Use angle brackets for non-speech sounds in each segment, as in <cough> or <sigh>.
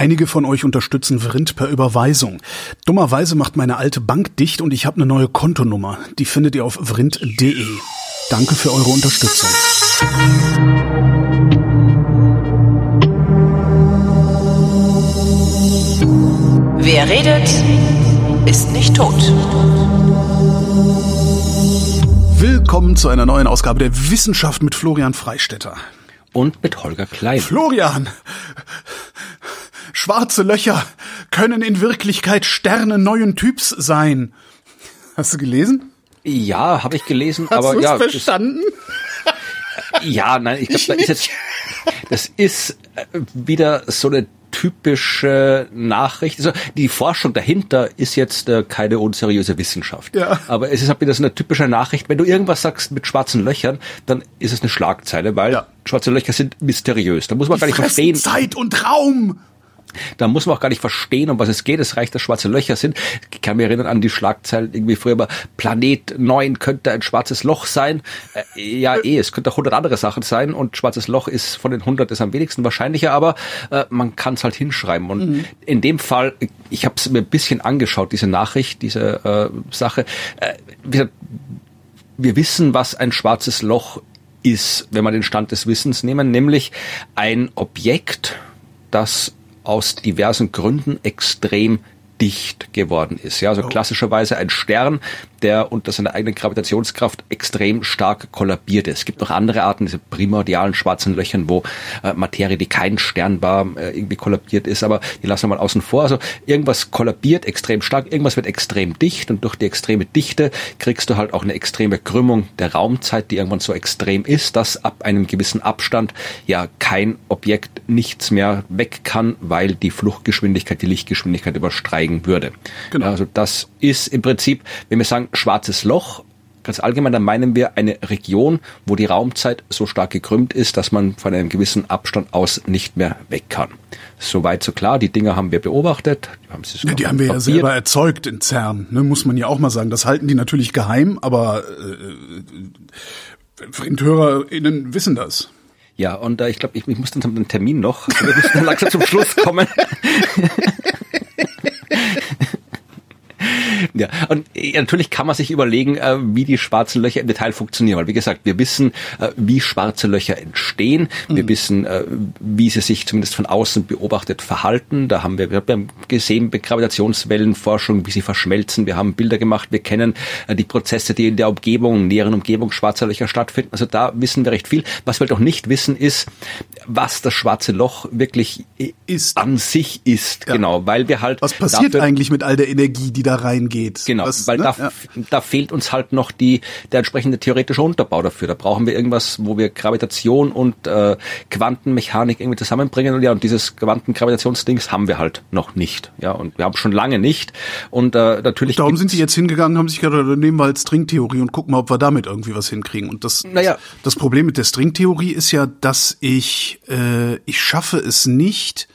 Einige von euch unterstützen Vrind per Überweisung. Dummerweise macht meine alte Bank dicht und ich habe eine neue Kontonummer. Die findet ihr auf vrind.de. Danke für eure Unterstützung. Wer redet, ist nicht tot. Willkommen zu einer neuen Ausgabe der Wissenschaft mit Florian Freistetter. Und mit Holger Klein. Florian! Schwarze Löcher können in Wirklichkeit Sterne neuen Typs sein. Hast du gelesen? Ja, habe ich gelesen, Hast aber ja. verstanden? Das, <laughs> ja, nein, ich glaube, da ist jetzt, das ist äh, wieder so eine typische Nachricht. Also die Forschung dahinter ist jetzt äh, keine unseriöse Wissenschaft. Ja. Aber es ist halt wieder so eine typische Nachricht. Wenn du irgendwas sagst mit schwarzen Löchern, dann ist es eine Schlagzeile, weil Ja. schwarze Löcher sind mysteriös. Da muss man gar nicht verstehen. Zeit und Raum. Da muss man auch gar nicht verstehen, um was es geht. Es reicht, dass schwarze Löcher sind. Ich kann mich erinnern an die Schlagzeilen irgendwie früher über Planet 9 könnte ein schwarzes Loch sein. Äh, ja, eh, es könnte auch 100 andere Sachen sein und schwarzes Loch ist von den 100 ist am wenigsten wahrscheinlicher, aber äh, man kann es halt hinschreiben. Und in dem Fall, ich habe es mir ein bisschen angeschaut, diese Nachricht, diese äh, Sache. Äh, gesagt, wir wissen, was ein schwarzes Loch ist, wenn wir den Stand des Wissens nehmen, nämlich ein Objekt, das aus diversen Gründen extrem dicht geworden ist. Ja, also klassischerweise ein Stern, der unter seiner eigenen Gravitationskraft extrem stark kollabiert ist. Es gibt noch andere Arten, diese primordialen schwarzen Löchern, wo äh, Materie, die kein Stern war, äh, irgendwie kollabiert ist, aber die lassen wir mal außen vor. Also irgendwas kollabiert extrem stark, irgendwas wird extrem dicht und durch die extreme Dichte kriegst du halt auch eine extreme Krümmung der Raumzeit, die irgendwann so extrem ist, dass ab einem gewissen Abstand ja kein Objekt nichts mehr weg kann, weil die Fluchtgeschwindigkeit die Lichtgeschwindigkeit übersteigen würde. Genau. Also das ist im Prinzip, wenn wir sagen schwarzes Loch, ganz allgemein, dann meinen wir eine Region, wo die Raumzeit so stark gekrümmt ist, dass man von einem gewissen Abstand aus nicht mehr weg kann. Soweit so klar. Die Dinger haben wir beobachtet. Die haben, sie Ja, die haben wir ja selber erzeugt in CERN, ne, muss man ja auch mal sagen. Das halten die natürlich geheim, aber äh, VrindhörerInnen wissen das. Ja, und äh, ich glaube, ich, ich muss dann einen Termin noch. Wir müssen dann langsam zum Schluss kommen. <laughs> <laughs> Ja, und äh, natürlich kann man sich überlegen, äh, wie die schwarzen Löcher im Detail funktionieren. Weil, wie gesagt, wir wissen, äh, wie schwarze Löcher entstehen. Wir wissen, äh, wie sie sich zumindest von außen beobachtet verhalten. Da haben wir, wir haben gesehen bei Gravitationswellenforschung, wie sie verschmelzen. Wir haben Bilder gemacht. Wir kennen äh, die Prozesse, die in der Umgebung, näheren Umgebung schwarzer Löcher stattfinden. Also da wissen wir recht viel. Was wir halt auch nicht wissen, ist, was das schwarze Loch wirklich äh, Ist. an sich ist. Ja. Genau, weil wir halt Was passiert dafür- eigentlich mit all der Energie, die da reingeht? Genau, Was, weil ne? da, ja. da fehlt uns halt noch die, der entsprechende theoretische Unterbau dafür. Da brauchen wir irgendwas, wo wir Gravitation und äh, Quantenmechanik irgendwie zusammenbringen. Und ja, und dieses Quantengravitationsdings haben wir halt noch nicht. Ja, und wir haben schon lange nicht. Und äh, natürlich. Darum gibt's- sind sie jetzt hingegangen, haben sich gedacht, dann nehmen wir halt Stringtheorie und gucken mal, ob wir damit irgendwie was hinkriegen. Und das, Naja. das Problem mit der Stringtheorie ist ja, dass ich, äh, ich schaffe es nicht,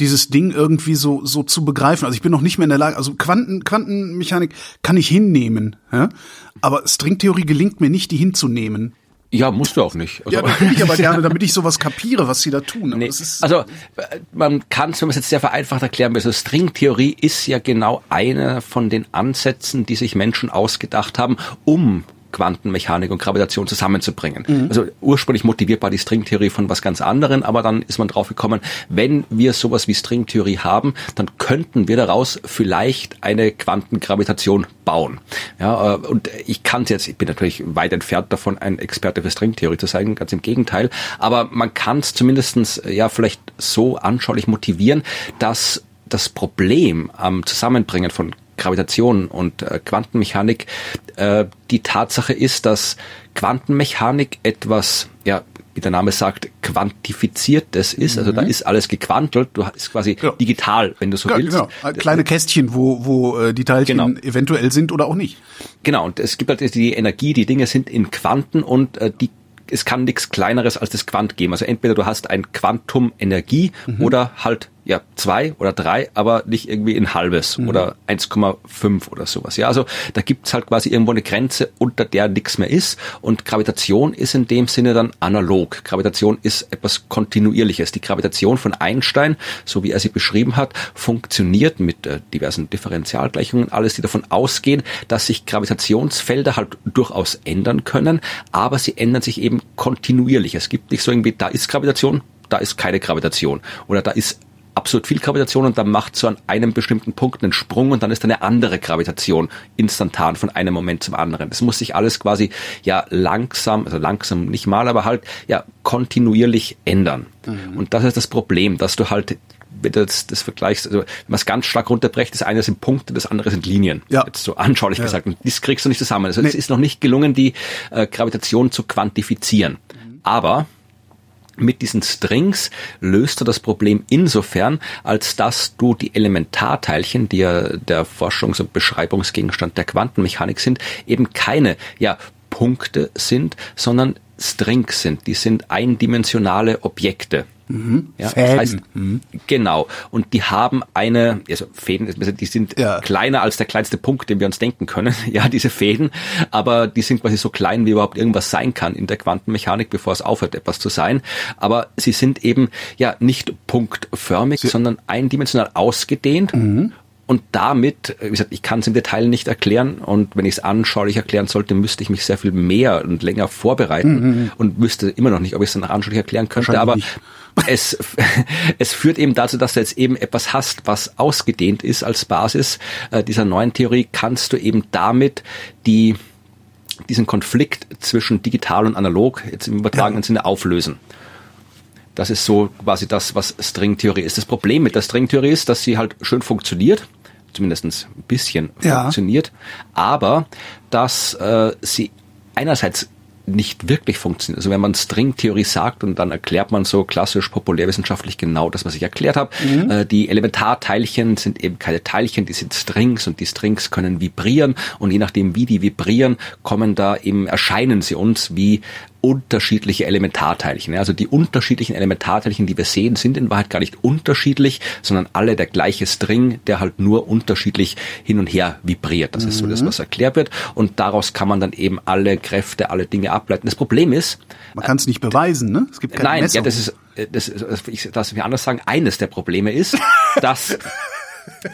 dieses Ding irgendwie so, so zu begreifen. Also ich bin noch nicht mehr in der Lage, also Quanten, Quantenmechanik kann ich hinnehmen, ja? aber Stringtheorie gelingt mir nicht, die hinzunehmen. Ja, musst du auch nicht. Also, Ja, das will ich aber gerne, damit ich sowas kapiere, was sie da tun. Aber Nee, also man kann es, wenn man es jetzt sehr vereinfacht erklären will, also Stringtheorie ist ja genau einer von den Ansätzen, die sich Menschen ausgedacht haben, um Quantenmechanik und Gravitation zusammenzubringen. Mhm. Also ursprünglich motiviert war die Stringtheorie von was ganz anderem, aber dann ist man drauf gekommen, wenn wir sowas wie Stringtheorie haben, dann könnten wir daraus vielleicht eine Quantengravitation bauen. Ja, äh, und ich kann es jetzt, ich bin natürlich weit entfernt davon, ein Experte für Stringtheorie zu sein, ganz im Gegenteil, aber man kann es zumindestens äh, ja vielleicht so anschaulich motivieren, dass das Problem am Zusammenbringen von Gravitation und äh, Quantenmechanik äh, die Tatsache ist, dass Quantenmechanik etwas, ja, wie der Name sagt, quantifiziertes ist. Also da ist alles gequantelt. Du ist quasi Ja. digital, wenn du so ja, willst. genau, kleine Kästchen, wo, wo äh, die Teilchen Genau. eventuell sind oder auch nicht. Genau, und es gibt halt die Energie, die Dinge sind in Quanten und äh, die es kann nichts kleineres als das Quant geben. Also entweder du hast ein Quantum Energie oder halt ja zwei oder drei, aber nicht irgendwie ein halbes mhm. oder 1,5 oder sowas. Ja, also da gibt's halt quasi irgendwo eine Grenze, unter der nichts mehr ist. Und Gravitation ist in dem Sinne dann analog. Gravitation ist etwas Kontinuierliches. Die Gravitation von Einstein, so wie er sie beschrieben hat, funktioniert mit äh, diversen Differentialgleichungen, alles, die davon ausgehen, dass sich Gravitationsfelder halt durchaus ändern können, aber sie ändern sich eben kontinuierlich. Es gibt nicht so irgendwie, da ist Gravitation, da ist keine Gravitation. Oder da ist absolut viel Gravitation und dann macht so an einem bestimmten Punkt einen Sprung und dann ist eine andere Gravitation instantan von einem Moment zum anderen. Das muss sich alles quasi ja langsam, also langsam nicht mal, aber halt ja kontinuierlich ändern. Mhm. Und das ist das Problem, dass du halt wenn du das, das vergleichst, also wenn man es ganz stark runterbrecht, das eine sind Punkte, das andere sind Linien. Ja. Jetzt so anschaulich ja. gesagt. Und das kriegst du nicht zusammen. Also nee. es ist noch nicht gelungen, die äh, Gravitation zu quantifizieren. Mhm. Aber mit diesen Strings löst du das Problem insofern, als dass du die Elementarteilchen, die ja der Forschungs- und Beschreibungsgegenstand der Quantenmechanik sind, eben keine ja, Punkte sind, sondern Strings sind. Die sind eindimensionale Objekte. Mhm. Ja, Fäden. Das heißt, mhm. Genau. Und die haben eine, also Fäden, die sind ja. kleiner als der kleinste Punkt, den wir uns denken können. <laughs> Ja, diese Fäden. Aber die sind quasi so klein, wie überhaupt irgendwas sein kann in der Quantenmechanik, bevor es aufhört, etwas zu sein. Aber sie sind eben ja nicht punktförmig, sie sondern eindimensional ausgedehnt. Mhm. Und damit, wie gesagt, ich kann es im Detail nicht erklären und wenn ich es anschaulich erklären sollte, müsste ich mich sehr viel mehr und länger vorbereiten mhm. mhm. und wüsste immer noch nicht, ob ich es dann anschaulich erklären könnte. Aber nicht es, <laughs> es führt eben dazu, dass du jetzt eben etwas hast, was ausgedehnt ist als Basis äh, dieser neuen Theorie, kannst du eben damit die diesen Konflikt zwischen digital und analog jetzt im übertragenen ja. Sinne auflösen. Das ist so quasi das, was Stringtheorie ist. Das Problem mit der Stringtheorie ist, dass sie halt schön funktioniert, zumindest ein bisschen ja. funktioniert, aber dass äh, sie einerseits nicht wirklich funktioniert. Also wenn man Stringtheorie sagt und dann erklärt man so klassisch populärwissenschaftlich genau das, was ich erklärt habe. Mhm. Äh, die Elementarteilchen sind eben keine Teilchen, die sind Strings und die Strings können vibrieren und je nachdem, wie die vibrieren, kommen da eben, erscheinen sie uns wie unterschiedliche Elementarteilchen. Also die unterschiedlichen Elementarteilchen, die wir sehen, sind in Wahrheit gar nicht unterschiedlich, sondern alle der gleiche String, der halt nur unterschiedlich hin und her vibriert. Das mhm. ist so das, mhm. was erklärt wird. Und daraus kann man dann eben alle Kräfte, alle Dinge ableiten. Das Problem ist, man kann es nicht beweisen, ne? Es gibt keine Nein, Messung. ja, das ist, äh, das ist, ich darf es mir anders sagen. Eines der Probleme ist, <laughs> dass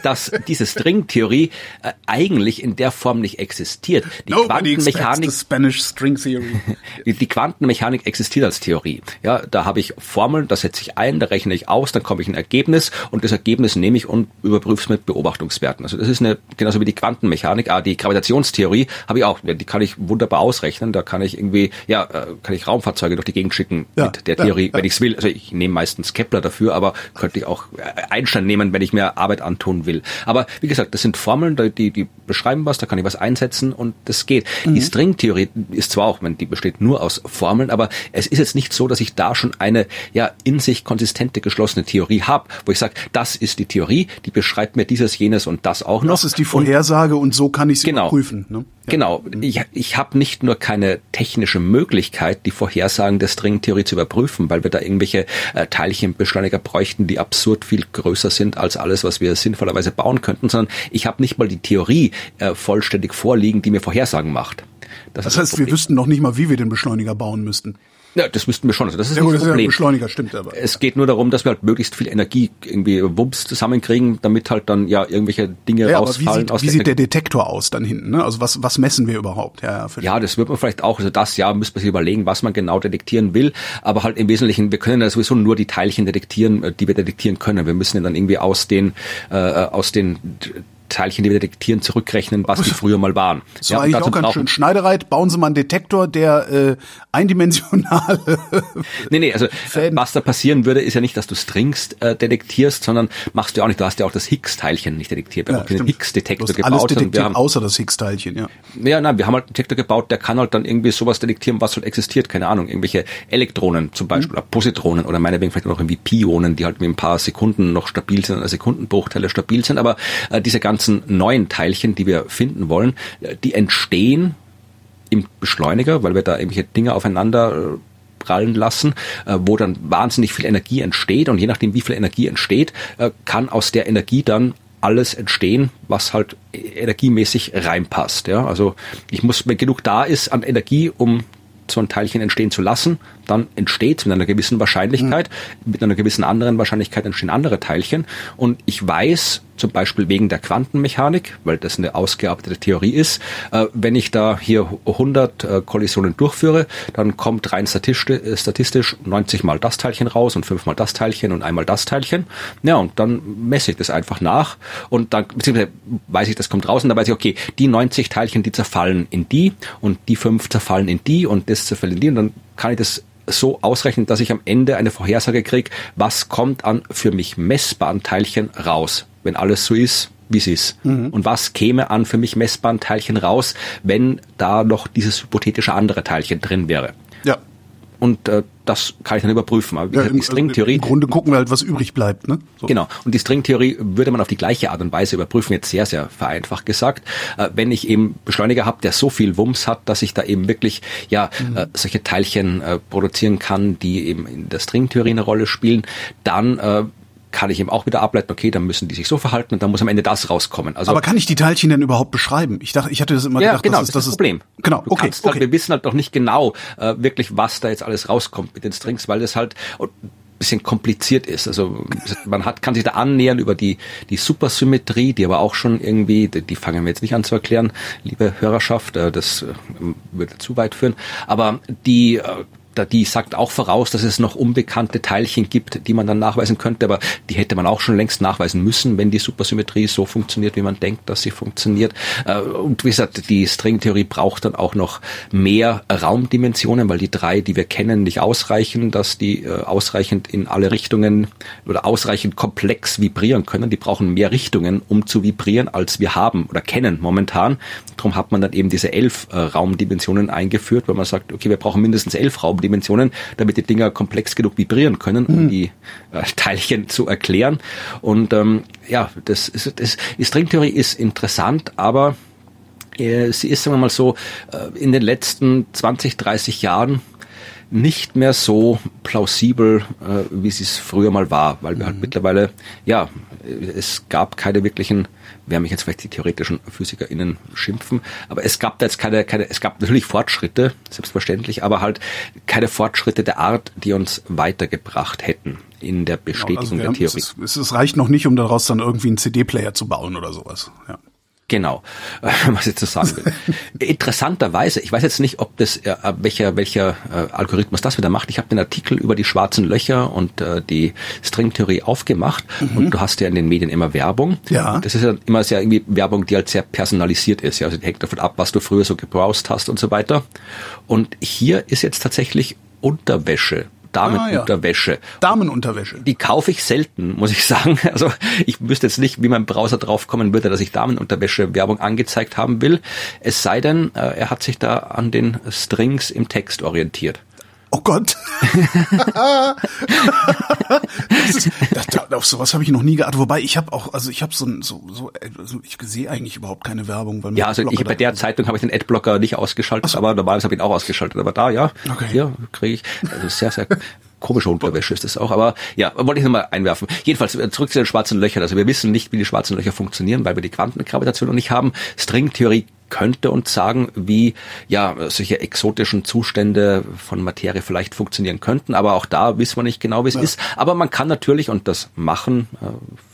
dass diese Stringtheorie äh, eigentlich in der Form nicht existiert. Die Nobody Quantenmechanik, Spanish String Theory. <laughs> die, die Quantenmechanik existiert als Theorie. Ja, da habe ich Formeln, da setze ich ein, da rechne ich aus, dann komme ich ein Ergebnis und das Ergebnis nehme ich und überprüfe es mit Beobachtungswerten. Also das ist eine genauso wie die Quantenmechanik. Ah, die Gravitationstheorie habe ich auch. Die kann ich wunderbar ausrechnen. Da kann ich irgendwie, ja, äh, kann ich Raumfahrzeuge durch die Gegend schicken ja, mit der Theorie, ja, wenn ich es will. Also ich nehme meistens Kepler dafür, aber könnte ich auch äh, Einstein nehmen, wenn ich mir Arbeit antue tun will. Aber wie gesagt, das sind Formeln, die, die beschreiben was, da kann ich was einsetzen und das geht. Mhm. Die Stringtheorie ist zwar auch, die besteht nur aus Formeln, aber es ist jetzt nicht so, dass ich da schon eine ja in sich konsistente geschlossene Theorie habe, wo ich sage, das ist die Theorie, die beschreibt mir dieses, jenes und das auch noch. Das ist die Vorhersage und, und so kann ich sie genau, prüfen. Ne? Genau. Ich, ich habe nicht nur keine technische Möglichkeit, die Vorhersagen der Stringtheorie zu überprüfen, weil wir da irgendwelche äh, Teilchenbeschleuniger bräuchten, die absurd viel größer sind als alles, was wir sinnvollerweise bauen könnten, sondern ich habe nicht mal die Theorie äh, vollständig vorliegen, die mir Vorhersagen macht. Das, das heißt, wir wüssten noch nicht mal, wie wir den Beschleuniger bauen müssten. Ja, das müssten wir schon. Also das ist ja, gut, das Problem. Ist ja Beschleuniger stimmt aber. Es geht nur darum, dass wir halt möglichst viel Energie irgendwie Wumms zusammenkriegen, damit halt dann ja irgendwelche Dinge ja, rausfallen. wie sieht, wie sieht der Detektor aus dann hinten? Ne? Also was, was messen wir überhaupt? Ja, ja, das wird man vielleicht auch, also das ja, müsste man sich überlegen, was man genau detektieren will. Aber halt im Wesentlichen, wir können ja sowieso nur die Teilchen detektieren, äh, die wir detektieren können. Wir müssen ja dann irgendwie aus den, äh, aus den Teilchen, die wir detektieren, zurückrechnen, was die früher mal waren. Das ja, war eigentlich auch ganz schön. Schneidereit, bauen Sie mal einen Detektor, der äh, eindimensionale <laughs> Nee, nee, also Fäden. was da passieren würde, ist ja nicht, dass du Strings äh, detektierst, sondern machst du auch nicht, du hast ja auch das Higgs-Teilchen nicht detektiert. Wir ja, haben den Higgs-Detektor gebaut. Alles detektiert, wir haben, außer das Higgs-Teilchen, ja. Ja, nein, wir haben halt einen Detektor gebaut, der kann halt dann irgendwie sowas detektieren, was halt existiert, keine Ahnung, irgendwelche Elektronen zum Beispiel, mhm. oder Positronen oder meinetwegen vielleicht noch irgendwie Pionen, die halt mit ein paar Sekunden noch stabil sind, oder Sekundenbruchteile stabil sind, aber äh, diese ganzen ganzen neuen Teilchen, die wir finden wollen, die entstehen im Beschleuniger, weil wir da irgendwelche Dinge aufeinander äh, abprallen lassen, äh, wo dann wahnsinnig viel Energie entsteht und je nachdem, wie viel Energie entsteht, äh, kann aus der Energie dann alles entstehen, was halt energiemäßig reinpasst. Ja, also ich muss, wenn genug da ist an Energie, um so ein Teilchen entstehen zu lassen, dann entsteht mit einer gewissen Wahrscheinlichkeit, mhm. mit einer gewissen anderen Wahrscheinlichkeit entstehen andere Teilchen. Und ich weiß, zum Beispiel wegen der Quantenmechanik, weil das eine ausgearbeitete Theorie ist, äh, wenn ich da hier 100 äh, Kollisionen durchführe, dann kommt rein statistisch, äh, statistisch 90 mal das Teilchen raus und 5 mal das Teilchen und einmal das Teilchen. Ja, und dann messe ich das einfach nach und dann, beziehungsweise weiß ich, das kommt raus und dann weiß ich, okay, die 90 Teilchen, die zerfallen in die und die 5 zerfallen in die und das zerfällt in die und dann kann ich das so ausrechnen, dass ich am Ende eine Vorhersage kriege, was kommt an für mich messbaren Teilchen raus, wenn alles so ist, wie es ist. Mhm. Und was käme an für mich messbaren Teilchen raus, wenn da noch dieses hypothetische andere Teilchen drin wäre. Ja und äh, das kann ich dann überprüfen. Aber ja, die Stringtheorie. Im Grunde gucken wir halt, was übrig bleibt. Ne? So. Genau. Und die Stringtheorie würde man auf die gleiche Art und Weise überprüfen, jetzt sehr, sehr vereinfacht gesagt. Äh, wenn ich eben Beschleuniger habe, der so viel Wumms hat, dass ich da eben wirklich ja mhm. äh, solche Teilchen äh, produzieren kann, die eben in der Stringtheorie eine Rolle spielen, dann äh, kann ich eben auch wieder ableiten, okay, dann müssen die sich so verhalten und dann muss am Ende das rauskommen. Also, aber kann ich die Teilchen denn überhaupt beschreiben? Ich dachte, ich hatte das immer ja, gedacht, genau, das ist das, das Problem. Genau, du okay, okay. Halt, wir wissen halt noch nicht genau äh, wirklich, was da jetzt alles rauskommt mit den Strings, weil das halt ein bisschen kompliziert ist. Also man hat kann sich da annähern über die die Supersymmetrie, die aber auch schon irgendwie, die, die fangen wir jetzt nicht an zu erklären, liebe Hörerschaft, äh, das äh, würde zu weit führen. Aber die äh, die sagt auch voraus, dass es noch unbekannte Teilchen gibt, die man dann nachweisen könnte, aber die hätte man auch schon längst nachweisen müssen, wenn die Supersymmetrie so funktioniert, wie man denkt, dass sie funktioniert. Äh, und wie gesagt, die Stringtheorie braucht dann auch noch mehr Raumdimensionen, weil die drei, die wir kennen, nicht ausreichen, dass die äh, ausreichend in alle Richtungen oder ausreichend komplex vibrieren können. Die brauchen mehr Richtungen, um zu vibrieren, als wir haben oder kennen momentan. Darum hat man dann eben diese elf äh, Raumdimensionen eingeführt, weil man sagt, okay, wir brauchen mindestens elf Raumdimensionen Dimensionen, damit die Dinger komplex genug vibrieren können, um mhm. die äh, Teilchen zu erklären. Und ähm, ja, das ist, das, die Stringtheorie ist interessant, aber äh, sie ist, sagen wir mal so, äh, in den letzten 20, 30 Jahren nicht mehr so plausibel, äh, wie sie es früher mal war, weil wir halt mhm. halt mittlerweile, ja, es gab keine wirklichen werden mich jetzt vielleicht die theoretischen PhysikerInnen schimpfen, aber es gab da jetzt keine, keine, es gab natürlich Fortschritte, selbstverständlich, aber halt keine Fortschritte der Art, die uns weitergebracht hätten in der Bestätigung genau, also der Theorie. Es, es, reicht noch nicht, um daraus dann irgendwie einen CD-Player zu bauen oder sowas. Ja. Genau, <laughs> was ich zu sagen will. Interessanterweise, ich weiß jetzt nicht, ob das äh, welcher welcher äh, Algorithmus das wieder macht. Ich habe den Artikel über die schwarzen Löcher und äh, die Stringtheorie aufgemacht mhm. und du hast ja in den Medien immer Werbung. Ja. Das ist ja immer sehr irgendwie Werbung, die halt sehr personalisiert ist. Ja, also die hängt davon ab, was du früher so gebrowst hast und so weiter. Und hier ist jetzt tatsächlich Unterwäsche Damenunterwäsche. Ah, ja. Damenunterwäsche. Die kaufe ich selten, muss ich <laughs> sagen. Also ich wüsste jetzt nicht, wie mein Browser drauf kommen würde, dass ich Damenunterwäsche Werbung angezeigt haben will. Es sei denn, äh, er hat sich da an den Strings im Text orientiert. Oh Gott. <laughs> das ist, das, auf sowas habe ich noch nie geachtet. Wobei ich habe auch, also ich habe so, so, so, also ich sehe eigentlich überhaupt keine Werbung. Weil ja, also ich, bei der Zeitung habe ich den Adblocker nicht ausgeschaltet, so. aber normalerweise habe ich ihn auch ausgeschaltet. Aber da, ja, okay. hier kriege ich, also sehr, sehr komische Unterwäsche ist das auch, aber ja, wollte ich nochmal einwerfen. Jedenfalls äh, zurück zu den schwarzen Löchern. Also wir wissen nicht, wie die schwarzen Löcher funktionieren, weil wir die Quantengravitation noch nicht haben. Stringtheorie könnte uns sagen, wie ja solche exotischen Zustände von Materie vielleicht funktionieren könnten, aber auch da wissen wir nicht genau, wie es ja. ist. Aber man kann natürlich, und das machen äh,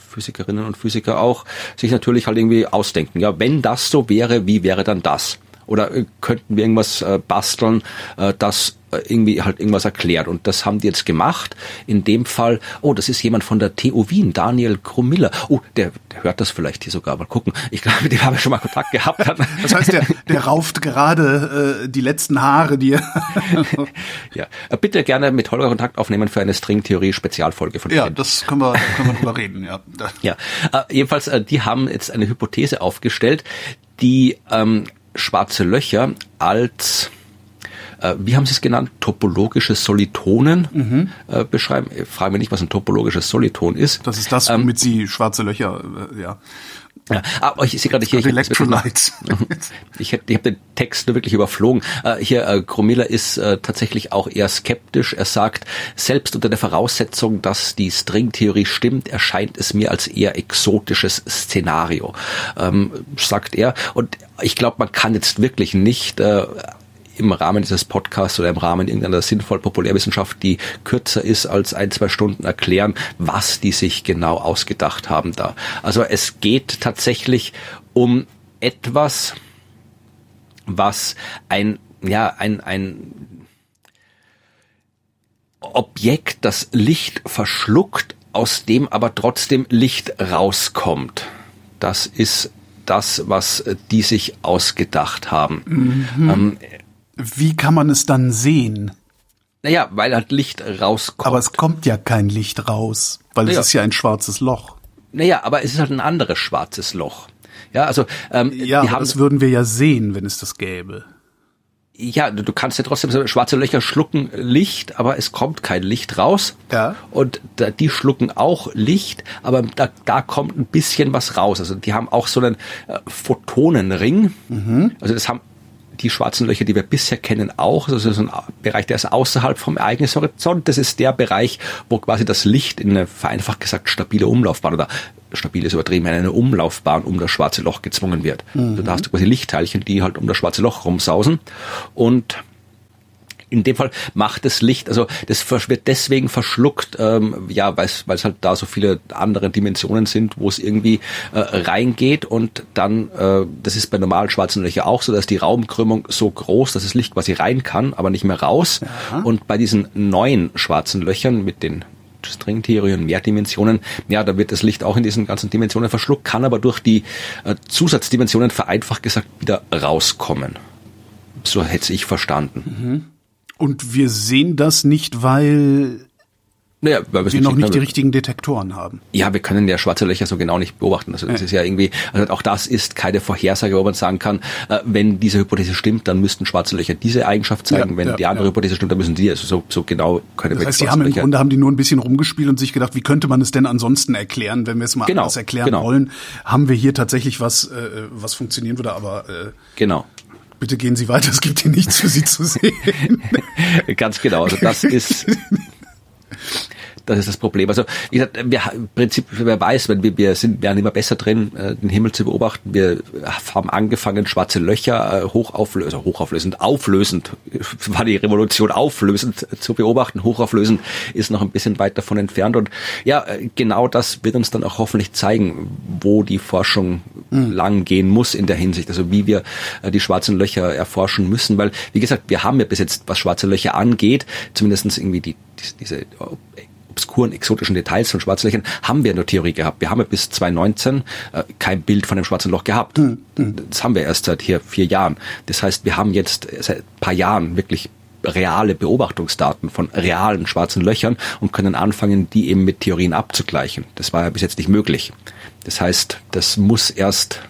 Physikerinnen und Physiker auch, sich natürlich halt irgendwie ausdenken. Ja, wenn das so wäre, wie wäre dann das? Oder äh, könnten wir irgendwas äh, basteln, äh, das äh, irgendwie halt irgendwas erklärt. Und das haben die jetzt gemacht. In dem Fall, oh, das ist jemand von der TU Wien, Daniel Krumiller. Oh, der, der hört das vielleicht hier sogar. Mal gucken. Ich glaube, mit dem habe ich schon mal Kontakt gehabt. <laughs> Das heißt, der, der rauft gerade äh, die letzten Haare, die er <laughs> Ja, äh, bitte gerne mit Holger Kontakt aufnehmen für eine Stringtheorie-Spezialfolge von Ja, das können wir, können wir drüber reden, ja. <laughs> Ja, äh, jedenfalls, äh, die haben jetzt eine Hypothese aufgestellt, die ähm, schwarze Löcher als äh, wie haben Sie es genannt, topologische Solitonen mhm. äh, beschreiben. Ich frage mich nicht, was ein topologisches Soliton ist. Das ist das, womit ähm, Sie schwarze Löcher, äh, ja. Ja, aber ich sehe gerade hier, ich, Electrolytes. <laughs> ich, ich habe den Text nur wirklich überflogen. Äh, hier, äh, Gromila ist äh, tatsächlich auch eher skeptisch. Er sagt, selbst unter der Voraussetzung, dass die Stringtheorie stimmt, erscheint es mir als eher exotisches Szenario, ähm, sagt er. Und ich glaube, man kann jetzt wirklich nicht äh, im Rahmen dieses Podcasts oder im Rahmen irgendeiner sinnvoll Populärwissenschaft, die kürzer ist als ein, zwei Stunden erklären, was die sich genau ausgedacht haben da. Also es geht tatsächlich um etwas, was ein, ja, ein, ein Objekt, das Licht verschluckt, aus dem aber trotzdem Licht rauskommt. Das ist das, was die sich ausgedacht haben. Mhm. Ähm, wie kann man es dann sehen? Naja, weil halt Licht rauskommt. Aber es kommt ja kein Licht raus, weil naja. es ist ja ein schwarzes Loch. Naja, aber es ist halt ein anderes schwarzes Loch. Ja, also ähm, ja, haben, das würden wir ja sehen, wenn es das gäbe. Ja, du kannst ja trotzdem so schwarze Löcher schlucken Licht, aber es kommt kein Licht raus. Ja. Und da, die schlucken auch Licht, aber da, da kommt ein bisschen was raus. Also die haben auch so einen äh, Photonenring. Mhm. Also das haben die schwarzen Löcher, die wir bisher kennen, auch. Das ist ein Bereich, der ist außerhalb vom Ereignishorizont. Das ist der Bereich, wo quasi das Licht in eine vereinfacht gesagt stabile Umlaufbahn oder stabil ist übertrieben, in eine Umlaufbahn um das schwarze Loch gezwungen wird. Mhm. Also da hast du quasi Lichtteilchen, die halt um das schwarze Loch rumsausen. Und in dem Fall macht das Licht, also das wird deswegen verschluckt, ähm, ja, weil es halt da so viele andere Dimensionen sind, wo es irgendwie äh, reingeht und dann, äh, das ist bei normalen schwarzen Löchern auch so, dass die Raumkrümmung so groß, dass das Licht quasi rein kann, aber nicht mehr raus. Ja. Und bei diesen neuen schwarzen Löchern mit den Stringtheorie und Mehrdimensionen, ja, da wird das Licht auch in diesen ganzen Dimensionen verschluckt, kann aber durch die äh, Zusatzdimensionen vereinfacht gesagt wieder rauskommen. So hätte ich verstanden. Mhm. Und wir sehen das nicht, weil naja, weil wir noch nicht die richtigen Detektoren haben. Ja, wir können ja schwarze Löcher so genau nicht beobachten. Also das ja. ist ja irgendwie, also auch das ist keine Vorhersage, wo man sagen kann, äh, wenn diese Hypothese stimmt, dann müssten schwarze Löcher diese Eigenschaft zeigen. Ja, wenn ja, die andere Hypothese stimmt, dann müssen die. Also so, so genau können das wir heißt, die haben im Grunde haben die nur ein bisschen rumgespielt und sich gedacht, wie könnte man es denn ansonsten erklären, wenn wir es mal genau, anders erklären genau. wollen, haben wir hier tatsächlich was, äh, was funktionieren würde, aber äh, genau. Bitte gehen Sie weiter, es gibt hier nichts für Sie zu sehen. <laughs> Ganz genau, also das ist <laughs> das ist das Problem. Also wie gesagt, wir im Prinzip, wer weiß, wenn wir, wir sind werden immer besser drin, äh, den Himmel zu beobachten. Wir haben angefangen, schwarze Löcher äh, hochauflösend, also hochauflösend, auflösend, <laughs> war die Revolution auflösend zu beobachten. Hochauflösend ist noch ein bisschen weit davon entfernt. Und ja, äh, genau das wird uns dann auch hoffentlich zeigen, wo die Forschung mhm. lang gehen muss in der Hinsicht. Also wie wir die schwarzen Löcher erforschen müssen. Weil, wie gesagt, wir haben ja bis jetzt, was schwarze Löcher angeht, zumindestens irgendwie die, diese obskuren, exotischen Details von Schwarzlöchern haben wir nur Theorie gehabt. Wir haben ja bis 2019 äh, kein Bild von einem schwarzen Loch gehabt. Mhm. Das haben wir erst seit hier vier Jahren. Das heißt, wir haben jetzt seit ein paar Jahren wirklich reale Beobachtungsdaten von realen schwarzen Löchern und können anfangen, die eben mit Theorien abzugleichen. Das war ja bis jetzt nicht möglich. Das heißt, das muss erst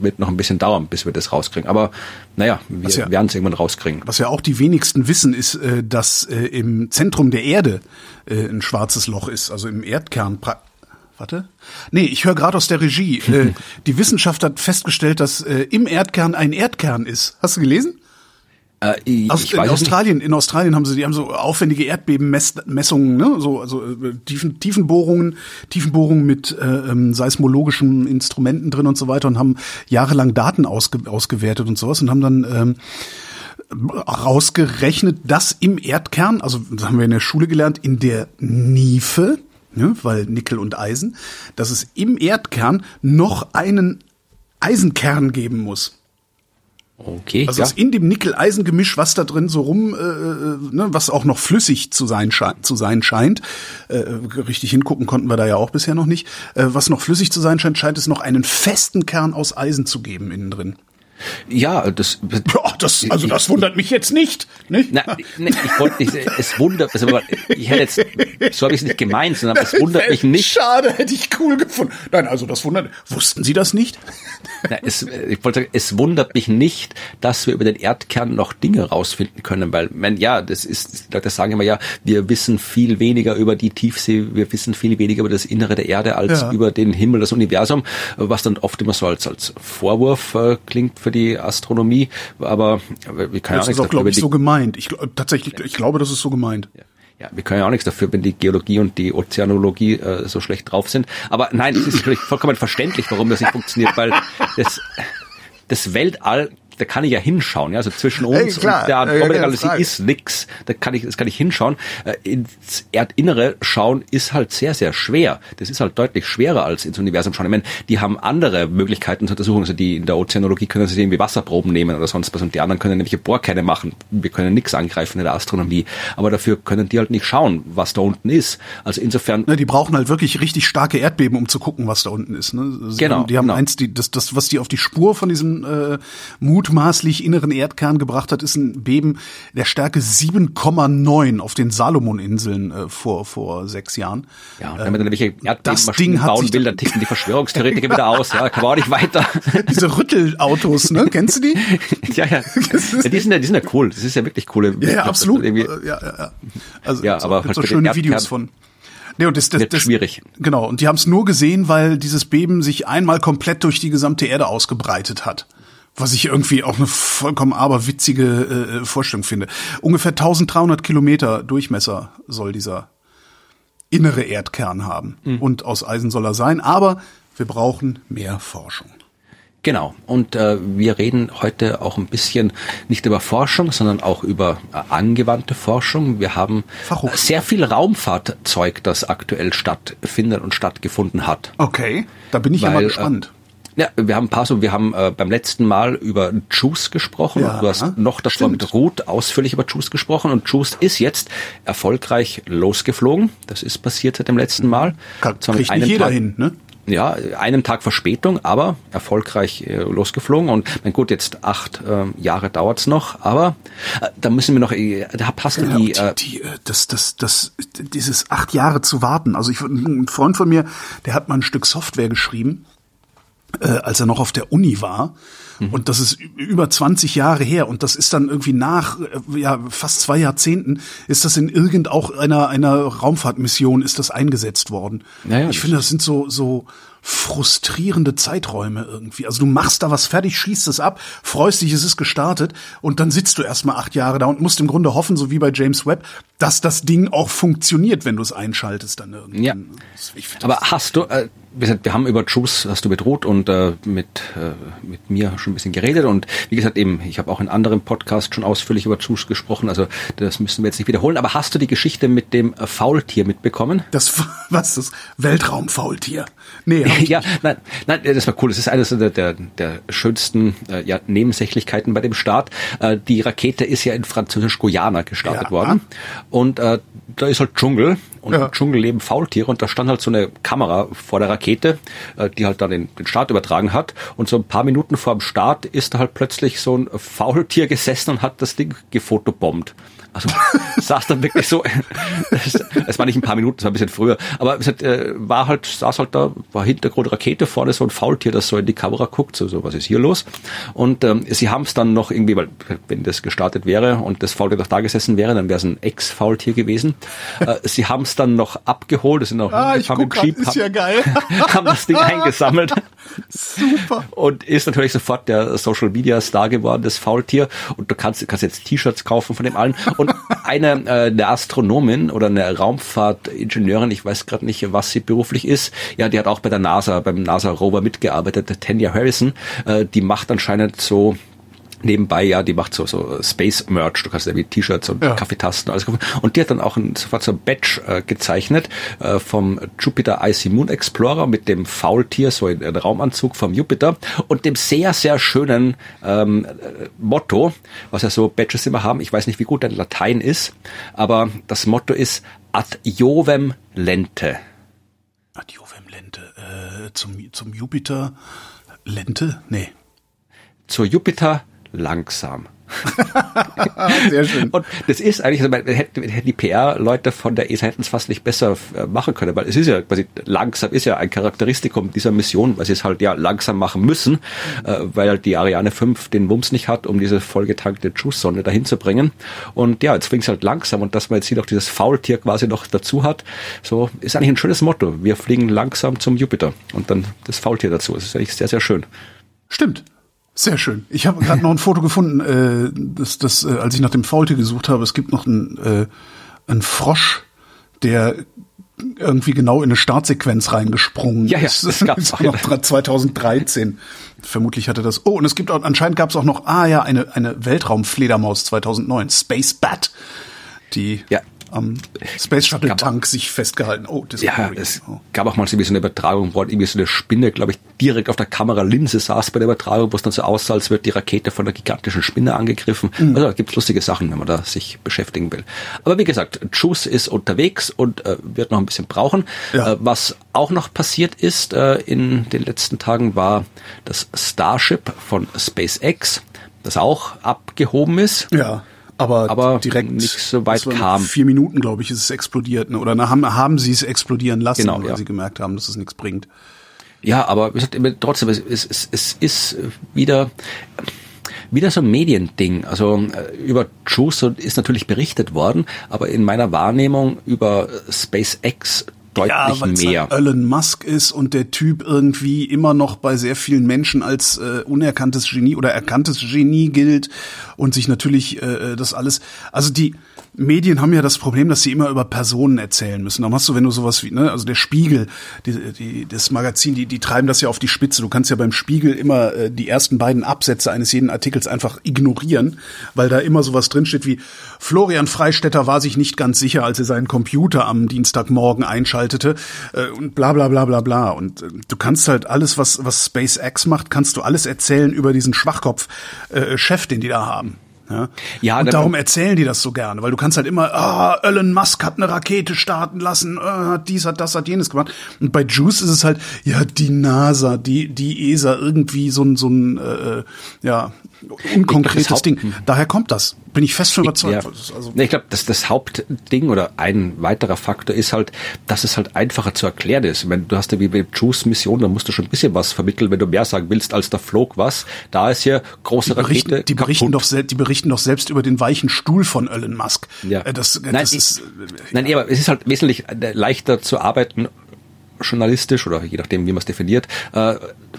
wird noch ein bisschen dauern, bis wir das rauskriegen. Aber naja, wir ja, werden es irgendwann rauskriegen. Was ja auch die wenigsten wissen, ist, äh, dass äh, im Zentrum der Erde ein schwarzes Loch ist, also im Erdkern. Warte. Nee, ich höre gerade aus der Regie. <laughs> die Wissenschaft hat festgestellt, dass im Erdkern ein Erdkern ist. Hast du gelesen? Äh, Aus, in Australien, in Australien haben sie, die haben so aufwendige Erdbebenmessungen, ne, so also äh, Tiefen, Tiefenbohrungen, Tiefenbohrungen mit äh, ähm, seismologischen Instrumenten drin und so weiter und haben jahrelang Daten ausge, ausgewertet und sowas und haben dann ähm, rausgerechnet, dass im Erdkern, also das haben wir in der Schule gelernt, in der Niefe, ne, weil Nickel und Eisen, dass es im Erdkern noch einen Eisenkern geben muss. Okay. Also ja. in dem Nickel-Eisen-Gemisch, was da drin so rum, äh, äh, ne, was auch noch flüssig zu sein, zu sein scheint, äh, richtig hingucken konnten wir da ja auch bisher noch nicht, äh, was noch flüssig zu sein scheint, scheint es noch einen festen Kern aus Eisen zu geben innen drin. Ja, das, Ja, das, also das wundert mich jetzt nicht. nicht? na, ne, ich wollte nicht, es wundert, also, ich hätte jetzt, so habe ich es nicht gemeint, sondern es wundert mich nicht. Schade, hätte ich cool gefunden. Nein, also das wundert. Wussten Sie das nicht? Na, es, ich wollte sagen, es wundert mich nicht, dass wir über den Erdkern noch Dinge rausfinden können, weil, man, ja, das ist, Leute sagen immer, ja, wir wissen viel weniger über die Tiefsee, wir wissen viel weniger über das Innere der Erde als Ja. über den Himmel, das Universum, was dann oft immer so als, als Vorwurf äh, klingt für die Astronomie, aber wir können ja auch Das nichts ist auch, glaube ich, die so gemeint. Ich tatsächlich, ich glaube, das ist so gemeint. ja, wir können ja auch nichts dafür, wenn die Geologie und die Ozeanologie äh, so schlecht drauf sind. Aber nein, es ist natürlich vollkommen verständlich, warum das nicht funktioniert, weil das, das Weltall, da kann ich ja hinschauen. Ja? Also zwischen uns Ey, klar, und der Andromeda-Galaxie ist nix. Da kann ich, das kann ich hinschauen. Äh, ins Erdinnere schauen ist halt sehr, sehr schwer. Das ist halt deutlich schwerer als ins Universum schauen. Ich meine, die haben andere Möglichkeiten zur Untersuchung. Also die in der Ozeanologie können sie irgendwie Wasserproben nehmen oder sonst was und die anderen können nämlich Bohrkerne machen. Wir können nichts angreifen in der Astronomie. Aber dafür können die halt nicht schauen, was da unten ist. Also insofern Ne, die brauchen halt wirklich richtig starke Erdbeben, um zu gucken, was da unten ist. Ne? Sie Genau, haben, die haben genau. eins, die, das, das, was die auf die Spur von diesem äh, mutmaßlich inneren Erdkern gebracht hat, ist ein Beben der Stärke 7,9 auf den Salomoninseln äh, vor vor sechs Jahren. Ja, und man dann welche das Ding hat sich ticken die Verschwörungstheoretiker wieder aus. Ja, kann man auch nicht weiter. <laughs> Diese Rüttelautos, ne? Kennst du die? <laughs> ja, ja. <laughs> ja. Die sind ja, die sind ja cool. Das ist ja wirklich coole. Ja, ja, absolut. Äh, Ja, ja, ja. Also Ja, so, aber so den schöne Videos von. Nee, und das, das, das, schwierig. Genau, und die haben es nur gesehen, weil dieses Beben sich einmal komplett durch die gesamte Erde ausgebreitet hat. Was ich irgendwie auch eine vollkommen aberwitzige äh, Vorstellung finde. Ungefähr 1300 Kilometer Durchmesser soll dieser innere Erdkern haben. Mhm. Und aus Eisen soll er sein. Aber wir brauchen mehr Forschung. Genau. Und äh, wir reden heute auch ein bisschen nicht über Forschung, sondern auch über äh, angewandte Forschung. Wir haben Fachhochschule. äh, sehr viel Raumfahrtzeug, das aktuell stattfindet und stattgefunden hat. Okay, da bin ich ja mal Weil, gespannt. Äh, ja, wir haben ein paar so, wir haben äh, beim letzten Mal über Juice gesprochen. Ja, du hast noch davor stimmt. mit Ruth ausführlich über Juice gesprochen und Juice ist jetzt erfolgreich losgeflogen. Das ist passiert seit dem letzten Mal. Kann, Zwar kriegt nicht jeder Tag- hin, ne? ja, einen Tag Verspätung, aber erfolgreich äh, losgeflogen. Und mein gut, jetzt acht ähm, Jahre dauert's noch, aber äh, da müssen wir noch, äh, da passt Ja, die, und äh, die, die, äh, das, das, das, dieses acht Jahre zu warten. Also ich, ein Freund von mir, der hat mal ein Stück Software geschrieben, äh, als er noch auf der Uni war. Und das ist über 20 Jahre her. Und das ist dann irgendwie nach äh, ja, fast zwei Jahrzehnten ist das in irgend auch einer, einer Raumfahrtmission ist das eingesetzt worden. Ja, ja, ich finde, das sind so, so frustrierende Zeiträume irgendwie. Also du machst da was fertig, schießt es ab, freust dich, es ist gestartet und dann sitzt du erstmal acht Jahre da und musst im Grunde hoffen, so wie bei James Webb, dass das Ding auch funktioniert, wenn du es einschaltest dann irgendwie. Ja. Aber hast du, äh, wie gesagt, wir haben über Juice, hast du mit Ruth und äh, mit, äh, mit mir schon ein bisschen geredet und wie gesagt eben, ich habe auch in anderen Podcasts schon ausführlich über Juice gesprochen, also das müssen wir jetzt nicht wiederholen, aber hast du die Geschichte mit dem äh, Faultier mitbekommen? das, <laughs> was ist das? Weltraumfaultier. Nee, <laughs> Ja, nein, nein, das war cool. Das ist eines der, der, der schönsten äh, ja, Nebensächlichkeiten bei dem Start. Äh, die Rakete ist ja in Französisch-Guyana gestartet Ja. worden. Und äh, da ist halt Dschungel. Und Ja. im Dschungel leben Faultiere. Und da stand halt so eine Kamera vor der Rakete, äh, die halt dann den, den Start übertragen hat. Und so ein paar Minuten vor dem Start ist da halt plötzlich so ein Faultier gesessen und hat das Ding gefotobombt. Also <laughs> saß dann wirklich so, <laughs> es, war nicht ein paar Minuten, es war ein bisschen früher, aber es hat, äh, war halt, saß halt da, war Hintergrund Rakete, vorne so ein Faultier, das so in die Kamera guckt, so, so was ist hier los? Und ähm, sie haben es dann noch irgendwie, weil wenn das gestartet wäre und das Faultier doch da gesessen wäre, dann wäre es ein Ex-Faultier gewesen. Äh, sie haben es dann noch abgeholt, es sind noch Ah, ich guck grad, ist haben- ja geil. <laughs> haben das Ding eingesammelt Super. und ist natürlich sofort der Social Media Star geworden, das Faultier. Und du kannst, kannst jetzt T-Shirts kaufen von dem allen. Und eine, äh, eine Astronomin oder eine Raumfahrtingenieurin, ich weiß gerade nicht, was sie beruflich ist, ja, die hat auch bei der NASA, beim NASA Rover mitgearbeitet, Tanya Harrison, äh, die macht anscheinend so nebenbei, ja, die macht so, so Space Merch, du kannst ja wie T-Shirts und Ja. Kaffeetasten alles kaufen. Und die hat dann auch ein, sofort so ein Badge äh, gezeichnet äh, vom Jupiter Icy Moon Explorer mit dem Faultier, so in, in Raumanzug vom Jupiter und dem sehr, sehr schönen ähm, äh, Motto, was ja so Badges immer haben. Ich weiß nicht, wie gut dein Latein ist, aber das Motto ist Ad Jovem Lente. Adiovem Lente. Äh, zum, zum Jupiter. Lente? Nee. zur Jupiter langsam. <laughs> Sehr schön. Und das ist eigentlich, also, hätten, hätten die PR-Leute von der ESA hätten es fast nicht besser äh, machen können, weil es ist ja quasi langsam ist ja ein Charakteristikum dieser Mission, weil sie es halt ja langsam machen müssen, äh, weil halt die Ariane 5 den Wumms nicht hat, um diese vollgetankte Juice-Sonde dahin zu bringen. Und ja, jetzt fing es halt langsam und dass man jetzt hier noch dieses Faultier quasi noch dazu hat, so ist eigentlich ein schönes Motto. Wir fliegen langsam zum Jupiter und dann das Faultier dazu. Das ist eigentlich sehr, sehr schön. Stimmt. Sehr schön. Ich habe gerade noch ein Foto gefunden, äh, das, das, äh, als ich nach dem Faultier gesucht habe. Es gibt noch einen, äh, einen Frosch, der irgendwie genau in eine Startsequenz reingesprungen Ja, ja, ist. das gab's auch <laughs> noch 2013. Vermutlich hatte das. Oh, und es gibt auch, anscheinend gab es auch noch, ah ja, eine, eine Weltraumfledermaus 2009, Space Bat, die Ja. Am Space Shuttle Tank sich festgehalten. Oh, das Ja, es gab auch mal so wie so eine Übertragung, wo halt irgendwie so eine Spinne, glaube ich, direkt auf der Kameralinse saß bei der Übertragung, wo es dann so aussah, als wird die Rakete von einer gigantischen Spinne angegriffen. Mhm. Also da gibt's lustige Sachen, wenn man da sich beschäftigen will. Aber wie gesagt, Juice ist unterwegs und äh, wird noch ein bisschen brauchen. Ja. Äh, was auch noch passiert ist äh, in den letzten Tagen war das Starship von SpaceX, das auch abgehoben ist. Ja, aber, Aber direkt nicht so weit kam. Vier Minuten, glaube ich, ist es explodiert. Ne? Oder haben, haben sie es explodieren lassen, Genau, weil ja. sie gemerkt haben, dass es nichts bringt. Ja, aber trotzdem, es, es, es, es ist wieder wieder so ein Mediending. Also äh, über Juice ist natürlich berichtet worden, aber in meiner Wahrnehmung über SpaceX deutlich weil es mehr. halt Elon Musk ist und der Typ irgendwie immer noch bei sehr vielen Menschen als äh, unerkanntes Genie oder erkanntes Genie gilt und sich natürlich äh, das alles, also die Medien haben ja das Problem, dass sie immer über Personen erzählen müssen. Darum hast du, wenn du sowas wie, ne, also der Spiegel, die, die, das Magazin, die, die treiben das ja auf die Spitze. Du kannst ja beim Spiegel immer äh, die ersten beiden Absätze eines jeden Artikels einfach ignorieren, weil da immer sowas drinsteht wie Florian Freistetter war sich nicht ganz sicher, als er seinen Computer am Dienstagmorgen einschaltete äh, und bla bla bla bla bla. Und äh, du kannst halt alles, was, was SpaceX macht, kannst du alles erzählen über diesen Schwachkopf-Chef, den die da haben. Ja, Ja, und da- darum erzählen die das so gerne, weil du kannst halt immer, ah, Elon Musk hat eine Rakete starten lassen, ah, hat dies, hat das, hat jenes gemacht. Und bei Juice ist es halt, ja, die NASA, die, die ESA, irgendwie so ein, so ein, äh, ja, unkonkretes Ding. Daher kommt das. Bin ich fest von überzeugt. Ja. Das ist Also, ich glaube, das, das Hauptding oder ein weiterer Faktor ist halt, dass es halt einfacher zu erklären ist. Ich meine, du hast ja wie bei Juice Mission, da musst du schon ein bisschen was vermitteln, wenn du mehr sagen willst, als da flog was. Da ist hier große die berichten, Rakete die berichten kaputt. doch selbst, die berichten doch selbst über den weichen Stuhl von Elon Musk. Ja. Äh, Das, Nein, das ich- ist, äh, Nein, ja, aber es ist halt wesentlich äh, leichter zu arbeiten journalistisch oder je nachdem, wie man es definiert, äh,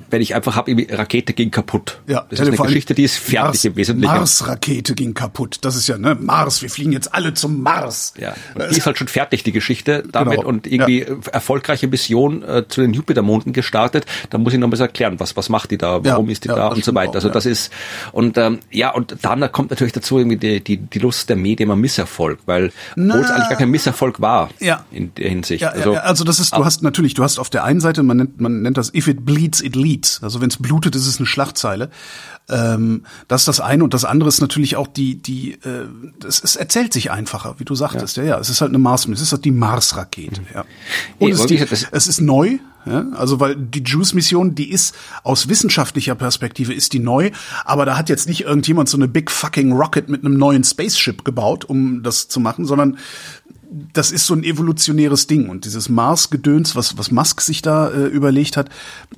wenn ich einfach habe, Rakete ging kaputt. Ja, das ja, ist eine Geschichte, die ist fertig Mars, im Wesentlichen. Mars-Rakete ging kaputt. Das ist ja, ne, Mars, wir fliegen jetzt alle zum Mars. Ja, die ist halt schon fertig, die Geschichte damit Genau. und irgendwie äh, erfolgreiche Mission äh, zu den Jupitermonden gestartet. Da muss ich noch ein bisschen erklären, was, was macht die da, warum Ja, ist die ja, da und so weiter. auch, Also ja. das ist, und ähm, ja, und dann kommt natürlich dazu irgendwie die, die, die Lust der Medien am Misserfolg, weil, obwohl es eigentlich gar kein Misserfolg war Ja. in der Hinsicht. Ja, also, ja, also das ist, du hast natürlich, du hast auf der einen Seite, man nennt, man nennt das, if it bleeds, it leads. Also wenn es blutet, ist es eine Schlagzeile. Ähm, das ist das eine und das andere ist natürlich auch die, die, äh, es, es erzählt sich einfacher, wie du sagtest. Ja, ja, es ist halt eine Mars, es ist halt die Mars-Rakete. Ja. Und Nee, es, ist die, das- es ist neu. Ja, also weil die Juice-Mission, die ist aus wissenschaftlicher Perspektive ist die neu, aber da hat jetzt nicht irgendjemand so eine big fucking Rocket mit einem neuen Spaceship gebaut, um das zu machen, sondern das ist so ein evolutionäres Ding und dieses Mars-Gedöns, was, was Musk sich da äh, überlegt hat,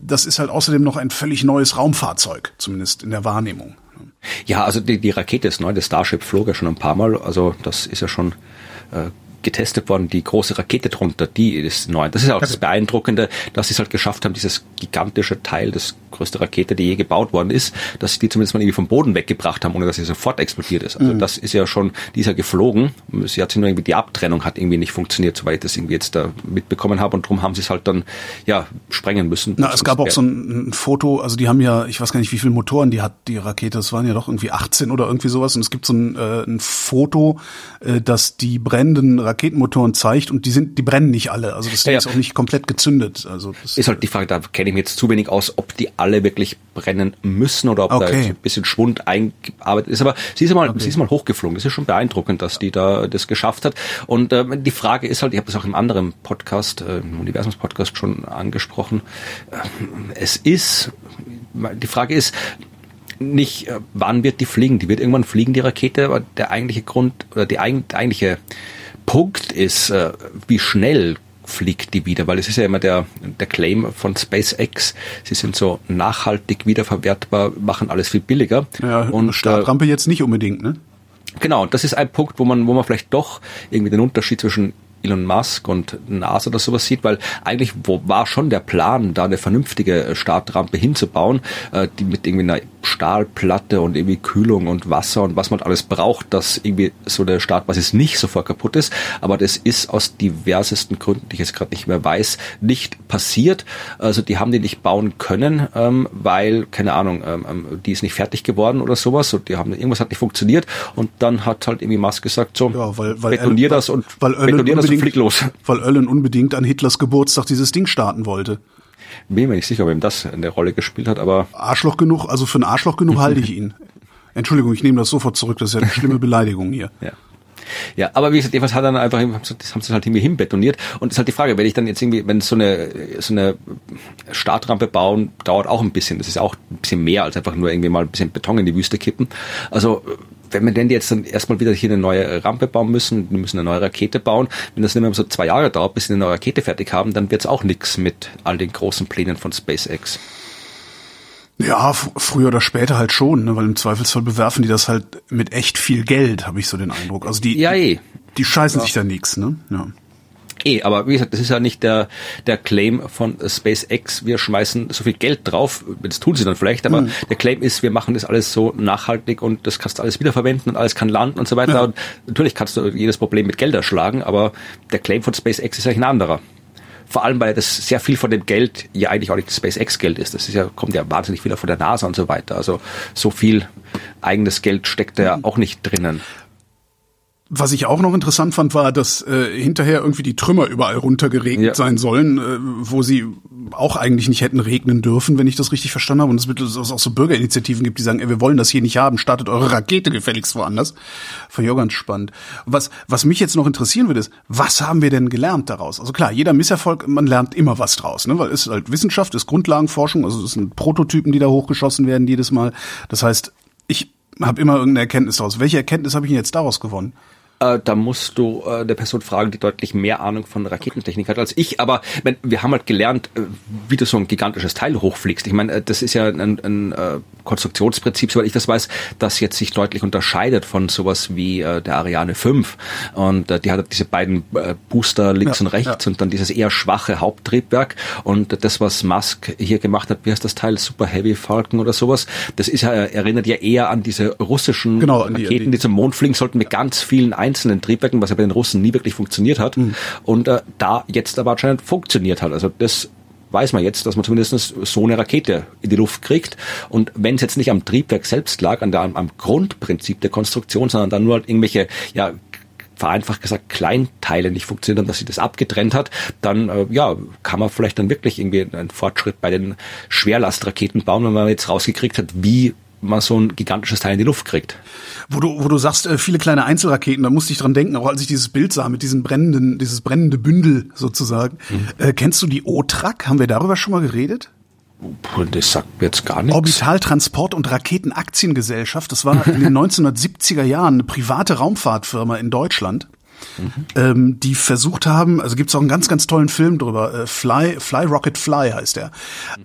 das ist halt außerdem noch ein völlig neues Raumfahrzeug, zumindest in der Wahrnehmung. Ja, also die, die Rakete ist neu, das Starship flog ja schon ein paar Mal, also das ist ja schon äh, getestet worden, die große Rakete drunter, die ist neu. Das ist auch das Beeindruckende, dass sie es halt geschafft haben, dieses gigantische Teil, das größte Rakete, die je gebaut worden ist, dass sie die zumindest mal irgendwie vom Boden weggebracht haben, ohne dass sie sofort explodiert ist. Also das ist ja schon, die ist ja geflogen. Sie hat sich nur irgendwie, die Abtrennung hat irgendwie nicht funktioniert, soweit ich das irgendwie jetzt da mitbekommen habe und darum haben sie es halt dann, ja, sprengen müssen. Na, es gab auch so ein, ein Foto, also die haben ja, ich weiß gar nicht, wie viele Motoren die hat, die Rakete, das waren ja doch irgendwie 18 oder irgendwie sowas und es gibt so ein, äh, ein Foto, äh, das die brennenden Raketenmotoren zeigt und die sind, die brennen nicht alle, also das Ding Ja, ja. ist auch nicht komplett gezündet, also das, Ist halt die Frage, da kenne ich mich jetzt zu wenig aus, ob die alle wirklich brennen müssen oder ob da Okay. jetzt ein bisschen Schwund eingearbeitet ist. Aber sie ist mal, sie ist mal hochgeflogen. Das ist schon beeindruckend, dass die da das geschafft hat. Und ähm, die Frage ist halt, ich habe das auch im anderen Podcast, äh, im Universums-Podcast schon angesprochen. Ähm, es ist, die Frage ist, nicht, äh, wann wird die fliegen. Die wird irgendwann fliegen, die Rakete, aber der eigentliche Grund oder die, eigentliche Punkt ist, äh, wie schnell fliegt die wieder, weil es ist ja immer der, der Claim von SpaceX, sie sind so nachhaltig wiederverwertbar, machen alles viel billiger. Ja, und Startrampe äh, jetzt nicht unbedingt, ne? Genau, das ist ein Punkt, wo man, wo man vielleicht doch irgendwie den Unterschied zwischen Elon Musk und NASA oder sowas sieht, weil eigentlich wo war schon der Plan, da eine vernünftige äh, Startrampe hinzubauen, äh, die mit irgendwie einer Stahlplatte und irgendwie Kühlung und Wasser und was man alles braucht, dass irgendwie so der Startbasis nicht sofort kaputt ist. Aber das ist aus diversesten Gründen, die ich jetzt gerade nicht mehr weiß, nicht passiert. Also die haben die nicht bauen können, ähm, weil, keine Ahnung, ähm, ähm die ist nicht fertig geworden oder sowas und die haben irgendwas hat nicht funktioniert und dann hat halt irgendwie Musk gesagt, so, ja, weil, weil betonier das und weil betonier das und flieg los. Weil Ölen unbedingt an Hitlers Geburtstag dieses Ding starten wollte. Bin mir nicht sicher, ob ihm das eine Rolle gespielt hat, aber. Arschloch genug, also für ein Arschloch genug halte ich ihn. <laughs> Entschuldigung, ich nehme das sofort zurück, das ist ja eine schlimme Beleidigung hier. Ja. Ja, aber wie gesagt, jedenfalls hat er dann einfach, das haben sie halt irgendwie hinbetoniert. Und das ist halt die Frage, wenn ich dann jetzt irgendwie, wenn so eine, so eine Startrampe bauen, dauert auch ein bisschen. Das ist auch ein bisschen mehr als einfach nur irgendwie mal ein bisschen Beton in die Wüste kippen. Also, wenn wir denn jetzt dann erstmal wieder hier eine neue Rampe bauen müssen, wir müssen eine neue Rakete bauen, wenn das nicht mehr so zwei Jahre dauert, bis sie eine neue Rakete fertig haben, dann wird es auch nichts mit all den großen Plänen von SpaceX. Ja, früher oder später halt schon, ne? weil im Zweifelsfall bewerfen die das halt mit echt viel Geld, habe ich so den Eindruck. Also die, ja, eh. die scheißen ja. sich da nichts, ne? Ja. Eh, aber wie gesagt, das ist ja nicht der, der Claim von SpaceX, wir schmeißen so viel Geld drauf, das tun sie dann vielleicht, aber mhm. der Claim ist, wir machen das alles so nachhaltig und das kannst du alles wiederverwenden und alles kann landen und so weiter. Ja. Und natürlich kannst du jedes Problem mit Geld erschlagen, aber der Claim von SpaceX ist eigentlich ein anderer. Vor allem, weil das sehr viel von dem Geld ja eigentlich auch nicht SpaceX-Geld ist. Das ist ja, kommt ja wahnsinnig wieder von der NASA und so weiter. Also so viel eigenes Geld steckt da ja mhm. auch nicht drinnen. Was ich auch noch interessant fand, war, dass äh, hinterher irgendwie die Trümmer überall runtergeregnet ja. sein sollen, äh, wo sie auch eigentlich nicht hätten regnen dürfen, wenn ich das richtig verstanden habe. Und es auch so Bürgerinitiativen gibt, die sagen, ey, wir wollen das hier nicht haben, startet eure Rakete gefälligst woanders. Fand ich auch ganz spannend. Was, was mich jetzt noch interessieren würde, ist, was haben wir denn gelernt daraus? Also klar, jeder Misserfolg, man lernt immer was draus, ne? weil es ist halt Wissenschaft, ist Grundlagenforschung, also es sind Prototypen, die da hochgeschossen werden jedes Mal. Das heißt, ich habe immer irgendeine Erkenntnis daraus. Welche Erkenntnis habe ich denn jetzt daraus gewonnen? Äh, da musst du äh, der Person fragen, die deutlich mehr Ahnung von Raketentechnik hat als ich. Aber mein, wir haben halt gelernt, äh, wie du so ein gigantisches Teil hochfliegst. Ich meine, äh, das ist ja ein, ein äh, Konstruktionsprinzip, soweit ich das weiß, das jetzt sich deutlich unterscheidet von sowas wie äh, der Ariane 5. Und äh, die hat diese beiden äh, Booster links ja, und rechts ja. und dann dieses eher schwache Haupttriebwerk. Und das, was Musk hier gemacht hat, wie heißt das Teil? Super Heavy Falcon oder sowas. Das ist ja, erinnert ja eher an diese russischen genau, Raketen, die, die, die, zum Mond fliegen sollten mit ganz vielen einzelnen Triebwerken, was ja bei den Russen nie wirklich funktioniert hat. Mhm. Und äh, da jetzt aber anscheinend funktioniert hat. Also das weiß man jetzt, dass man zumindest so eine Rakete in die Luft kriegt. Und wenn es jetzt nicht am Triebwerk selbst lag, an der, am Grundprinzip der Konstruktion, sondern dann nur halt irgendwelche, ja, vereinfacht gesagt Kleinteile nicht funktionieren, dass sie das abgetrennt hat, dann äh, ja, kann man vielleicht dann wirklich irgendwie einen Fortschritt bei den Schwerlastraketen bauen, wenn man jetzt rausgekriegt hat, wie man so ein gigantisches Teil in die Luft kriegt. Wo du, wo du sagst, äh, viele kleine Einzelraketen, da musste ich dran denken, auch als ich dieses Bild sah mit diesem brennenden, dieses brennende Bündel sozusagen. Mhm. Äh, kennst du die OTRAC? Haben wir darüber schon mal geredet? Das sagt mir jetzt gar nichts. Orbitaltransport und Raketenaktiengesellschaft. Das war in den <laughs> 1970er Jahren eine private Raumfahrtfirma in Deutschland mhm. ähm, die versucht haben, also gibt's auch einen ganz, ganz tollen Film drüber, äh, Fly, Fly Rocket Fly heißt der.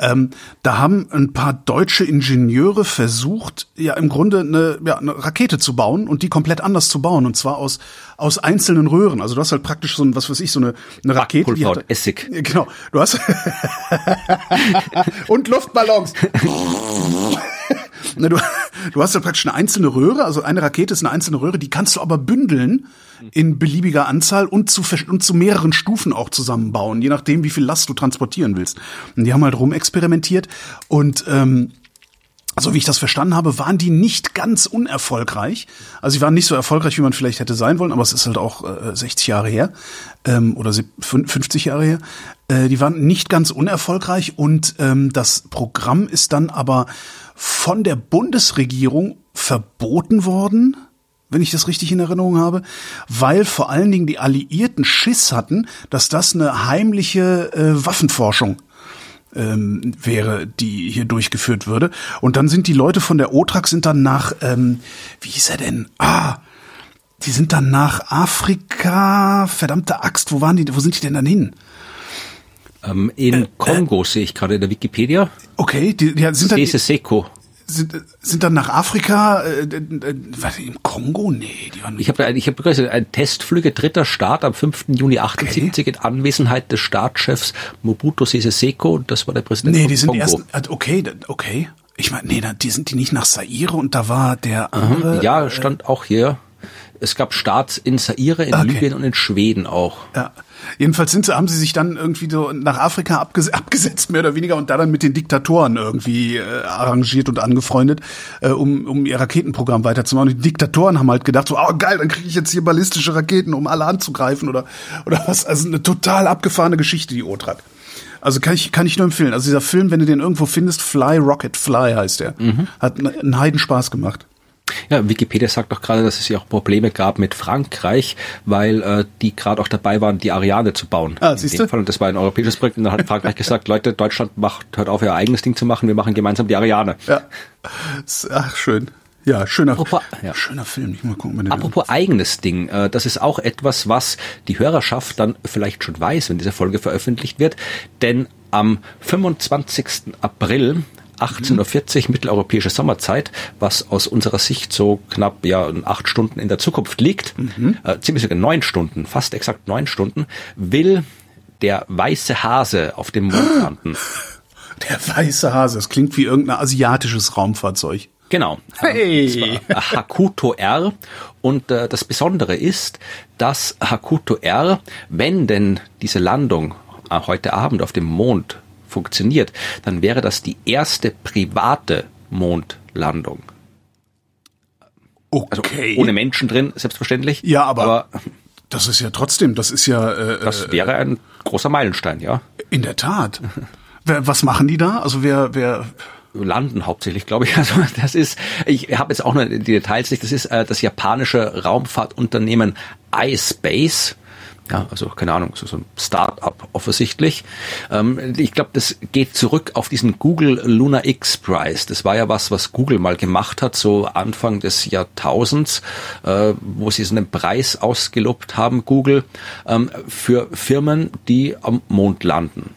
Ähm, da haben ein paar deutsche Ingenieure versucht, ja im Grunde eine, ja, eine Rakete zu bauen und die komplett anders zu bauen und zwar aus aus einzelnen Röhren. Also du hast halt praktisch so ein, was weiß ich, so eine, eine Rakete. Die hat, Essig. <laughs> Genau. Du hast <laughs> und Luftballons. <laughs> Du, du hast ja praktisch eine einzelne Röhre, also eine Rakete ist eine einzelne Röhre, die kannst du aber bündeln in beliebiger Anzahl und zu, und zu mehreren Stufen auch zusammenbauen, je nachdem, wie viel Last du transportieren willst. Und die haben halt rumexperimentiert und ähm, so wie ich das verstanden habe, waren die nicht ganz unerfolgreich. Also sie waren nicht so erfolgreich, wie man vielleicht hätte sein wollen, aber es ist halt auch äh, 60 Jahre her ähm, oder 50 Jahre her. Äh, die waren nicht ganz unerfolgreich und ähm, das Programm ist dann aber von der Bundesregierung verboten worden, wenn ich das richtig in Erinnerung habe, weil vor allen Dingen die Alliierten Schiss hatten, dass das eine heimliche äh, Waffenforschung ähm, wäre, die hier durchgeführt würde. Und dann sind die Leute von der OTRAG sind dann nach, ähm, wie hieß er denn? Ah, die sind dann nach Afrika, verdammte Axt, wo waren die, wo sind die denn dann hin? Ähm, in Kongo sehe ich gerade in der Wikipedia. Okay, die, die sind dann, Seko. Sind, sind dann nach Afrika, äh, äh, warte, im Kongo? Nee, die waren Ich habe ich hab gesagt, ein Testflüge dritter Start am 5. Juni 78 in Anwesenheit des Staatschefs Mobutu Sese Seko. Das war der Präsident Nee, die sind Kongo. erst, äh, okay, okay. Ich meine, nee, die sind die nicht nach Zaire und da war der andere. Ja, stand auch hier. Es gab Starts in Zaire, in Okay. Libyen und in Schweden auch. Ja. Jedenfalls sind sie, haben sie sich dann irgendwie so nach Afrika abges <laughs> abgesetzt, mehr oder weniger, und da dann mit den Diktatoren irgendwie äh, arrangiert und angefreundet, äh, um, um ihr Raketenprogramm weiterzumachen. Und die Diktatoren haben halt gedacht, so, oh geil, dann kriege ich jetzt hier ballistische Raketen, um alle anzugreifen oder, oder was. Also eine total abgefahrene Geschichte, die Otrak. Also kann ich, kann ich nur empfehlen. Also dieser Film, wenn du den irgendwo findest, Fly Rocket Fly heißt der. Hat einen- einen Heidenspaß gemacht. Ja, Wikipedia sagt doch gerade, dass es ja auch Probleme gab mit Frankreich, weil äh, die gerade auch dabei waren, die Ariane zu bauen. Ah, siehst du? Fall. Und das war ein europäisches Projekt. Und dann hat Frankreich gesagt, <laughs> Leute, Deutschland macht, hört auf, ihr eigenes Ding zu machen, wir machen gemeinsam die Ariane. Ja. Ach, schön. Ja, schöner, Apropos- ja. schöner Film. Ich mal gucken, Apropos eigenes Ding, äh, das ist auch etwas, was die Hörerschaft dann vielleicht schon weiß, wenn diese Folge veröffentlicht wird. Denn am 25. April 18.40 Uhr mitteleuropäische Sommerzeit, was aus unserer Sicht so knapp ja acht Stunden in der Zukunft liegt, äh, ziemlich sogar neun Stunden, fast exakt neun Stunden, will der weiße Hase auf dem Mond landen. Der weiße Hase, das klingt wie irgendein asiatisches Raumfahrzeug. Genau. Hey. Hakuto R. Und äh, das Besondere ist, dass Hakuto R, wenn denn diese Landung äh, heute Abend auf dem Mond funktioniert, dann wäre das die erste private Mondlandung. Also Okay. ohne Menschen drin, selbstverständlich. ja, aber, das ist ja trotzdem, das ist ja äh, das wäre ein großer Meilenstein, ja. in der Tat. Was machen die da? Also wer, wer, landen hauptsächlich, glaube ich. <laughs> Also das ist, ich habe jetzt auch noch die Details nicht, das ist äh, das japanische Raumfahrtunternehmen iSpace. Ja, also keine Ahnung, so, so ein Start-up offensichtlich. Ähm, ich glaube, das geht zurück auf diesen Google Lunar X Prize. Das war ja was, was Google mal gemacht hat, so Anfang des Jahrtausends, äh, wo sie so einen Preis ausgelobt haben, Google, ähm, für Firmen, die am Mond landen.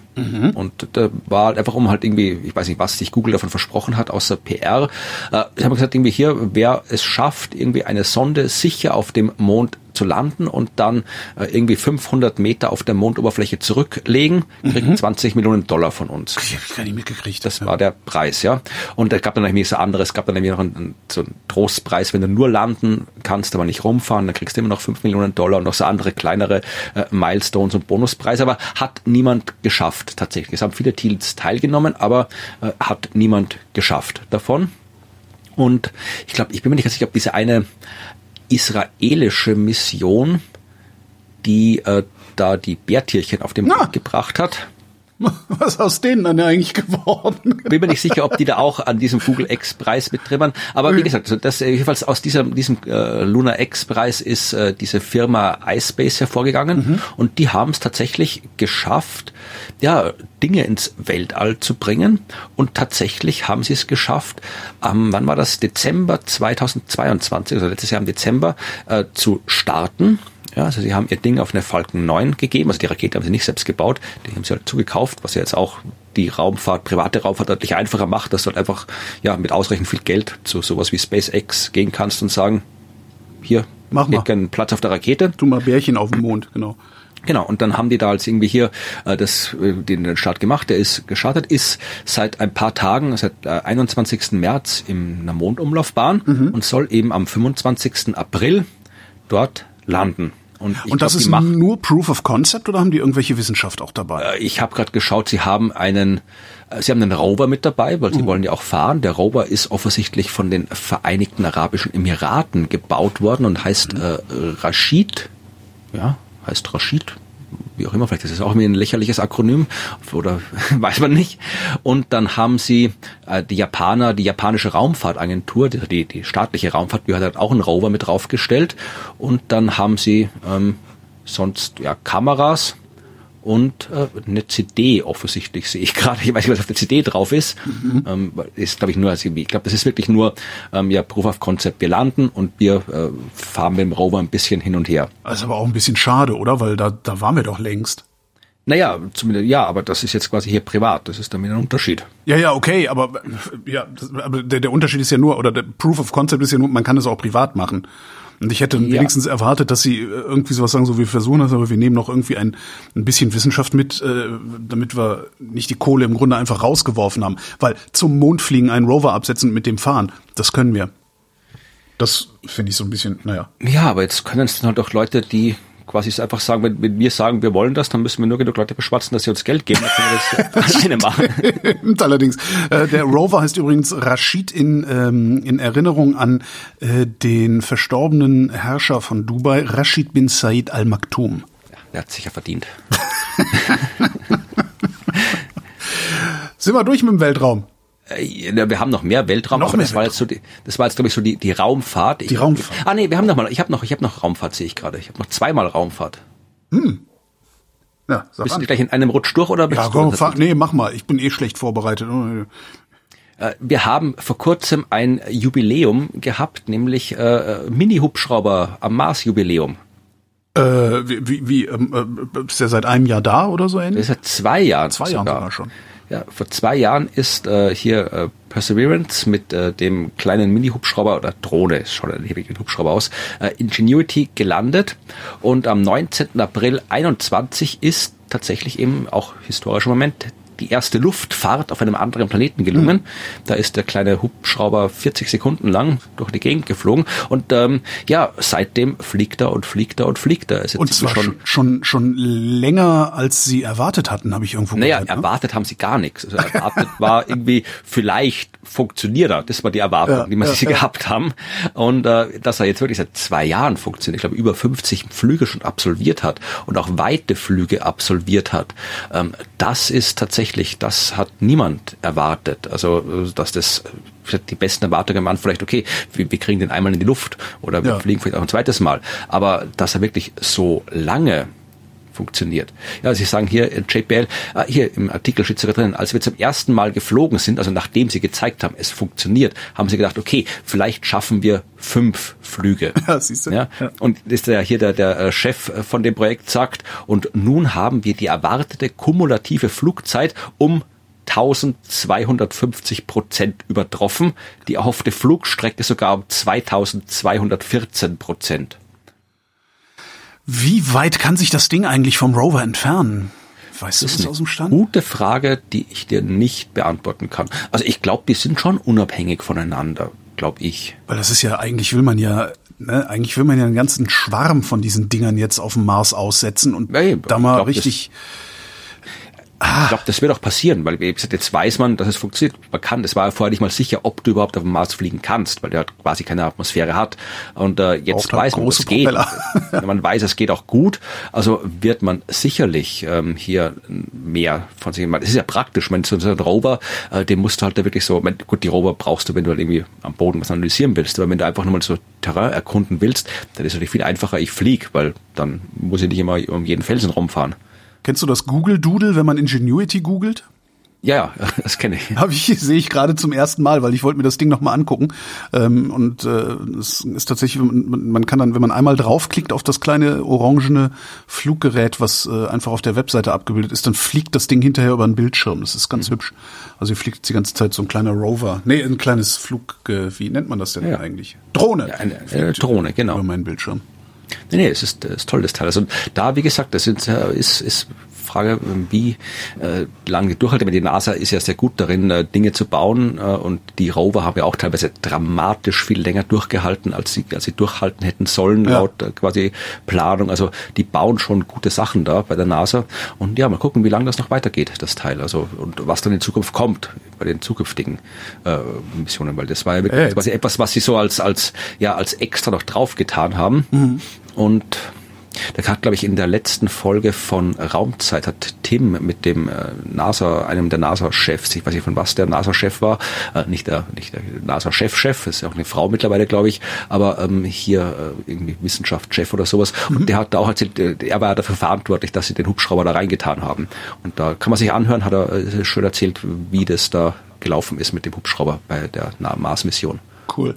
Und da war einfach um halt irgendwie, ich weiß nicht, was sich Google davon versprochen hat, außer PR. Äh, ich habe gesagt, irgendwie hier, wer es schafft, irgendwie eine Sonde sicher auf dem Mond zu landen und dann äh, irgendwie 500 Meter auf der Mondoberfläche zurücklegen, kriegt 20 Millionen Dollar von uns. ich hab ich gar nicht mitgekriegt. Das war der Preis, ja. Und es gab dann nämlich so andere, es gab dann nämlich noch einen, so einen Trostpreis, wenn du nur landen kannst, aber nicht rumfahren, dann kriegst du immer noch 5 Millionen Dollar und noch so andere kleinere äh, Milestones und Bonuspreise, aber hat niemand geschafft tatsächlich. Es haben viele Teams teilgenommen, aber äh, hat niemand geschafft davon. Und ich glaube, ich bin mir nicht ganz sicher, ob diese eine israelische Mission, die äh, da die Bärtierchen auf den. Mond gebracht hat, <laughs> Was ist aus denen dann eigentlich geworden? bin mir nicht sicher, ob die da auch an diesem Google X-Preis mit drin waren. Aber wie gesagt, das, äh, jedenfalls aus diesem, diesem äh, Lunar X-Preis ist äh, diese Firma iSpace hervorgegangen und die haben es tatsächlich geschafft, ja, Dinge ins Weltall zu bringen und tatsächlich haben sie es geschafft, am, wann war das, Dezember 2022, also letztes Jahr im Dezember, äh, zu starten. Ja, also sie haben ihr Ding auf eine Falcon 9 gegeben, also die Rakete haben sie nicht selbst gebaut, die haben sie halt zugekauft, was ja jetzt auch die Raumfahrt, private Raumfahrt deutlich einfacher macht, dass du halt einfach ja mit ausreichend viel Geld zu sowas wie SpaceX gehen kannst und sagen, hier, Mach mal. einen Platz auf der Rakete. Du mal Bärchen auf dem Mond, genau. Genau, und dann haben die da als irgendwie hier äh, das, äh, den, den Start gemacht, der ist gestartet, ist seit ein paar Tagen, seit äh, 21. März in einer Mondumlaufbahn und soll eben am 25. April dort landen. Und, Und das glaub, ist machen, nur Proof of Concept oder haben die irgendwelche Wissenschaft auch dabei? äh, ich habe gerade geschaut, sie haben einen, äh, sie haben einen Rover mit dabei, weil sie wollen ja auch fahren. Der Rover ist offensichtlich von den Vereinigten Arabischen Emiraten gebaut worden und heißt äh, Rashid. Ja, heißt Rashid. Wie auch immer, vielleicht ist es auch ein lächerliches Akronym oder <laughs> weiß man nicht. Und dann haben sie äh, die Japaner, die japanische Raumfahrtagentur, die, die, staatliche Raumfahrtbehörde hat auch einen Rover mit draufgestellt. Und dann haben sie ähm, sonst ja Kameras und äh, eine CD offensichtlich sehe ich gerade. Ich weiß nicht, was auf der CD drauf ist. Mhm. Ähm, ist glaube ich nur als ich glaube, das ist wirklich nur ähm, ja Proof of Concept. Wir landen und wir äh, fahren mit dem Rover ein bisschen hin und her. Das ist aber auch ein bisschen schade, oder? Weil da da waren wir doch längst. Naja, zumindest ja, aber das ist jetzt quasi hier privat. Das ist damit ein Unterschied. Ja, ja, okay, aber ja, das, aber der, der Unterschied ist ja nur, oder der Proof of Concept ist ja nur, man kann es auch privat machen. Und ich hätte ja. wenigstens erwartet, dass sie äh, irgendwie sowas sagen, so wir versuchen das, aber wir nehmen noch irgendwie ein, ein bisschen Wissenschaft mit, äh, damit wir nicht die Kohle im Grunde einfach rausgeworfen haben. Weil zum Mond fliegen, einen Rover absetzen und mit dem fahren, das können wir. Das finde ich so ein bisschen, naja. Ja, aber jetzt können es dann halt auch Leute, die quasi einfach sagen, wenn, wenn wir sagen, wir wollen das, dann müssen wir nur genug Leute beschwatzen, dass sie uns Geld geben, dann können wir das <laughs> <laughs> alleine machen. Allerdings. Äh, der Rover heißt übrigens Rashid in, ähm, in Erinnerung an äh, den verstorbenen Herrscher von Dubai, Rashid bin Said Al Maktoum. Ja, der hat sicher verdient. <laughs> Sind wir durch mit dem Weltraum? Äh, wir haben noch mehr Weltraum, noch aber mehr das war jetzt so die, das war jetzt glaube ich so die die Raumfahrt. Die Raumfahrt. Ah nee, wir haben noch mal, ich habe noch ich habe noch Raumfahrt sehe ich gerade. Ich habe noch zweimal Raumfahrt. Hm. Ja, sag Bist an. du gleich in einem Rutsch durch oder bist ja, komm, fahr, nee, mach mal. Ich bin eh schlecht vorbereitet. Äh, wir haben vor kurzem ein Jubiläum gehabt, nämlich äh, Mini-Hubschrauber am Mars-Jubiläum. Äh, wie, wie, wie ähm, äh, ist der seit einem Jahr da oder so ähnlich? Der ist seit zwei Jahren. Zwei Jahren sogar schon. Ja, vor zwei Jahren ist äh, hier äh, Perseverance mit äh, dem kleinen Mini-Hubschrauber oder Drohne, schon ein hewiger Hubschrauber aus, äh, Ingenuity gelandet und am 19. April 21 ist tatsächlich eben auch historischer Moment die erste Luftfahrt auf einem anderen Planeten gelungen. Mhm. Da ist der kleine Hubschrauber 40 Sekunden lang durch die Gegend geflogen und ähm, ja, seitdem fliegt er und fliegt er und fliegt er. und zwar schon, schon schon länger als sie erwartet hatten, habe ich irgendwo naja, gehört. Naja, ne? erwartet haben sie gar nichts. Also erwartet war <laughs> irgendwie vielleicht funktioniert er. Das war die Erwartung, ja, die man ja, sich ja. gehabt haben. Und äh, dass er jetzt wirklich seit zwei Jahren funktioniert, ich glaube über 50 Flüge schon absolviert hat und auch weite Flüge absolviert hat, ähm, das ist tatsächlich tatsächlich, das hat niemand erwartet. Also, dass das die besten Erwartungen waren vielleicht, okay, wir, wir kriegen den einmal in die Luft oder wir ja. fliegen vielleicht auch ein zweites Mal. Aber dass er wirklich so lange funktioniert. Ja, Sie sagen hier äh, JPL, äh, hier im Artikel steht sogar drin, als wir zum ersten Mal geflogen sind, also nachdem Sie gezeigt haben, es funktioniert, haben Sie gedacht, okay, vielleicht schaffen wir fünf Flüge. <laughs> Ja, siehst du. Ja, ja. Und ist ja hier der, der äh, Chef von dem Projekt sagt, und nun haben wir die erwartete kumulative Flugzeit um 1250 Prozent übertroffen, die erhoffte Flugstrecke sogar um 2214 Prozent. Wie weit kann sich das Ding eigentlich vom Rover entfernen? Weißt du das aus dem Stand? Gute Frage, die ich dir nicht beantworten kann. Also ich glaube, die sind schon unabhängig voneinander, glaube ich. Weil das ist ja, eigentlich will man ja, ne, eigentlich will man ja einen ganzen Schwarm von diesen Dingern jetzt auf dem Mars aussetzen und hey, da mal glaub, richtig Ah. Ich glaube, das wird auch passieren, weil gesagt, jetzt weiß man, dass es funktioniert. Man kann, es war ja vorher nicht mal sicher, ob du überhaupt auf dem Mars fliegen kannst, weil der quasi keine Atmosphäre hat. Und äh, jetzt weiß man, es geht. <laughs> man weiß, es geht auch gut. Also wird man sicherlich ähm, hier mehr von sich. Es ist ja praktisch, wenn so ein Rover, äh, den musst du halt da wirklich so. Wenn, gut, die Rover brauchst du, wenn du halt irgendwie am Boden was analysieren willst. Aber wenn du einfach nur mal so Terrain erkunden willst, dann ist es natürlich viel einfacher. Ich flieg, weil dann muss ich nicht immer um jeden Felsen rumfahren. Kennst du das Google Doodle, wenn man Ingenuity googelt? Ja, ja, <laughs> das kenne ich. <laughs> Habe ich sehe ich gerade zum ersten Mal, weil ich wollte mir das Ding noch mal angucken. Ähm, und äh, es ist tatsächlich, man, man kann dann, wenn man einmal draufklickt auf das kleine orangene Fluggerät, was äh, einfach auf der Webseite abgebildet ist, dann fliegt das Ding hinterher über einen Bildschirm. Das ist ganz mhm. hübsch. Also hier fliegt die ganze Zeit so ein kleiner Rover. Nee, ein kleines Flug, äh, wie nennt man das denn ja. eigentlich? Drohne. Ja, eine, eine Drohne, genau. Über meinen Bildschirm. Nee, nee, es ist, ist toll, das Teil. Also da, wie gesagt, das ist, äh, ist, ist Frage, wie äh, lange durchhalten. Die NASA ist ja sehr gut darin, äh, Dinge zu bauen äh, und die Rover haben ja auch teilweise dramatisch viel länger durchgehalten, als sie, als sie durchhalten hätten sollen, ja. laut äh, quasi Planung. Also die bauen schon gute Sachen da bei der NASA. Und ja, mal gucken, wie lange das noch weitergeht, das Teil. Also und was dann in Zukunft kommt bei den zukünftigen äh, Missionen, weil das war ja wirklich quasi etwas, was sie so als, als, ja, als extra noch draufgetan haben. Mhm. Und Da hat, glaube ich, in der letzten Folge von Raumzeit hat Tim mit dem äh, NASA, einem der NASA-Chefs, ich weiß nicht von was der NASA-Chef war, äh, nicht der, nicht der NASA-Chef-Chef, ist ja auch eine Frau mittlerweile, glaube ich, aber ähm, hier äh, irgendwie Wissenschaftschef oder sowas. Mhm. Und der hat da auch erzählt, äh, er war dafür verantwortlich, dass sie den Hubschrauber da reingetan haben. Und da kann man sich anhören, hat er äh, schön erzählt, wie das da gelaufen ist mit dem Hubschrauber bei der Mars-Mission. Cool.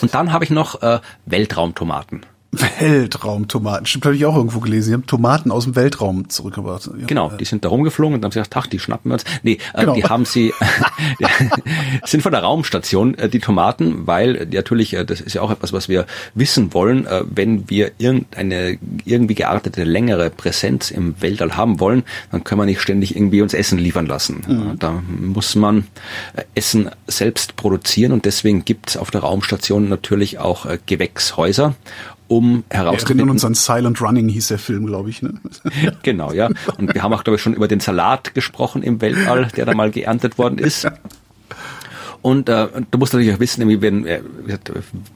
Und dann habe ich noch äh, Weltraumtomaten. Weltraumtomaten. Stimmt, habe ich auch irgendwo gelesen. Die haben Tomaten aus dem Weltraum zurückgebracht. Ja, genau, die sind da rumgeflogen und haben gesagt, ach, die schnappen wir uns. Nee, äh, genau. die haben sie, <laughs> die <laughs> sind von der Raumstation, äh, die Tomaten, weil natürlich, äh, das ist ja auch etwas, was wir wissen wollen, äh, wenn wir irgendeine irgendwie geartete längere Präsenz im Weltall haben wollen, dann können wir nicht ständig irgendwie uns Essen liefern lassen. Mhm. Da muss man äh, Essen selbst produzieren und deswegen gibt's auf der Raumstation natürlich auch äh, Gewächshäuser um herauszufinden. Wir erinnern uns an Silent Running hieß der Film, glaube ich. Ne? <laughs> genau, ja. Und wir haben auch, glaube ich, schon über den Salat gesprochen im Weltall, der da mal geerntet worden ist. Und äh, du musst natürlich auch wissen, wie, wenn, äh,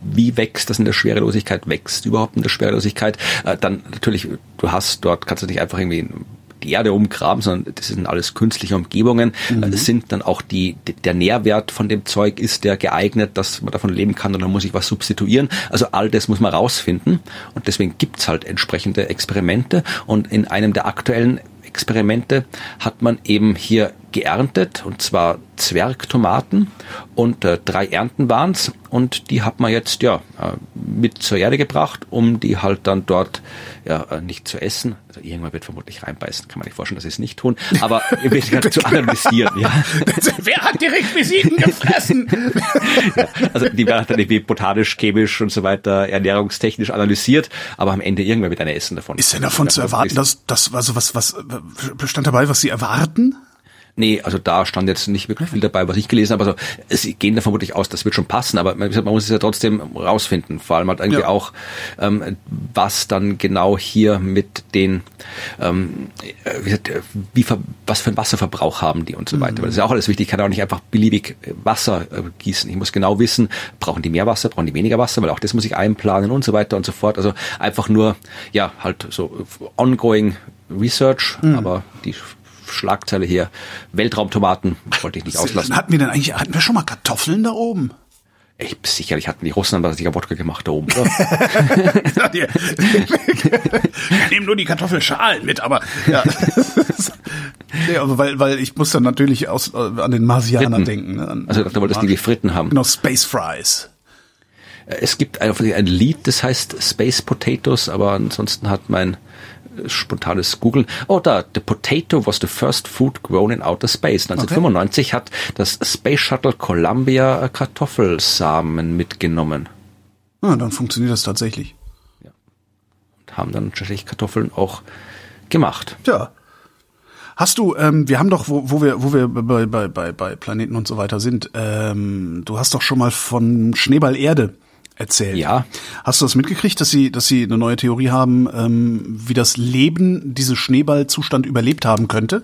wie wächst das in der Schwerelosigkeit, wächst überhaupt in der Schwerelosigkeit. Äh, dann natürlich, du hast dort, kannst du nicht einfach irgendwie die Erde umgraben, sondern das sind alles künstliche Umgebungen. Mhm. Das sind dann auch die, der Nährwert von dem Zeug ist der geeignet, dass man davon leben kann und dann muss ich was substituieren. Also all das muss man rausfinden und deswegen gibt's halt entsprechende Experimente und in einem der aktuellen Experimente hat man eben hier geerntet und zwar Zwergtomaten und äh, drei Ernten waren's und die hat man jetzt ja äh, mit zur Erde gebracht, um die halt dann dort ja äh, nicht zu essen. Also irgendwann wird vermutlich reinbeißen, kann man nicht vorstellen, dass sie es nicht tun, aber <laughs> halt zu analysieren. Ja. <laughs> Wer hat die Requisiten gefressen? ja, also die werden dann irgendwie botanisch, chemisch und so weiter, ernährungstechnisch analysiert, aber am Ende irgendwann wird einer essen davon. Ist denn davon zu erwarten, dass das also was was bestand dabei, was sie erwarten? Nee, also da stand jetzt nicht wirklich viel dabei, was ich gelesen habe. Also sie gehen da vermutlich aus, das wird schon passen, aber man, man muss es ja trotzdem rausfinden. Vor allem halt irgendwie ja. auch, ähm, was dann genau hier mit den, ähm, wie, wie was für einen Wasserverbrauch haben die und so weiter. Mhm. Weil das ist ja auch alles wichtig. Ich kann auch nicht einfach beliebig Wasser äh, gießen. Ich muss genau wissen, brauchen die mehr Wasser, brauchen die weniger Wasser, weil auch das muss ich einplanen und so weiter und so fort. Also einfach nur, ja, halt so ongoing Research, mhm. aber die Schlagzeile hier, Weltraumtomaten, wollte ich nicht auslassen. Hatten wir denn eigentlich, hatten wir schon mal Kartoffeln da oben? Ich, sicherlich hatten die Russen aber sicher Wodka gemacht da oben? <laughs> <laughs> Wir nehmen nur die Kartoffelschalen mit, aber ja. <laughs> nee, aber weil, weil ich muss dann natürlich aus, äh, an den Marsianer Fritten. denken. Ne? An, also da wolltest du die Fritten haben. Genau, Space Fries. Es gibt ein, ein Lied, das heißt Space Potatoes, aber ansonsten hat mein spontanes Googlen. Oh, da, the potato was the first food grown in outer space. 1995 okay. hat das Space Shuttle Columbia Kartoffelsamen mitgenommen. Ah, dann funktioniert das tatsächlich. Ja. Und haben dann tatsächlich Kartoffeln auch gemacht. Ja. Hast du, ähm, wir haben doch, wo, wo wir, wo wir bei, bei, bei, bei Planeten und so weiter sind, ähm, du hast doch schon mal von Schneeball Erde erzählt. Ja. Hast du das mitgekriegt, dass sie, dass sie eine neue Theorie haben, ähm, wie das Leben diesen Schneeballzustand überlebt haben könnte?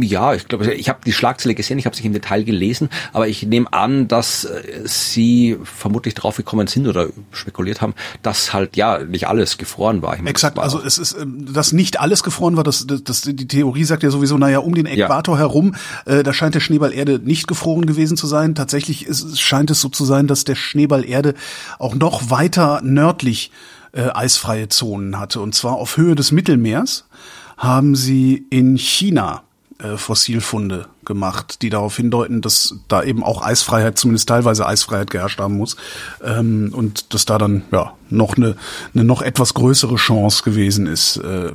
Ja, ich glaube, ich habe die Schlagzeile gesehen, ich habe sich im Detail gelesen, aber ich nehme an, dass äh, Sie vermutlich drauf gekommen sind oder spekuliert haben, dass halt ja nicht alles gefroren war. Meine, Exakt, war also es ist, ähm, dass nicht alles gefroren war, das, das, das, die Theorie sagt ja sowieso, naja, um den Äquator ja. herum, äh, da scheint der Schneeball Erde nicht gefroren gewesen zu sein. Tatsächlich ist, scheint es so zu sein, dass der Schneeball Erde auch noch weiter nördlich äh, eisfreie Zonen hatte. Und zwar auf Höhe des Mittelmeers haben sie in China äh, Fossilfunde gemacht, die darauf hindeuten, dass da eben auch Eisfreiheit, zumindest teilweise Eisfreiheit geherrscht haben muss. Ähm, und dass da dann ja noch eine, eine noch etwas größere Chance gewesen ist, äh,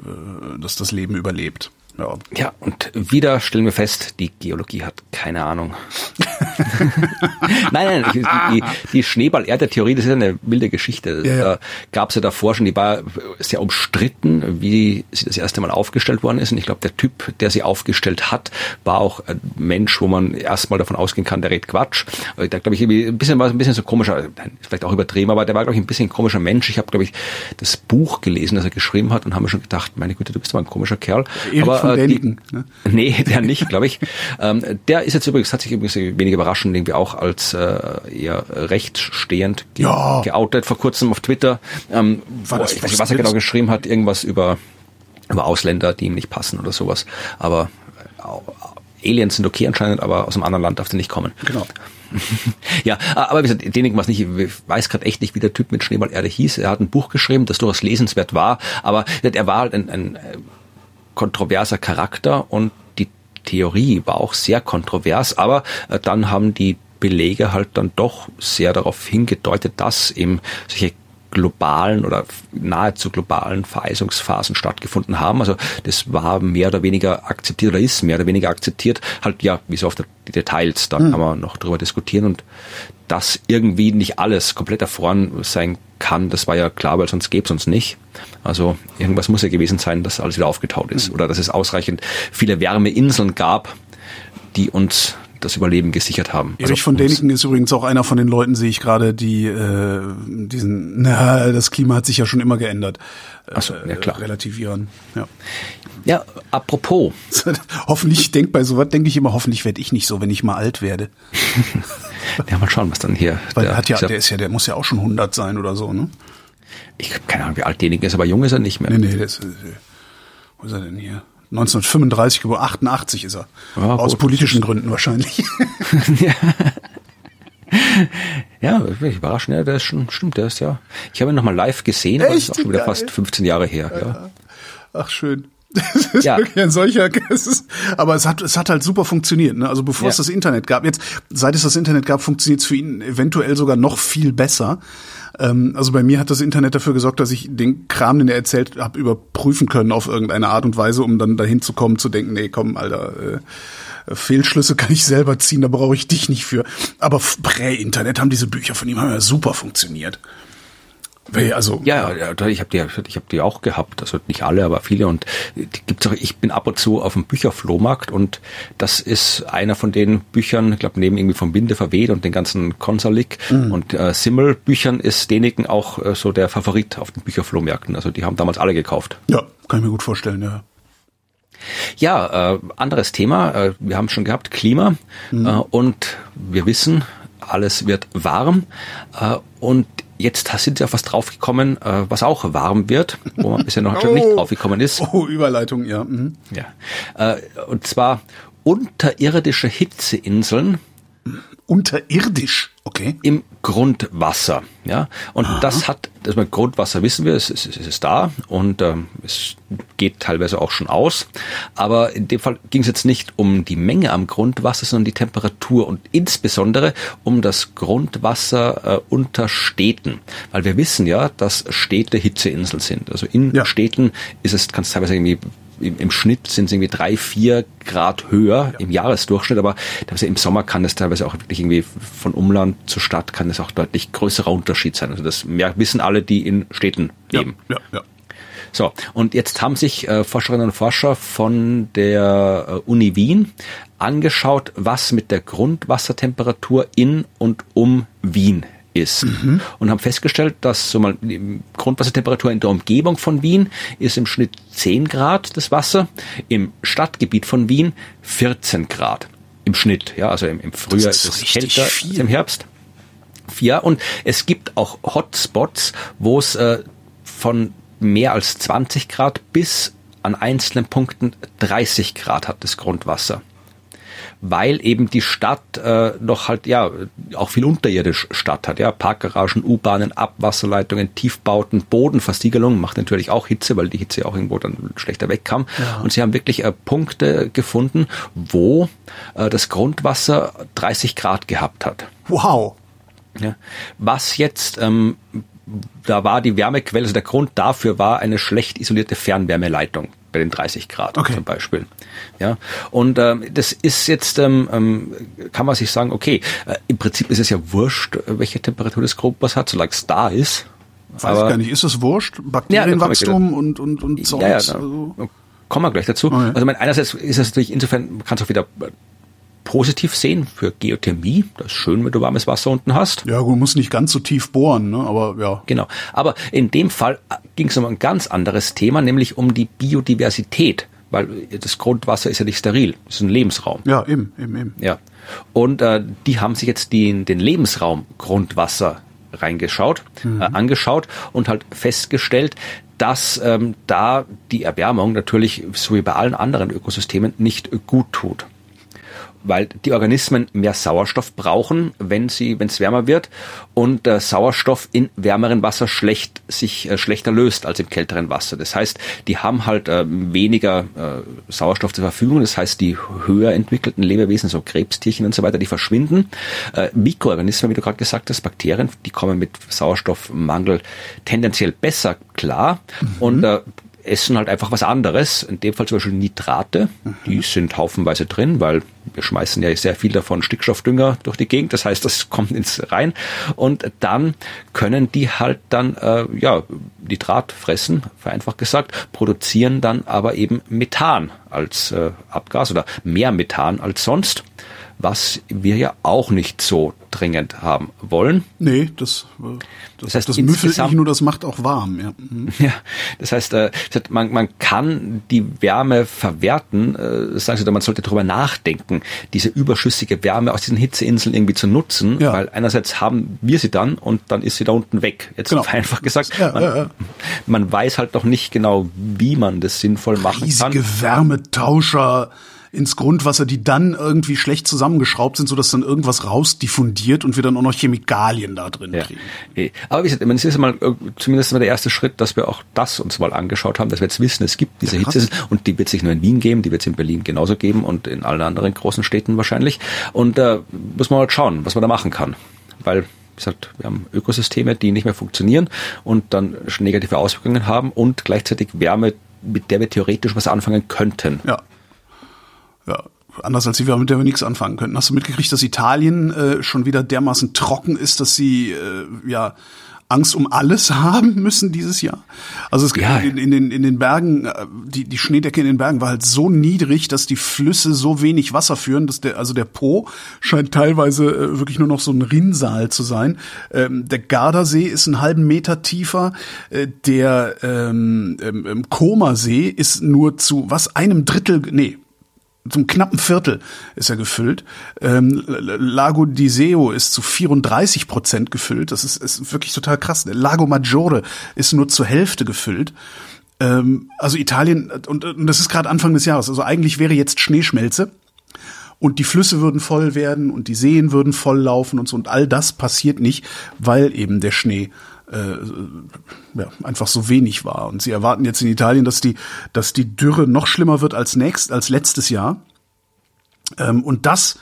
dass das Leben überlebt. Ja. ja, und wieder stellen wir fest, die Geologie hat keine Ahnung. <laughs> nein, nein, die, die Schneeball-Erde-Theorie, das ist eine wilde Geschichte. Ja, ja. Da gab es ja davor schon, die war sehr umstritten, wie sie das erste Mal aufgestellt worden ist. Und ich glaube, der Typ, der sie aufgestellt hat, war auch ein Mensch, wo man erstmal davon ausgehen kann, der redet Quatsch. Da glaube ich, ein bisschen war ein bisschen so komischer, vielleicht auch übertrieben, aber der war, glaube ich, ein bisschen ein komischer Mensch. Ich habe, glaube ich, das Buch gelesen, das er geschrieben hat und haben mir schon gedacht, meine Güte, du bist aber ein komischer Kerl. Aber, von äh, die- Däniken. Ne? Nee, der nicht, glaube ich. <laughs> ähm, der ist jetzt übrigens, hat sich übrigens wenig überraschend irgendwie auch als äh, eher rechtsstehend ge Ja. geoutet vor kurzem auf Twitter. Ähm, War das ich weiß nicht, was er genau geschrieben hat, irgendwas über, über Ausländer, die ihm nicht passen oder sowas. Aber äh, Aliens sind okay anscheinend, aber aus einem anderen Land darf der nicht kommen. Genau. <laughs> Ja, aber wie gesagt, Däniken war es nicht, ich weiß gerade echt nicht, wie der Typ mit Schneeballerde hieß. Er hat ein Buch geschrieben, das durchaus lesenswert war, aber er war halt ein, ein äh, kontroverser Charakter und die Theorie war auch sehr kontrovers, aber äh, dann haben die Belege halt dann doch sehr darauf hingedeutet, dass eben solche globalen oder nahezu globalen Vereisungsphasen stattgefunden haben. Also das war mehr oder weniger akzeptiert oder ist mehr oder weniger akzeptiert. Halt ja, wie so oft die Details, da kann man noch drüber diskutieren und dass irgendwie nicht alles komplett erfroren sein kann, das war ja klar, weil sonst gäbe es uns nicht. Also irgendwas muss ja gewesen sein, dass alles wieder aufgetaut ist oder dass es ausreichend viele Wärmeinseln gab, die uns das Überleben gesichert haben. Also Erich von uns- Däniken ist übrigens auch einer von den Leuten, sehe ich gerade, die äh, diesen, na, das Klima hat sich ja schon immer geändert. Ach so, ja, klar. Relativieren. Ja. Ja, apropos, <laughs> hoffentlich denk bei sowas denke ich immer, hoffentlich werde ich nicht so, wenn ich mal alt werde. <laughs> ja, mal schauen, was dann hier. Weil der, hat ja, der ist ja, der muss ja auch schon 100 sein oder so, ne? ich habe keine Ahnung, wie alt derjenige ist, aber jung ist er nicht mehr. Nee, nee, ist, äh, wo ist er denn hier? 1935 geboren, 88 ist er. Ja, Aus gut. politischen Gründen wahrscheinlich. <laughs> Ja, wirklich überraschend. Ja, der ist schon, stimmt, der ist ja. Ich habe ihn nochmal live gesehen, aber das ist auch schon wieder fast 15 Jahre her. Ja. Ach schön. <laughs> Das ist Ja. wirklich ein solcher. Es ist, aber es hat, es hat halt super funktioniert. Ne? Also bevor es Ja. das Internet gab, jetzt seit es das Internet gab, funktioniert es für ihn eventuell sogar noch viel besser. Ähm, also bei mir hat das Internet dafür gesorgt, dass ich den Kram, den er erzählt habe, überprüfen können auf irgendeine Art und Weise, um dann dahin zu kommen, zu denken, nee, komm, Alter, äh, Fehlschlüsse <laughs> kann ich selber ziehen, da brauche ich dich nicht für. Aber prä-Internet haben diese Bücher von ihm haben ja super funktioniert. Also Ja, ja, ich habe die, ich hab die auch gehabt, also nicht alle, aber viele und die gibt's auch. Ich bin ab und zu auf dem Bücherflohmarkt und das ist einer von den Büchern, ich glaube neben irgendwie vom Winde verweht und den ganzen Konsalik und äh, Simmel Büchern ist Deniken auch äh, so der Favorit auf den Bücherflohmärkten. Also die haben damals alle gekauft. ja, kann ich mir gut vorstellen, ja. Ja, äh, anderes Thema. Äh, wir haben schon gehabt Klima äh, und wir wissen, alles wird warm äh, und jetzt sind sie auf was draufgekommen, äh, was auch warm wird, wo man bisher noch <laughs> anscheinend nicht draufgekommen ist. Oh, Überleitung, ja. Mhm. Ja. Äh, und zwar unterirdische Hitzeinseln Unterirdisch, okay. im Grundwasser. Ja, und das hat, das mit Grundwasser wissen wir, es ist, es ist da und ähm, es geht teilweise auch schon aus. Aber in dem Fall ging es jetzt nicht um die Menge am Grundwasser, sondern die Temperatur und insbesondere um das Grundwasser äh, unter Städten, weil wir wissen ja, dass Städte Hitzeinseln sind. Also in Ja. Städten ist es, kann es teilweise irgendwie im, im Schnitt sind es irgendwie drei, vier Grad höher im Jahresdurchschnitt, aber teilweise im Sommer kann es teilweise auch wirklich irgendwie von Umland zur Stadt kann es auch deutlich größerer Unterschied sein. Also das mer- wissen alle, die in Städten leben. Ja, ja. So, und jetzt haben sich äh, Forscherinnen und Forscher von der äh, Uni Wien angeschaut, was mit der Grundwassertemperatur in und um Wien ist. Und haben festgestellt, dass so mal die Grundwassertemperatur in der Umgebung von Wien ist im Schnitt 10 Grad das Wasser, im Stadtgebiet von Wien 14 Grad im Schnitt. Ja, also im, im Frühjahr ist ist es kälter viel. als im Herbst. Ja, und es gibt auch Hotspots, wo es äh, von mehr als 20 Grad bis an einzelnen Punkten 30 Grad hat das Grundwasser. Weil eben die Stadt äh, noch halt ja auch viel unterirdisch Stadt hat, ja Parkgaragen, U-Bahnen, Abwasserleitungen, Tiefbauten, Bodenversiegelung macht natürlich auch Hitze, weil die Hitze auch irgendwo dann schlechter wegkam. Und sie haben wirklich äh, Punkte gefunden, wo äh, das Grundwasser 30 Grad gehabt hat. Wow. Ja. Was jetzt, ähm, da war die Wärmequelle, also der Grund dafür war eine schlecht isolierte Fernwärmeleitung bei den 30 Grad Okay. zum Beispiel. Ja, und ähm, das ist jetzt, ähm, ähm, kann man sich sagen, okay, äh, im Prinzip ist es ja wurscht, äh, welche Temperatur das Grundwasser hat, solange es da ist. Weiß ich gar nicht. Ist das wurscht? Bakterienwachstum und, und, und Zeugs? Ja, ja, also, kommen wir gleich dazu. Okay. Also mein, einerseits ist es natürlich insofern, man kann es auch wieder äh, positiv sehen für Geothermie. Das ist schön, wenn du warmes Wasser unten hast. ja, gut, muss nicht ganz so tief bohren, ne? aber ja. Genau. Aber in dem Fall ging es um ein ganz anderes Thema, nämlich um die Biodiversität weil das Grundwasser ist ja nicht steril, es ist ein Lebensraum. Ja, eben, eben, eben. Ja. Und äh, die haben sich jetzt den, den Lebensraum Grundwasser reingeschaut, mhm. äh, angeschaut und halt festgestellt, dass ähm, da die Erwärmung natürlich so wie bei allen anderen Ökosystemen nicht gut tut weil die Organismen mehr Sauerstoff brauchen, wenn sie, wenn es wärmer wird und äh, Sauerstoff in wärmeren Wasser schlecht sich äh, schlechter löst als im kälteren Wasser. Das heißt, die haben halt äh, weniger Sauerstoff zur Verfügung. Das heißt, die höher entwickelten Lebewesen, so Krebstierchen und so weiter, die verschwinden. Äh, Mikroorganismen, wie du gerade gesagt hast, Bakterien, die kommen mit Sauerstoffmangel tendenziell besser klar mhm. und äh, essen halt einfach was anderes. In dem Fall zum Beispiel Nitrate. Mhm. Die sind haufenweise drin, weil wir schmeißen ja sehr viel davon Stickstoffdünger durch die Gegend. Das heißt, das <laughs> kommt ins rein. Und dann können die halt dann, äh, ja, Nitrat fressen, vereinfacht gesagt, produzieren dann aber eben Methan als äh, Abgas oder mehr Methan als sonst was wir ja auch nicht so dringend haben wollen. Nee, das, das, das heißt, das müffelt nicht nur, das macht auch warm. Ja, mhm. <laughs> ja das heißt, äh, man, man kann die Wärme verwerten, äh, sagen Sie, man sollte darüber nachdenken, diese überschüssige Wärme aus diesen Hitzeinseln irgendwie zu nutzen, ja. weil einerseits haben wir sie dann und dann ist sie da unten weg. Jetzt genau. einfach gesagt, ja, man, ja, man, weiß halt noch nicht genau, wie man das sinnvoll machen Riesige kann. Riesige Wärmetauscher ins Grundwasser, die dann irgendwie schlecht zusammengeschraubt sind, sodass dann irgendwas rausdiffundiert und wir dann auch noch Chemikalien da drin ja. kriegen. Eh. Aber wie gesagt, es ist mal äh, zumindest mal der erste Schritt, dass wir auch das uns mal angeschaut haben, dass wir jetzt wissen, es gibt diese ja, Hitze und die wird sich nur in Wien geben, die wird es in Berlin genauso geben und in allen anderen großen Städten wahrscheinlich. Und da äh, muss man halt schauen, was man da machen kann. Weil wie gesagt, wir haben Ökosysteme, die nicht mehr funktionieren und dann negative Auswirkungen haben und gleichzeitig Wärme, mit der wir theoretisch was anfangen könnten. Ja ja, anders als wir, mit der wir nichts anfangen könnten. Hast du mitgekriegt, dass Italien äh, schon wieder dermaßen trocken ist, dass sie äh, ja Angst um alles <laughs> haben müssen dieses Jahr. Also es ja. in, in, den in den Bergen äh, die die Schneedecke in den Bergen war halt so niedrig, dass die Flüsse so wenig Wasser führen, dass der also der Po scheint teilweise äh, wirklich nur noch so ein Rinnsal zu sein. Ähm, der Gardasee ist einen halben Meter tiefer. Äh, der ähm, ähm, Comersee ist nur zu was einem Drittel nee zum knappen Viertel ist er gefüllt. Ähm, Lago di Seo ist zu 34 Prozent gefüllt. Das ist, ist wirklich total krass. Lago Maggiore ist nur zur Hälfte gefüllt. Ähm, also Italien, und, und das ist gerade Anfang des Jahres. Also eigentlich wäre jetzt Schneeschmelze. Und die Flüsse würden voll werden und die Seen würden voll laufen und so. Und all das passiert nicht, weil eben der Schnee äh, ja, einfach so wenig war. Und sie erwarten jetzt in Italien, dass die, dass die Dürre noch schlimmer wird als nächst, als letztes Jahr. Ähm, und das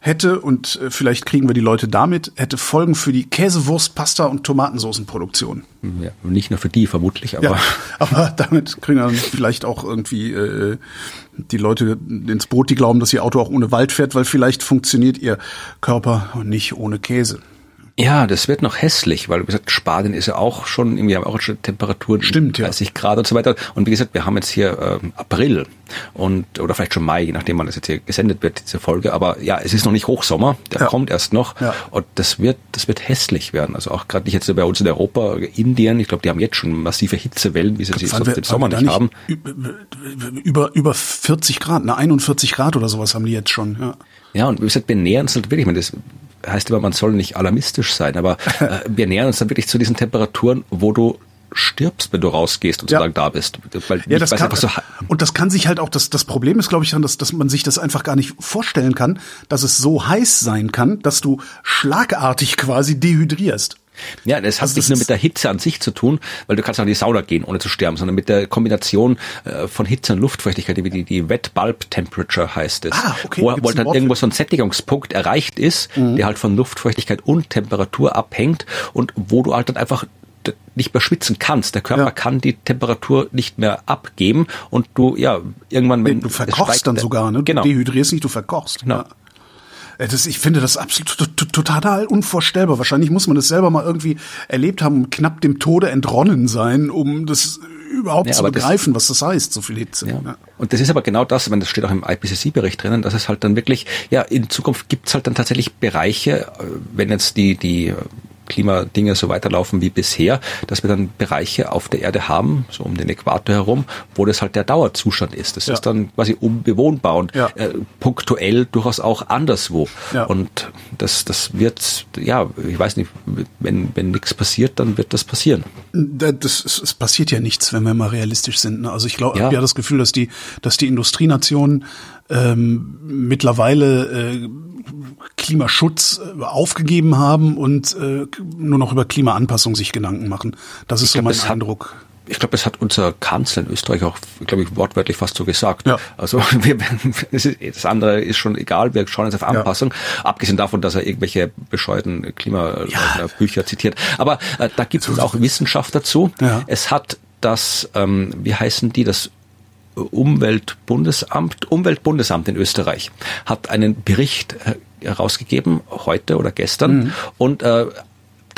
hätte, und äh, vielleicht kriegen wir die Leute damit, hätte Folgen für die Käsewurst, Pasta und Tomatensoßenproduktion. Ja, nicht nur für die vermutlich, aber. Ja, <laughs> aber damit kriegen dann vielleicht auch irgendwie äh, die Leute ins Boot, die glauben, dass ihr Auto auch ohne Wald fährt, weil vielleicht funktioniert ihr Körper nicht ohne Käse. Ja, das wird noch hässlich, weil wie gesagt, Spanien ist ja auch schon, irgendwie haben auch schon Temperaturen Stimmt, 30 ja. Grad und so weiter. Und wie gesagt, wir haben jetzt hier ähm, April und oder vielleicht schon Mai, je nachdem wann das jetzt hier gesendet wird, diese Folge. Aber ja, es ist noch nicht Hochsommer, der ja. kommt erst noch. Ja. Und das wird, das wird hässlich werden. Also auch gerade nicht jetzt bei uns in Europa, Indien, ich glaube, die haben jetzt schon massive Hitzewellen, wie sie sie sonst im Sommer nicht, nicht haben. Über, über 40 Grad, ne, 41 Grad oder sowas haben die jetzt schon, ja. Ja, und wie gesagt, wir nähern uns halt wirklich, ich meine, das heißt immer, man soll nicht alarmistisch sein, aber <laughs> äh, wir nähern uns dann wirklich zu diesen Temperaturen, wo du stirbst, wenn du rausgehst und ja. so lange da bist. Weil ja, das kann, so und das kann sich halt auch, das, das Problem ist, glaube ich, dass, dass man sich das einfach gar nicht vorstellen kann, dass es so heiß sein kann, dass du schlagartig quasi dehydrierst. Ja, das hat also nicht nur mit der Hitze an sich zu tun, weil du kannst auch in die Sauna gehen, ohne zu sterben, sondern mit der Kombination äh, von Hitze und Luftfeuchtigkeit, wie die, die Wet Bulb Temperature heißt es. Ah, okay. Wo, wo dann irgendwo so ein Sättigungspunkt erreicht ist, mhm. der halt von Luftfeuchtigkeit und Temperatur abhängt und wo du halt dann einfach nicht mehr schwitzen kannst. Der Körper ja. kann die Temperatur nicht mehr abgeben und du, ja, irgendwann, wenn. Du verkochst dann sogar, ne? Du genau. dehydrierst nicht, du verkochst. Genau. Ja. Das, ich finde das absolut total unvorstellbar. Wahrscheinlich muss man das selber mal irgendwie erlebt haben knapp dem Tode entronnen sein, um das überhaupt ja, zu begreifen, das, was das heißt, so viel Hitze. Ja. Ja. Und das ist aber genau das, wenn das steht auch im IPCC-Bericht drinnen, dass es halt dann wirklich, ja, in Zukunft gibt's halt dann tatsächlich Bereiche, äh, wenn jetzt die, die Klimadinge so weiterlaufen wie bisher, dass wir dann Bereiche auf der Erde haben, so um den Äquator herum, wo das halt der Dauerzustand ist. Das ja. ist dann quasi unbewohnbar und ja. äh, punktuell durchaus auch anderswo. Ja. Und das, das wird, ja, ich weiß nicht, wenn, wenn nichts passiert, dann wird das passieren. Das, es passiert ja nichts, wenn wir mal realistisch sind. Ne? Also ich glaube, ja. habe ja das Gefühl, dass die, dass die Industrienationen ähm, mittlerweile äh, Klimaschutz äh, aufgegeben haben und äh, nur noch über Klimaanpassung sich Gedanken machen. Das ist ich so mein Eindruck. Hat, ich glaube, das hat unser Kanzler in Österreich auch, glaube ich, wortwörtlich fast so gesagt. Ja. Also <laughs> wir, das andere ist schon egal, wir schauen jetzt auf Anpassung, ja. abgesehen davon, dass er irgendwelche bescheuerten Klimabücher ja. zitiert. Aber äh, da gibt es auch Wissenschaft dazu. Ja. Es hat das, ähm, wie heißen die, das Umweltbundesamt, Umweltbundesamt in Österreich hat einen Bericht äh, herausgegeben, heute oder gestern, mhm. und äh,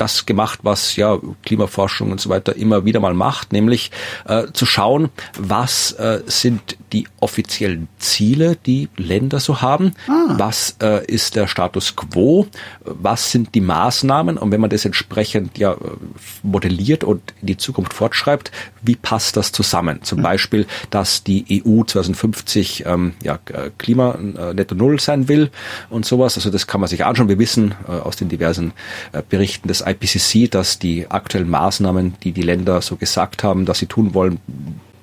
das gemacht, was ja Klimaforschung und so weiter immer wieder mal macht, nämlich äh, zu schauen, was äh, sind die offiziellen Ziele, die Länder so haben, ah. was äh, ist der Status quo, was sind die Maßnahmen und wenn man das entsprechend ja modelliert und in die Zukunft fortschreibt, wie passt das zusammen? Zum mhm. Beispiel, dass die EU 2050 ähm, ja, Klima äh, netto null sein will und sowas. Also das kann man sich anschauen. Wir wissen äh, aus den diversen äh, Berichten des IPCC, dass die aktuellen Maßnahmen, die die Länder so gesagt haben, dass sie tun wollen,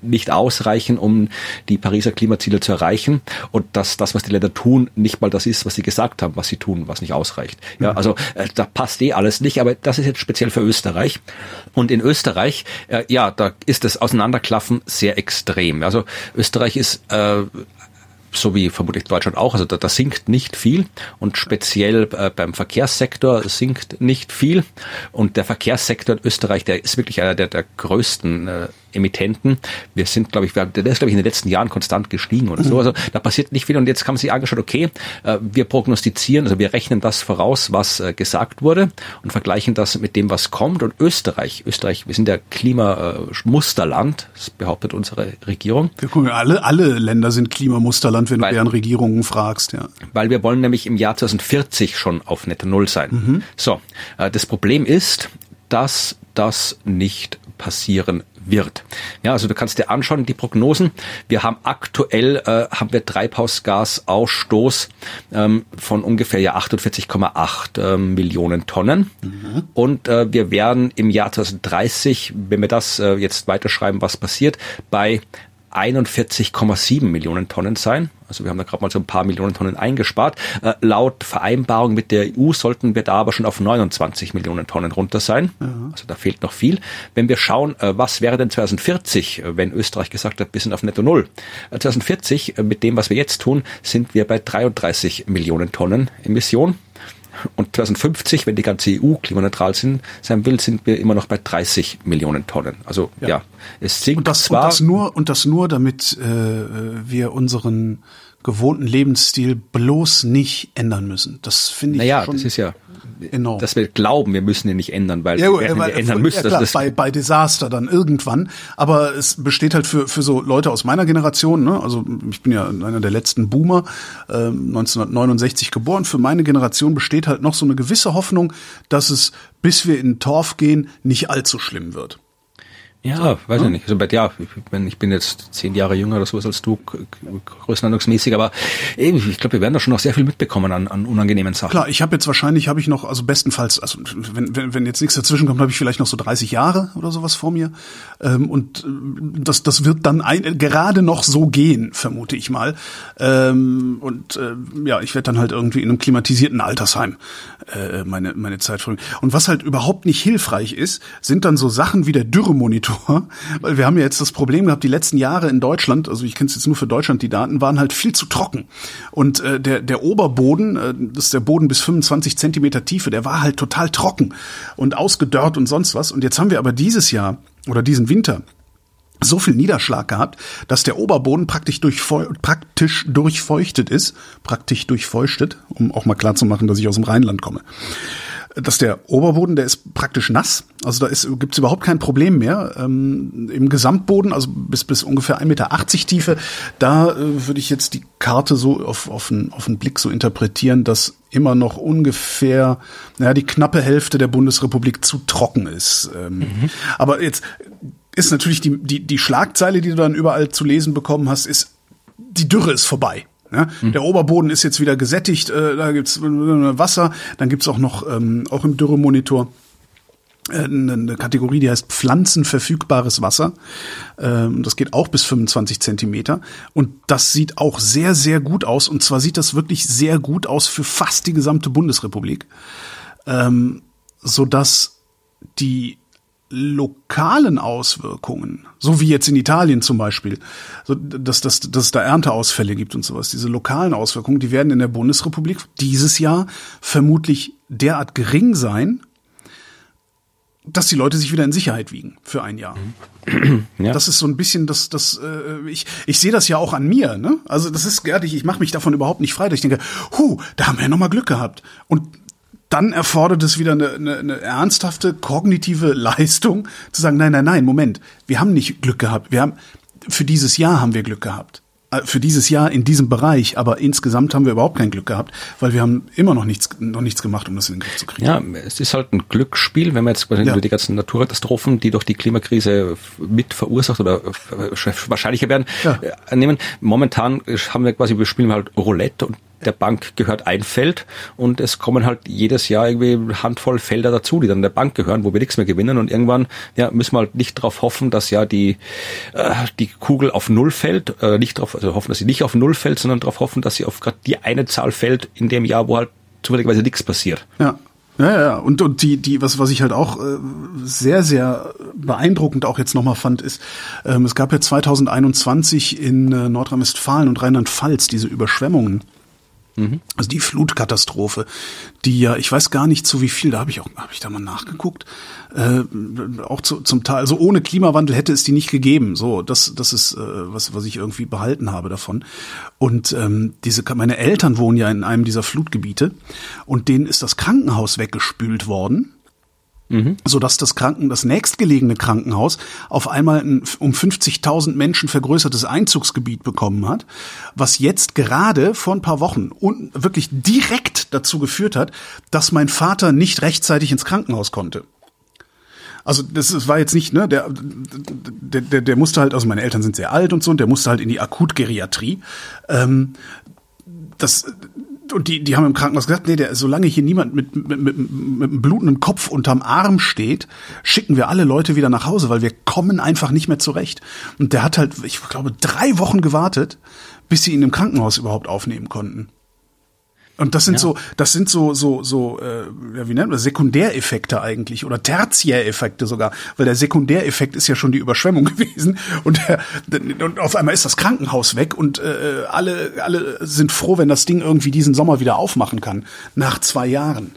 nicht ausreichen, um die Pariser Klimaziele zu erreichen und dass das, was die Länder tun, nicht mal das ist, was sie gesagt haben, was sie tun, was nicht ausreicht. Ja, mhm. also äh, da passt eh alles nicht, aber das ist jetzt speziell für Österreich. Und in Österreich, äh, ja, da ist das Auseinanderklaffen sehr extrem. Also Österreich ist äh, so wie vermutlich Deutschland auch. Also da, da sinkt nicht viel und speziell äh, beim Verkehrssektor sinkt nicht viel. Und der Verkehrssektor in Österreich, der ist wirklich einer der, der größten äh, Emittenten. Wir sind, glaube ich, wir, der ist, glaube ich, in den letzten Jahren konstant gestiegen oder so. Mhm. Also da passiert nicht viel. Und jetzt haben sie angeschaut, okay, äh, wir prognostizieren, also wir rechnen das voraus, was äh, gesagt wurde und vergleichen das mit dem, was kommt. Und Österreich, Österreich, wir sind der Klimamusterland, das behauptet unsere Regierung. Wir gucken, alle, alle Länder sind Klimamusterland, wenn weil, du deren Regierungen fragst, ja. Weil wir wollen nämlich im Jahr 2040 schon auf Netto Null sein. Mhm. So, äh, das Problem ist, dass das nicht passieren wird. Ja, also du kannst dir anschauen, die Prognosen. Wir haben aktuell äh, haben wir Treibhausgasausstoß ähm, von ungefähr ja 48,8 äh, Millionen Tonnen. Mhm. Und äh, wir werden im Jahr 2030, wenn wir das äh, jetzt weiterschreiben, was passiert, bei 41,7 Millionen Tonnen sein. Also wir haben da gerade mal so ein paar Millionen Tonnen eingespart. Äh, laut Vereinbarung mit der EU sollten wir da aber schon auf 29 Millionen Tonnen runter sein. Ja. Also da fehlt noch viel. Wenn wir schauen, äh, was wäre denn 2040, äh, wenn Österreich gesagt hat, wir sind auf Netto Null. 2040, äh, mit dem, was wir jetzt tun, sind wir bei 33 Millionen Tonnen Emission. Und 2050, wenn die ganze EU klimaneutral sind, sein will, sind wir immer noch bei 30 Millionen Tonnen. Also ja, ja es sinkt und das, zwar. Und das nur, und das nur, damit äh, wir unseren gewohnten Lebensstil bloß nicht ändern müssen. Das finde ich naja, schon. das ist ja enorm. Dass wir glauben, wir müssen ihn nicht ändern, weil ja, wir weil, ändern müssen. Ja, klar, das bei, bei Desaster dann irgendwann. Aber es besteht halt für, für so Leute aus meiner Generation, ne? also ich bin ja einer der letzten Boomer, äh, 1969 geboren, für meine Generation besteht halt noch so eine gewisse Hoffnung, dass es, bis wir in den Torf gehen, nicht allzu schlimm wird. Ja, weiß ich nicht. Also ja, ich bin, ich bin jetzt zehn Jahre jünger oder sowas als du, größenordnungsmäßig, aber ich glaube, wir werden da schon noch sehr viel mitbekommen an, an unangenehmen Sachen. Klar, ich habe jetzt wahrscheinlich, habe ich noch, also bestenfalls, also wenn, wenn, wenn jetzt nichts dazwischen kommt, habe ich vielleicht noch so 30 Jahre oder sowas vor mir. Ähm, und äh, das, das wird dann ein, gerade noch so gehen, vermute ich mal. Ähm, und äh, ja, ich werde dann halt irgendwie in einem klimatisierten Altersheim äh, meine, meine Zeit verbringen. Und was halt überhaupt nicht hilfreich ist, sind dann so Sachen wie der Dürremonitor Faktor, weil wir haben ja jetzt das Problem gehabt, die letzten Jahre in Deutschland, also ich kenne es jetzt nur für Deutschland, die Daten waren halt viel zu trocken. Und äh, der, der Oberboden, äh, das ist der Boden bis 25 Zentimeter Tiefe, der war halt total trocken und ausgedörrt und sonst was. Und jetzt haben wir aber dieses Jahr oder diesen Winter so viel Niederschlag gehabt, dass der Oberboden praktisch, durchfeu praktisch durchfeuchtet ist, praktisch durchfeuchtet, um auch mal klar zu machen, dass ich aus dem Rheinland komme. Dass der Oberboden, der ist praktisch nass. Also da gibt es überhaupt kein Problem mehr. Ähm, Im Gesamtboden, also bis, bis ungefähr 1,80 Meter Tiefe, da äh, würde ich jetzt die Karte so auf, auf, einen, auf einen Blick so interpretieren, dass immer noch ungefähr, naja, die knappe Hälfte der Bundesrepublik zu trocken ist. Ähm, mhm. Aber jetzt ist natürlich die, die, die Schlagzeile, die du dann überall zu lesen bekommen hast, ist, die Dürre ist vorbei. Ja, mhm. Der Oberboden ist jetzt wieder gesättigt, äh, da gibt's äh, Wasser, dann gibt's auch noch ähm, auch im Dürremonitor äh, eine Kategorie, die heißt pflanzenverfügbares Wasser. Ähm, das geht auch bis 25 Zentimeter. Und das sieht auch sehr, sehr gut aus. Und zwar sieht das wirklich sehr gut aus für fast die gesamte Bundesrepublik. Ähm, sodass die lokalen Auswirkungen, so wie jetzt in Italien zum Beispiel, so dass, dass, dass es da Ernteausfälle gibt und sowas, diese lokalen Auswirkungen, die werden in der Bundesrepublik dieses Jahr vermutlich derart gering sein, dass die Leute sich wieder in Sicherheit wiegen für ein Jahr. <clears throat> Ja. Das ist so ein bisschen das, das äh, ich, ich sehe das ja auch an mir. Ne? Also das ist ehrlich, ich mache mich davon überhaupt nicht frei. Ich denke, hu, da haben wir ja noch mal Glück gehabt. Und dann erfordert es wieder eine, eine, eine ernsthafte kognitive Leistung, zu sagen, nein, nein, nein, Moment, wir haben nicht Glück gehabt. Wir haben, für dieses Jahr haben wir Glück gehabt. Äh, für dieses Jahr in diesem Bereich, aber insgesamt haben wir überhaupt kein Glück gehabt, weil wir haben immer noch nichts, noch nichts gemacht, um das in den Griff zu kriegen. Ja, es ist halt ein Glücksspiel, wenn man jetzt ja. die ganzen Naturkatastrophen, die durch die Klimakrise mit verursacht oder wahrscheinlicher werden, ja. Äh, nehmen. Momentan haben wir quasi, wir spielen halt Roulette und der Bank gehört ein Feld und es kommen halt jedes Jahr irgendwie Handvoll Felder dazu, die dann der Bank gehören, wo wir nichts mehr gewinnen und irgendwann ja, müssen wir halt nicht darauf hoffen, dass ja die, äh, die Kugel auf Null fällt, äh, nicht darauf, also hoffen, dass sie nicht auf Null fällt, sondern darauf hoffen, dass sie auf gerade die eine Zahl fällt in dem Jahr, wo halt zufälligerweise nichts passiert. Ja. Ja, ja, und, und die, die, was, was ich halt auch äh, sehr, sehr beeindruckend auch jetzt nochmal fand, ist, ähm, es gab ja 2021 in äh, Nordrhein-Westfalen und Rheinland-Pfalz diese Überschwemmungen. Mhm. Also die Flutkatastrophe, die ja, ich weiß gar nicht zu wie viel, da habe ich auch, habe ich da mal nachgeguckt, äh, auch zu, zum Teil, also ohne Klimawandel hätte es die nicht gegeben. So, das, das ist äh, was, was ich irgendwie behalten habe davon. Und ähm, diese, meine Eltern wohnen ja in einem dieser Flutgebiete und denen ist das Krankenhaus weggespült worden Mhm. so dass das Kranken, das nächstgelegene Krankenhaus auf einmal ein um 50.000 Menschen vergrößertes Einzugsgebiet bekommen hat, was jetzt gerade vor ein paar Wochen und wirklich direkt dazu geführt hat, dass mein Vater nicht rechtzeitig ins Krankenhaus konnte. Also das war jetzt nicht, ne, der, der, der, der musste halt, also meine Eltern sind sehr alt und so, und der musste halt in die Akutgeriatrie. Ähm, das, und die, die haben im Krankenhaus gesagt, nee, der, solange hier niemand mit, mit, mit, mit einem blutenden Kopf unterm Arm steht, schicken wir alle Leute wieder nach Hause, weil wir kommen einfach nicht mehr zurecht. Und der hat halt, ich glaube, drei Wochen gewartet, bis sie ihn im Krankenhaus überhaupt aufnehmen konnten. Und das sind ja. so, das sind so, so, so, äh, wie nennt man das? Sekundäreffekte eigentlich oder Tertiäreffekte sogar, weil der Sekundäreffekt ist ja schon die Überschwemmung <laughs> gewesen und, der, und auf einmal ist das Krankenhaus weg und äh, alle, alle sind froh, wenn das Ding irgendwie diesen Sommer wieder aufmachen kann nach zwei Jahren.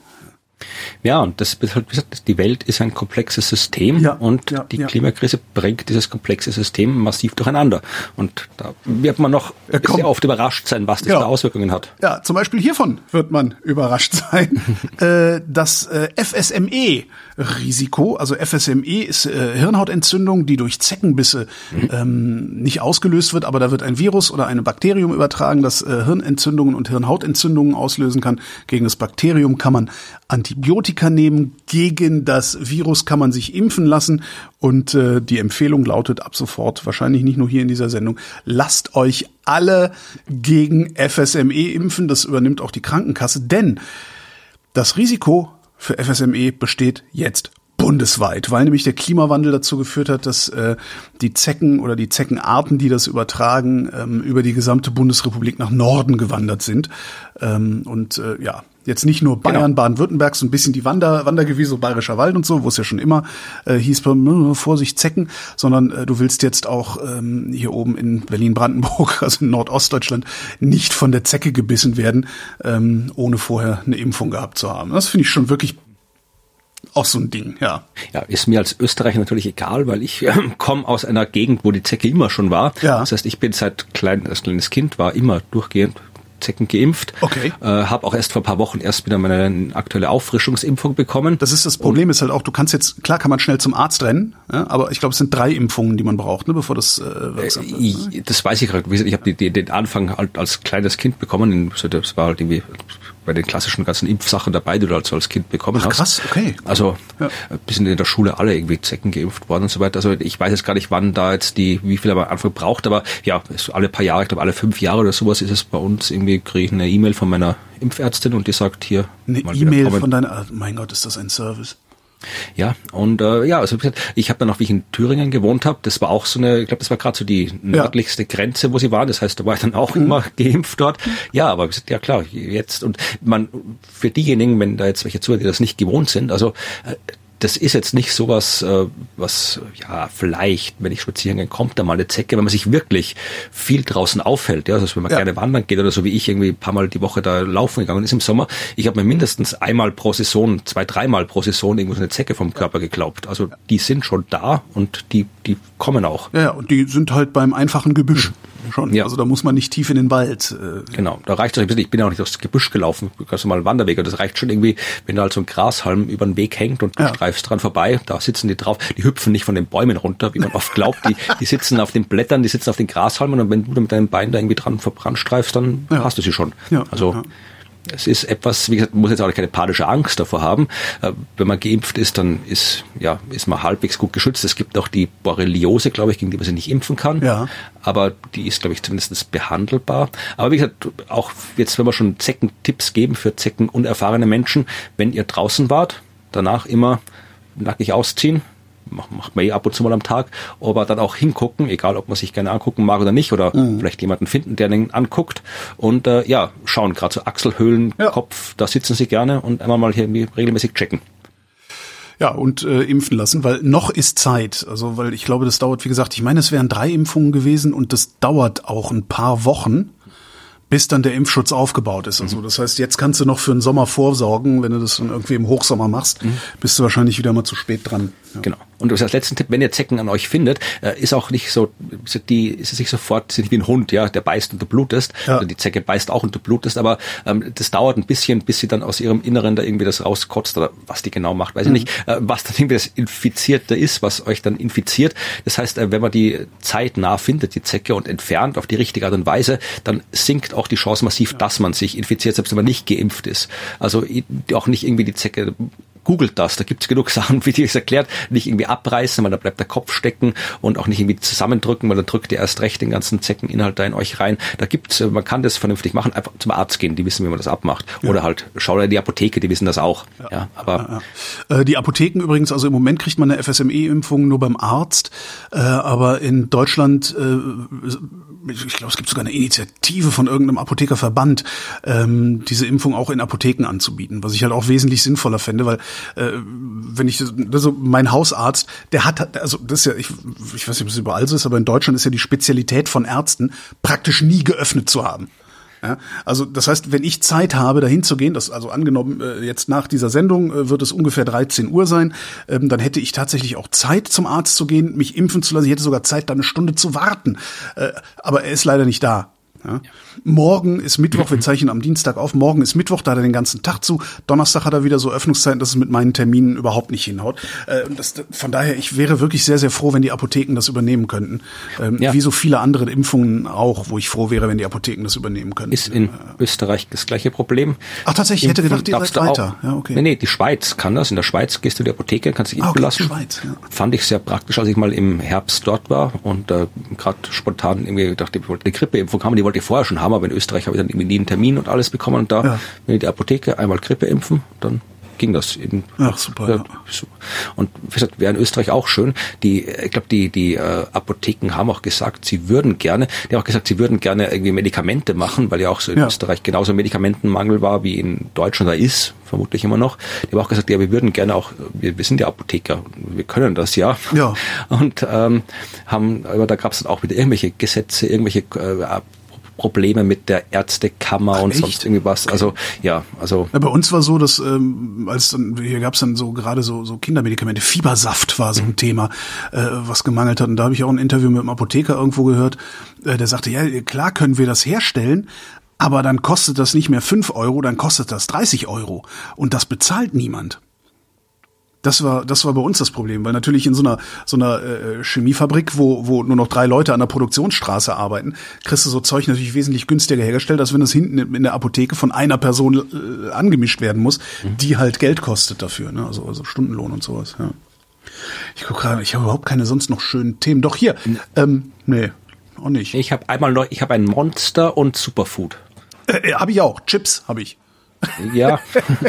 Ja, und das ist halt, wie gesagt, die Welt ist ein komplexes System ja, und ja, die ja. Klimakrise bringt dieses komplexe System massiv durcheinander. Und da wird man noch sehr oft überrascht sein, was das für Auswirkungen hat. Ja, zum Beispiel hiervon wird man überrascht sein. <laughs> äh, das äh, FSME Risiko, also FSME ist äh, Hirnhautentzündung, die durch Zeckenbisse mhm. ähm, nicht ausgelöst wird, aber da wird ein Virus oder ein Bakterium übertragen, das Hirnentzündungen und Hirnhautentzündungen auslösen kann. Gegen das Bakterium kann man Antibiotika nehmen, gegen das Virus kann man sich impfen lassen und äh, die Empfehlung lautet ab sofort, wahrscheinlich nicht nur hier in dieser Sendung, lasst euch alle gegen FSME impfen, das übernimmt auch die Krankenkasse, denn das Risiko für FSME besteht jetzt bundesweit, weil nämlich der Klimawandel dazu geführt hat, dass äh, die Zecken oder die Zeckenarten, die das übertragen, ähm, über die gesamte Bundesrepublik nach Norden gewandert sind. Ähm, und äh, ja, jetzt nicht nur Bayern, genau. Baden-Württemberg, so ein bisschen die Wander, Wandergewiese, so Bayerischer Wald und so, wo es ja schon immer äh, hieß, äh, Vorsicht Zecken, sondern äh, du willst jetzt auch ähm, hier oben in Berlin-Brandenburg, <laughs> also in Nordostdeutschland, nicht von der Zecke gebissen werden, ähm, ohne vorher eine Impfung gehabt zu haben. Das finde ich schon wirklich auch so ein Ding, ja. Ja, ist mir als Österreicher natürlich egal, weil ich äh, komme aus einer Gegend, wo die Zecke immer schon war. Ja. Das heißt, ich bin seit klein, als kleines Kind war immer durchgehend Zecken geimpft. Okay. Äh, habe auch erst vor ein paar Wochen erst wieder meine aktuelle Auffrischungsimpfung bekommen. Das ist das Problem, ist halt auch, du kannst jetzt, klar kann man schnell zum Arzt rennen, ja, aber ich glaube, es sind drei Impfungen, die man braucht, ne, bevor das äh, wirksam wird. Ne? Das weiß ich gerade. Ich habe den Anfang halt als kleines Kind bekommen. Das war halt irgendwie bei den klassischen ganzen Impfsachen dabei, die du halt als Kind bekommen Ach, hast. krass, okay. Also Ja. bis in der Schule alle irgendwie Zecken geimpft worden und so weiter. Also ich weiß jetzt gar nicht, wann da jetzt die, wie viel am Anfang braucht, aber ja, alle paar Jahre, ich glaube alle fünf Jahre oder sowas ist es bei uns irgendwie, kriege ich eine E-Mail von meiner Impfärztin und die sagt hier. Eine E-Mail von deiner, ah, mein Gott, ist das ein Service. Ja, und äh, ja, also wie gesagt, ich habe dann noch, wie ich in Thüringen gewohnt habe, das war auch so eine, ich glaube, das war gerade so die nördlichste Grenze, wo sie waren. Das heißt, da war ich dann auch Mhm. immer <laughs> geimpft dort. Ja, aber wie gesagt, ja klar, jetzt und man für diejenigen, wenn da jetzt welche zuhören, die das nicht gewohnt sind, also äh, das ist jetzt nicht sowas, äh, was ja vielleicht, wenn ich spazieren gehe, kommt da mal eine Zecke, wenn man sich wirklich viel draußen aufhält, ja, also wenn man Ja. gerne wandern geht oder so wie ich irgendwie ein paar Mal die Woche da laufen gegangen ist im Sommer. Ich habe mir mindestens einmal pro Saison, zwei, dreimal pro Saison irgendwo so eine Zecke vom Körper geglaubt. Also die sind schon da und die, die kommen auch. Ja, ja, und die sind halt beim einfachen Gebüsch schon. Ja. Also da muss man nicht tief in den Wald. Äh, Genau, da reicht es ein bisschen. Ich bin ja auch nicht durchs Gebüsch gelaufen, ganz normal Wanderweg. Und das reicht schon irgendwie, wenn da halt so ein Grashalm über den Weg hängt und du Ja. streifst dran vorbei, da sitzen die drauf. Die hüpfen nicht von den Bäumen runter, wie man oft glaubt. Die, die sitzen auf den Blättern, die sitzen auf den Grashalmen und wenn du da mit deinem Bein da irgendwie dran verbrannt streifst, dann Ja. hast du sie schon. Ja, also ja. Es ist etwas, wie gesagt, man muss jetzt auch keine panische Angst davor haben. Äh, Wenn man geimpft ist, dann ist, ja, ist man halbwegs gut geschützt. Es gibt auch die Borreliose, glaube ich, gegen die man sich nicht impfen kann. Ja. Aber die ist, glaube ich, zumindest behandelbar. Aber wie gesagt, auch jetzt, wenn wir schon Zeckentipps geben für zeckenunerfahrene Menschen, wenn ihr draußen wart, danach immer nackig ausziehen, macht, man eh ab und zu mal am Tag, aber dann auch hingucken, egal ob man sich gerne angucken mag oder nicht, oder Mhm. vielleicht jemanden finden, der den anguckt und äh, ja, schauen, gerade so Achselhöhlen, Ja. Kopf, da sitzen sie gerne und einmal mal hier regelmäßig checken. Ja, und äh, impfen lassen, weil noch ist Zeit. Also, weil ich glaube, das dauert, wie gesagt, ich meine, es wären drei Impfungen gewesen und das dauert auch ein paar Wochen, bis dann der Impfschutz aufgebaut ist. Also, das heißt, jetzt kannst du noch für den Sommer vorsorgen, wenn du das dann irgendwie im Hochsommer machst, bist du wahrscheinlich wieder mal zu spät dran. Ja. Genau. Und das als letzten Tipp, wenn ihr Zecken an euch findet, äh, ist auch nicht so, die ist es nicht sofort, sind wie ein Hund, ja, der beißt und du blutest. Ja. Also die Zecke beißt auch und du blutest, aber ähm, das dauert ein bisschen, bis sie dann aus ihrem Inneren da irgendwie das rauskotzt oder was die genau macht, weiß ich nicht. Äh, was dann irgendwie das Infizierte ist, was euch dann infiziert. Das heißt, äh, wenn man die zeitnah findet, die Zecke und entfernt auf die richtige Art und Weise, dann sinkt auch die Chance massiv, dass man sich infiziert, selbst wenn man nicht geimpft ist. Also auch nicht irgendwie die Zecke googelt das, da gibt's genug Sachen, <laughs> wie die es erklärt, nicht irgendwie abreißen, weil da bleibt der Kopf stecken und auch nicht irgendwie zusammendrücken, weil dann drückt ihr erst recht den ganzen Zeckeninhalt da in euch rein. Da gibt's, äh, man kann das vernünftig machen, einfach zum Arzt gehen, die wissen, wie man das abmacht. Oder halt, schau in die Apotheke, die wissen das auch. Ja, aber Äh, Die Apotheken übrigens, also im Moment kriegt man eine FSME-Impfung nur beim Arzt, äh, aber in Deutschland, ich glaube, es gibt sogar eine Initiative von irgendeinem Apothekerverband, ähm, diese Impfung auch in Apotheken anzubieten, was ich halt auch wesentlich sinnvoller fände, weil äh, wenn ich, also mein Hausarzt, der hat, also das ist ja, ich, ich weiß nicht, ob es überall so ist, aber in Deutschland ist ja die Spezialität von Ärzten, praktisch nie geöffnet zu haben. Ja, also das heißt, wenn ich Zeit habe, dahin zu gehen, das also angenommen äh, jetzt nach dieser Sendung äh, wird es ungefähr 13 Uhr sein, ähm, dann hätte ich tatsächlich auch Zeit zum Arzt zu gehen, mich impfen zu lassen. Ich hätte sogar Zeit, da eine Stunde zu warten. Äh, aber er ist leider nicht da. Ja. Morgen ist Mittwoch, wir zeichnen am Dienstag auf. Morgen ist Mittwoch, da hat er den ganzen Tag zu. Donnerstag hat er wieder so Öffnungszeiten, dass es mit meinen Terminen überhaupt nicht hinhaut. Äh, das, von daher, ich wäre wirklich sehr, sehr froh, wenn die Apotheken das übernehmen könnten. Ähm, Ja. Wie so viele andere Impfungen auch, wo ich froh wäre, wenn die Apotheken das übernehmen könnten. ist in Österreich das gleiche Problem. Ach, tatsächlich, ich hätte gedacht, die du weiter. Auch, Ja, okay. Nee, nee, die Schweiz kann das. In der Schweiz gehst du in die Apotheke, kannst dich Ah, impfen okay, lassen. Schweiz, ja. Fand ich sehr praktisch, als ich mal im Herbst dort war und äh, gerade spontan irgendwie gedacht, ich wollte eine Grippeimpfung haben, die wollte ich vorher schon haben, aber in Österreich habe ich dann irgendwie nie einen Termin und alles bekommen und da, Ja. wenn ich die Apotheke einmal Grippe impfen, dann ging das eben. Ach, super, ja. Und wie gesagt, wäre in Österreich auch schön. Die, ich glaube, die, die äh, Apotheken haben auch gesagt, sie würden gerne, die haben auch gesagt, sie würden gerne irgendwie Medikamente machen, weil ja auch so in Ja. Österreich genauso Medikamentenmangel war wie in Deutschland da ist, vermutlich immer noch. Die haben auch gesagt, ja, wir würden gerne auch, wir, wir sind ja Apotheker, wir können das ja. Ja. Und ähm, haben, aber da gab es dann auch wieder irgendwelche Gesetze, irgendwelche äh, Probleme mit der Ärztekammer und echt? sonst irgendwie was. Also ja, also Ja, bei uns war so, dass ähm, als dann hier gab's dann so gerade so so Kindermedikamente, Fiebersaft war so ein Thema, äh, was gemangelt hat. Und da habe ich auch ein Interview mit einem Apotheker irgendwo gehört, äh, der sagte, ja klar können wir das herstellen, Aber dann kostet das nicht mehr 5 Euro, dann kostet das 30 Euro. Und das bezahlt niemand. Das war, das war bei uns das Problem, weil natürlich in so einer, so einer äh, Chemiefabrik, wo, wo nur noch drei Leute an der Produktionsstraße arbeiten, kriegst du so Zeug natürlich wesentlich günstiger hergestellt, als wenn das hinten in der Apotheke von einer Person äh, angemischt werden muss, mhm. die halt Geld kostet dafür, ne? also, also Stundenlohn und sowas. Ja. Ich gucke gerade, ich habe überhaupt keine sonst noch schönen Themen. Doch hier, ähm, nee, auch nicht. Ich habe einmal noch, ich habe ein Monster und Superfood. Äh, äh habe ich auch. Chips habe ich. Ja.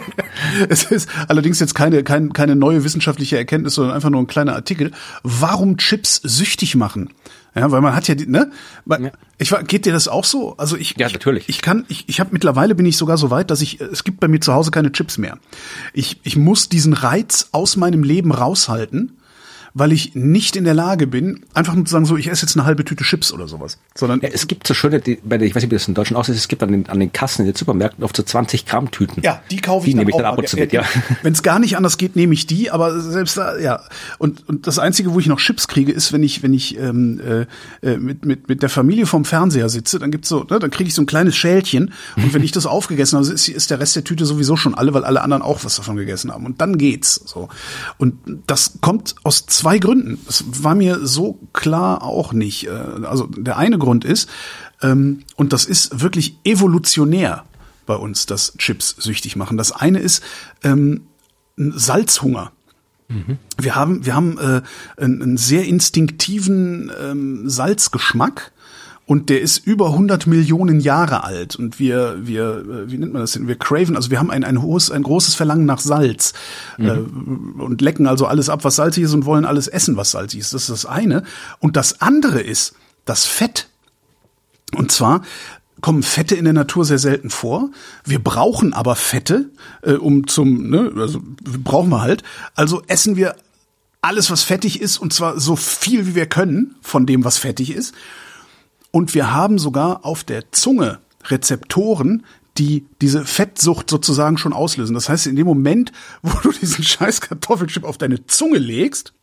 <laughs> es ist allerdings jetzt keine, keine, keine neue wissenschaftliche Erkenntnis, sondern einfach nur ein kleiner Artikel. Warum Chips süchtig machen? Ja, weil man hat ja, die, ne? Man, ich war, geht dir das auch so? Also ich, ja, natürlich. Ich, ich kann, ich, ich habe mittlerweile bin ich sogar so weit, dass ich, es gibt bei mir zu Hause keine Chips mehr. Ich, ich muss diesen Reiz aus meinem Leben raushalten weil ich nicht in der Lage bin, einfach nur zu sagen, so, ich esse jetzt eine halbe Tüte Chips oder sowas. Sondern ja, es gibt so schöne, die, bei der, ich weiß nicht, wie das in Deutschland aussieht, es gibt an den, an den Kassen in den Supermärkten oft so 20 Gramm Tüten. Ja, die kaufe ich die nehme ich dann ab und zu mit, ja. Wenn es gar nicht anders geht, nehme ich die, aber selbst da, ja. Und, und das Einzige, wo ich noch Chips kriege, ist, wenn ich, wenn ich ähm, äh, äh mit, mit, mit der Familie vorm Fernseher sitze, dann gibt's so, ne, dann kriege ich so ein kleines Schälchen und wenn ich das aufgegessen habe, ist, ist der Rest der Tüte sowieso schon alle, weil alle anderen auch was davon gegessen haben. Und dann geht's. So. Und das kommt aus zwei Gründen. Das war mir so klar auch nicht. Äh, also der eine Grund ist, ähm, und das ist wirklich evolutionär bei uns, dass Chips süchtig machen. Das eine ist ähm, Salzhunger. Mhm. Wir haben, wir haben äh, einen, einen sehr instinktiven ähm, Salzgeschmack und der ist über 100 Millionen Jahre alt und wir wir äh, wie nennt man das denn wir craven also wir haben ein ein hohes ein großes Verlangen nach Salz mhm. äh, und lecken also alles ab was salzig ist und wollen alles essen was salzig ist das ist das eine und das andere ist das Fett und zwar kommen Fette in der Natur sehr selten vor. Wir brauchen aber Fette, äh, um zum, ne, also brauchen wir halt. Also essen wir alles, was fettig ist, und zwar so viel wie wir können von dem, was fettig ist. Und wir haben sogar auf der Zunge Rezeptoren, die diese Fettsucht sozusagen schon auslösen. Das heißt, in dem Moment, <laughs> wo du diesen scheiß Kartoffelchip auf deine Zunge legst,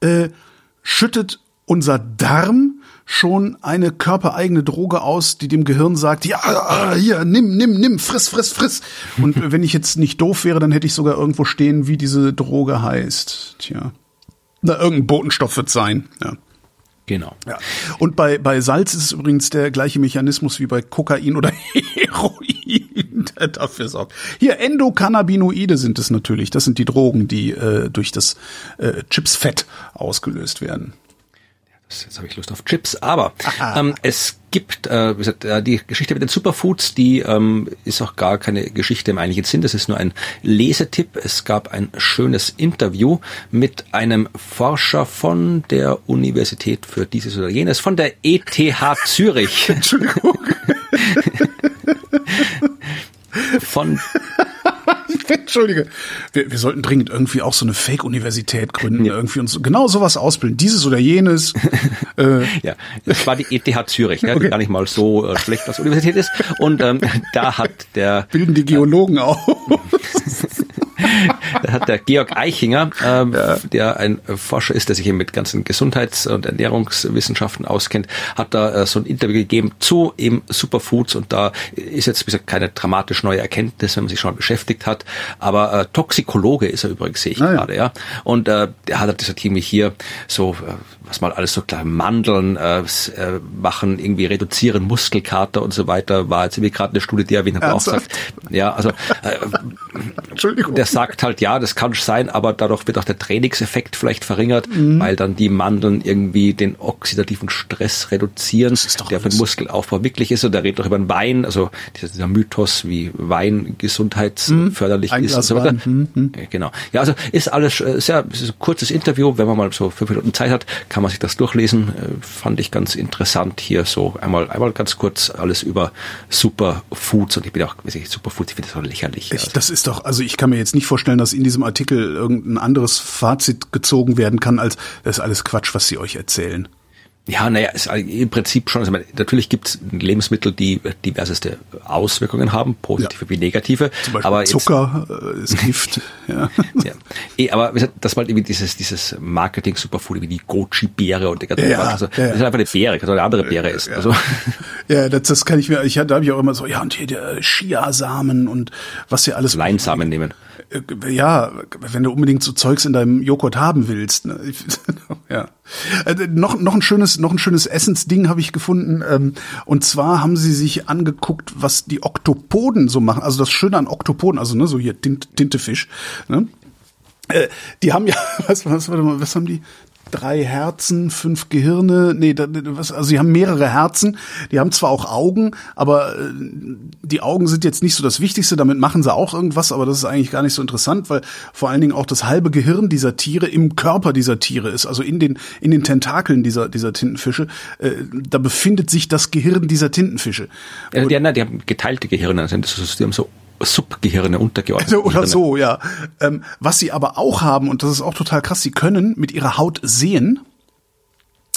äh, schüttet unser Darm schon eine körpereigene Droge aus, die dem Gehirn sagt, ja, hier, nimm, nimm, nimm, friss, friss, friss. <laughs> Und wenn ich jetzt nicht doof wäre, dann hätte ich sogar irgendwo stehen, wie diese Droge heißt. Tja. Na, irgendein Botenstoff wird sein, ja. Genau. Ja. Und bei, bei Salz ist es übrigens der gleiche Mechanismus wie bei Kokain oder <laughs> Heroin, der dafür sorgt. Hier, Endokannabinoide sind es natürlich. Das sind die Drogen, die äh, durch das äh, Chipsfett ausgelöst werden jetzt habe ich Lust auf Chips, aber ähm, es gibt, äh, wie gesagt, die Geschichte mit den Superfoods, die ähm, ist auch gar keine Geschichte im eigentlichen Sinn, das ist nur ein Lesetipp. Es gab ein schönes Interview mit einem Forscher von der Universität für dieses oder jenes, von der ETH Zürich. <laughs> Entschuldigung. <laughs> von <laughs> Entschuldige. Wir, wir sollten dringend irgendwie auch so eine Fake-Universität gründen, ja. irgendwie uns genau sowas ausbilden. Dieses oder jenes. <laughs> äh. Ja, das war die ETH Zürich, ne, okay. die gar nicht mal so äh, schlecht als Universität ist. Und ähm, da hat der bilden die Geologen äh, auch. <laughs> da hat der Georg Eichinger, ähm, ja. der ein Forscher ist, der sich eben mit ganzen Gesundheits- und Ernährungswissenschaften auskennt, hat da äh, so ein Interview gegeben zu eben Superfoods und da ist jetzt gesagt keine dramatisch neue Erkenntnis, wenn man sich schon beschäftigt hat, aber äh, Toxikologe ist er übrigens, sehe ich ah, gerade, ja. ja. Und äh, der hat halt gesagt, irgendwie hier so äh, was mal alles so klar, Mandeln äh, äh, machen, irgendwie reduzieren Muskelkater und so weiter, war jetzt irgendwie gerade eine Studie, die er wie auch sagt. Ja, also äh, Entschuldigung. der sagt halt, ja, das kann sein, aber dadurch wird auch der Trainingseffekt vielleicht verringert, mhm. weil dann die Mandeln irgendwie den oxidativen Stress reduzieren, der für den Muskelaufbau wirklich ist. Und der redet auch über den Wein, also dieser, Mythos, wie Wein gesundheitsförderlich mhm. ist und so weiter. Mhm. Genau. Ja, also ist alles äh, sehr ist ein kurzes Interview, wenn man mal so fünf Minuten Zeit hat, kann man sich das durchlesen. Äh, fand ich ganz interessant hier so einmal, einmal ganz kurz alles über Superfoods und ich bin auch, weiß ich, Superfoods, ich finde das auch lächerlich. Ich, das ist doch, also ich kann mir jetzt nicht vorstellen, dass in diesem Artikel irgendein anderes Fazit gezogen werden kann, als das ist alles Quatsch, was sie euch erzählen. Ja, naja, es, im Prinzip schon. Also, natürlich gibt es Lebensmittel, die diverseste Auswirkungen haben, positive ja. wie negative. Zum Beispiel aber Zucker äh, ist Gift. <laughs> ja. ja. Eh, aber das war irgendwie dieses, dieses Marketing-Superfood, wie die Goji-Beere und der ganze ja, also, ja. Das ist einfach eine Beere, kann eine andere Beere ist. Ja. Also. Ja, das, das kann ich mir, ich, da habe ich auch immer so, ja, und hier der Chiasamen und was hier alles. Leinsamen nehmen. Äh, Ja, wenn du unbedingt so Zeugs in deinem Joghurt haben willst. Ne? <laughs> ja. Äh, noch, noch ein schönes, noch ein schönes Essensding habe ich gefunden. Ähm, und zwar haben sie sich angeguckt, was die Oktopoden so machen. Also das Schöne an Oktopoden, also ne, so hier Tint, Tintefisch. Ne? Äh, die haben ja, <laughs> was, was, warte mal, was haben die? Drei Herzen, fünf Gehirne, nee, was, also sie haben mehrere Herzen, die haben zwar auch Augen, aber äh, die Augen sind jetzt nicht so das Wichtigste, damit machen sie auch irgendwas, aber das ist eigentlich gar nicht so interessant, weil vor allen Dingen auch das halbe Gehirn dieser Tiere im Körper dieser Tiere ist, also in den, in den Tentakeln dieser, dieser Tintenfische, äh, da befindet sich das Gehirn dieser Tintenfische. Ja, die, die haben geteilte Gehirne, also die haben so Subgehirne untergeordnet. Also, oder so, ja. Ähm, was sie aber auch haben, und das ist auch total krass, sie können mit ihrer Haut sehen.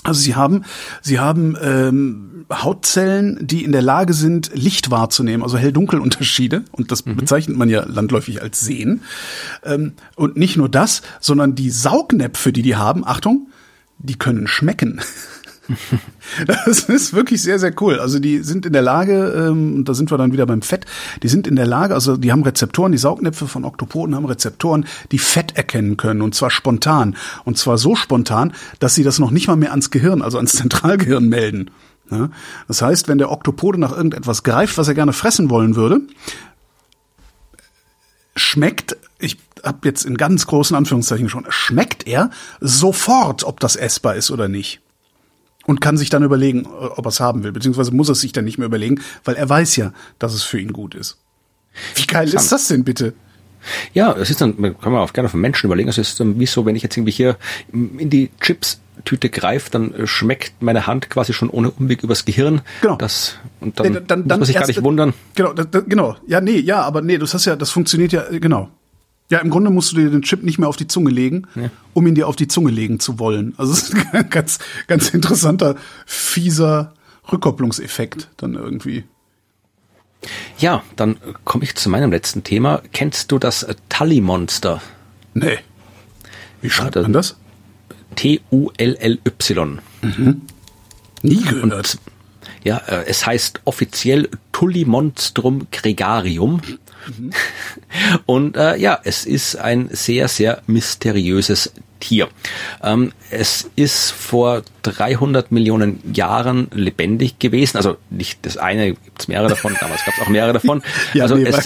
Also sie haben, sie haben ähm, Hautzellen, die in der Lage sind, Licht wahrzunehmen, also Hell-Dunkel-Unterschiede. Und das mhm. bezeichnet man ja landläufig als Sehen. Ähm, und nicht nur das, sondern die Saugnäpfe, die die haben, Achtung, die können schmecken. Das ist wirklich sehr, sehr cool. Also die sind in der Lage, ähm, da sind wir dann wieder beim Fett, die sind in der Lage, also die haben Rezeptoren, die Saugnäpfe von Oktopoden haben Rezeptoren, die Fett erkennen können und zwar spontan. Und zwar so spontan, dass sie das noch nicht mal mehr ans Gehirn, also ans Zentralgehirn melden. Das heißt, wenn der Oktopode nach irgendetwas greift, was er gerne fressen wollen würde, schmeckt, ich habe jetzt in ganz großen Anführungszeichen schon, schmeckt er sofort, ob das essbar ist oder nicht und kann sich dann überlegen, ob er es haben will, beziehungsweise muss er es sich dann nicht mehr überlegen, weil er weiß ja, dass es für ihn gut ist. Wie geil ist das denn bitte? Ja, es ist dann, kann man auch gerne von Menschen überlegen, es ist dann wie so, wenn ich jetzt irgendwie hier in die Chips Tüte greife, dann schmeckt meine Hand quasi schon ohne Umweg übers Gehirn. Genau. Das, und dann, dann, dann muss man sich gar nicht wundern. Genau, da, genau. Ja, nee, ja, aber nee, das hast ja, das funktioniert ja, genau. Ja, im Grunde musst du dir den Chip nicht mehr auf die Zunge legen, ja. um ihn dir auf die Zunge legen zu wollen. Also es ist ein <laughs> ganz, ganz interessanter, fieser Rückkopplungseffekt dann irgendwie. Ja, dann komme ich zu meinem letzten Thema. Kennst du das Tully-Monster? Nee. Wie schreibt man das? T-U-L-L-Y. Mhm. Nie gehört. Und, ja, äh, es heißt offiziell Tullimonstrum gregarium. Mhm. Und äh, ja, es ist ein sehr, sehr mysteriöses Tier. Ähm, es ist vor 300 Millionen Jahren lebendig gewesen. Also nicht das eine, gibt es mehrere davon, damals gab es auch mehrere davon. <laughs> ja, also nee, es <laughs>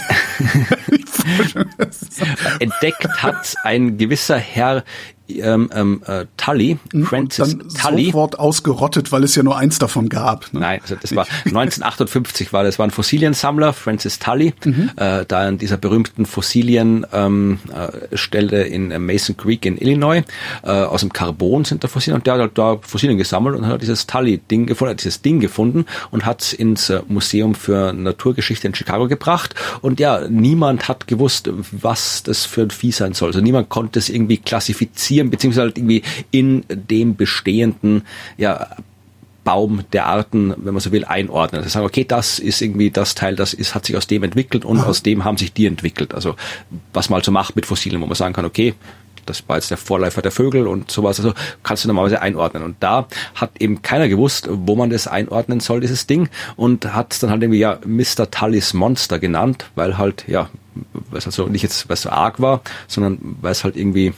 <laughs> entdeckt hat ein gewisser Herr ähm, ähm, äh, Tully, Francis und dann Tully. sofort ausgerottet, weil es ja nur eins davon gab. Ne? Nein, also das war 1958 war das war ein Fossiliensammler, Francis Tully, mhm. äh, da in dieser berühmten Fossilienstelle ähm, äh, in Mason Creek in Illinois, äh, aus dem Carbon sind da Fossilien und der hat halt da Fossilien gesammelt und hat dieses Tully-Ding gefunden, hat dieses Ding gefunden und hat es ins äh, Museum für Naturgeschichte in Chicago gebracht und ja, niemand hat gewusst, was das für ein Vieh sein soll. Also niemand konnte es irgendwie klassifizieren interpretieren, beziehungsweise halt irgendwie in dem bestehenden, ja, Baum der Arten, wenn man so will, einordnen. Also sagen, okay, das ist irgendwie das Teil, das ist, hat sich aus dem entwickelt und aus dem haben sich die entwickelt. Also was man also macht mit Fossilien, wo man sagen kann, okay, das war jetzt der Vorläufer der Vögel und sowas, also kannst du normalerweise einordnen. Und da hat eben keiner gewusst, wo man das einordnen soll, dieses Ding, und hat es dann halt irgendwie ja Mr. Tullys Monster genannt, weil halt, ja, weil es also nicht jetzt, weil es so arg war, sondern weil es halt irgendwie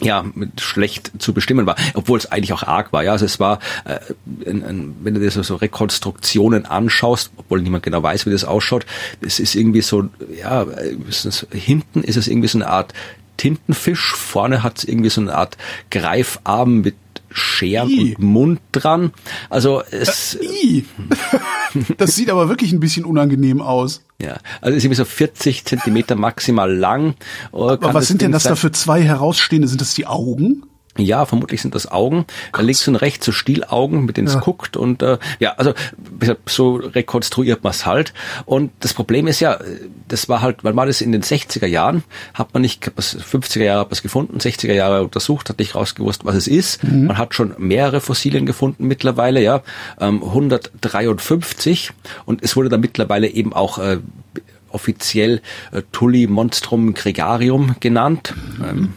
ja, schlecht zu bestimmen war, obwohl es eigentlich auch arg war. Ja, also es war, äh, ein, ein, wenn du dir so, so Rekonstruktionen anschaust, obwohl niemand genau weiß, wie das ausschaut, es ist irgendwie so, ja, ist hinten ist es irgendwie so eine Art Tintenfisch, vorne hat es irgendwie so eine Art Greifarm mit Scheren I. und Mund dran. Also es. Äh, <laughs> das sieht aber wirklich ein bisschen unangenehm aus. Ja, also ist irgendwie so 40 Zentimeter maximal lang. Aber was sind denn das da für zwei herausstehende? Sind das die Augen? Ja, vermutlich sind das Augen. Krass. Links und rechts so Stielaugen, mit denen es guckt. Und äh, ja, also so rekonstruiert man es halt. Und das Problem ist ja, das war halt, weil man das in den 60er Jahren, hat man nicht, 50er Jahre hat man es gefunden, 60er Jahre untersucht, hat nicht rausgewusst, was es ist. Mhm. Man hat schon mehrere Fossilien gefunden mittlerweile, ja, ähm, 153. Und es wurde dann mittlerweile eben auch äh, offiziell äh, Tulli Monstrum Gregarium genannt. Mhm. Ähm,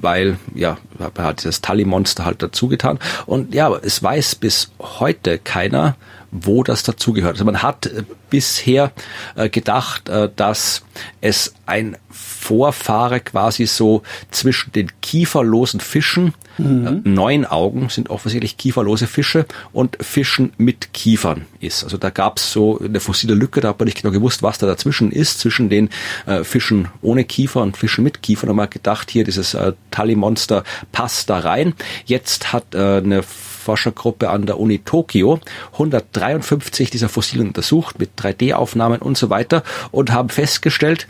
weil ja, hat dieses Tully-Monster halt dazugetan. Und ja, es weiß bis heute keiner, wo das dazugehört. Also man hat äh, bisher äh, gedacht, äh, dass es ein Vorfahre quasi so zwischen den kieferlosen Fischen, mhm. neun Augen sind offensichtlich kieferlose Fische und Fischen mit Kiefern ist. Also da gab es so eine fossile Lücke, da hat man nicht genau gewusst, was da dazwischen ist, zwischen den Fischen ohne Kiefer und Fischen mit Kiefer. Da haben wir gedacht, hier dieses Tully-Monster passt da rein. Jetzt hat eine Forschergruppe an der Uni Tokio 153 dieser Fossilien untersucht mit 3D-Aufnahmen und so weiter und haben festgestellt,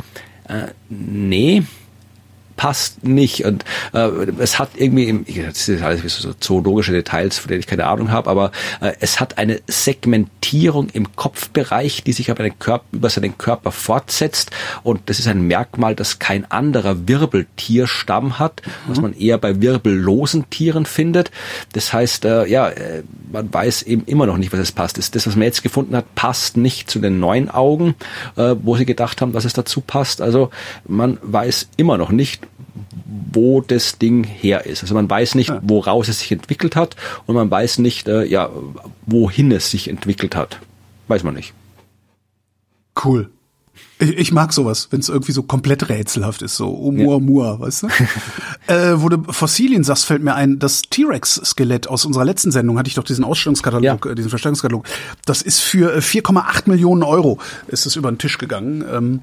äh, nee, passt nicht. Und äh, es hat irgendwie, das ist alles so zoologische Details, von denen ich keine Ahnung habe, aber äh, es hat eine Segmentierung im Kopfbereich, die sich aber über seinen Körper fortsetzt. Und das ist ein Merkmal, das kein anderer Wirbeltierstamm hat, mhm. was man eher bei wirbellosen Tieren findet. Das heißt, äh, ja, äh, man weiß eben immer noch nicht, was es passt. Das, das, was man jetzt gefunden hat, passt nicht zu den neuen Augen, äh, wo sie gedacht haben, dass es dazu passt. Also man weiß immer noch nicht, wo das Ding her ist. Also man weiß nicht, woraus es sich entwickelt hat und man weiß nicht, äh, ja, wohin es sich entwickelt hat. Weiß man nicht. Cool. Ich, ich mag sowas, wenn es irgendwie so komplett rätselhaft ist, so Oumuamua, ja. weißt du? <laughs> äh, wo du Fossilien sagst, fällt mir ein, das T-Rex-Skelett aus unserer letzten Sendung, hatte ich doch diesen Ausstellungskatalog, ja. äh, diesen Verstellungskatalog. Das ist für 4,8 äh, Millionen Euro, ist es über den Tisch gegangen. Ähm,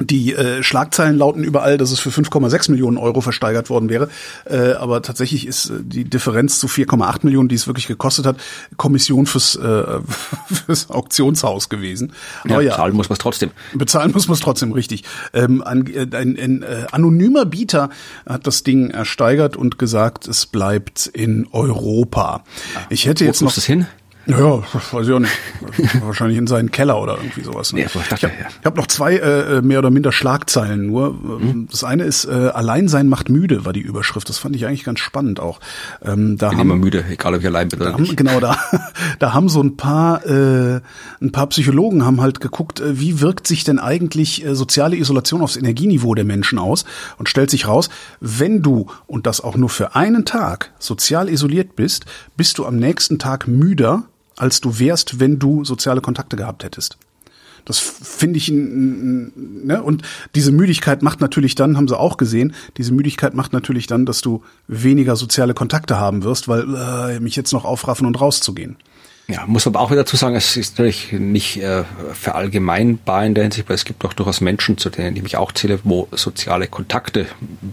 die äh, Schlagzeilen lauten überall, dass es für 5,6 Millionen Euro versteigert worden wäre. Äh, aber tatsächlich ist äh, die Differenz zu 4,8 Millionen, die es wirklich gekostet hat, Kommission fürs, äh, <laughs> fürs Auktionshaus gewesen. Aber ja, bezahlen muss man es trotzdem. Bezahlen muss man es trotzdem, richtig. Ähm, ein, äh, ein, ein äh, anonymer Bieter hat das Ding ersteigert und gesagt, es bleibt in Europa. Ah, ich hätte jetzt noch. Wo das hin? Ja, weiß ich auch nicht. Wahrscheinlich in seinen Keller oder irgendwie sowas. Ne? Ja, so, ich dachte, ich habe ja. hab noch zwei äh, äh, mehr oder minder Schlagzeilen nur. Mhm. Das eine ist äh, Alleinsein macht müde, war die Überschrift. Das fand ich eigentlich ganz spannend auch. Ähm, da bin haben, immer müde, egal ob ich allein bin oder haben, nicht. Genau, da, <laughs> da haben so ein paar, äh, ein paar Psychologen haben halt geguckt, äh, wie wirkt sich denn eigentlich äh, soziale Isolation aufs Energieniveau der Menschen aus und stellt sich raus, wenn du, und das auch nur für einen Tag, sozial isoliert bist, bist du am nächsten Tag müder als du wärst, wenn du soziale Kontakte gehabt hättest. Das finde ich, ne? und diese Müdigkeit macht natürlich dann, haben sie auch gesehen, diese Müdigkeit macht natürlich dann, dass du weniger soziale Kontakte haben wirst, weil äh, mich jetzt noch aufraffen und rauszugehen. Ja, muss aber auch wieder dazu sagen, es ist natürlich nicht äh, verallgemeinbar in der Hinsicht, weil es gibt auch durchaus Menschen, zu denen ich mich auch zähle, wo soziale Kontakte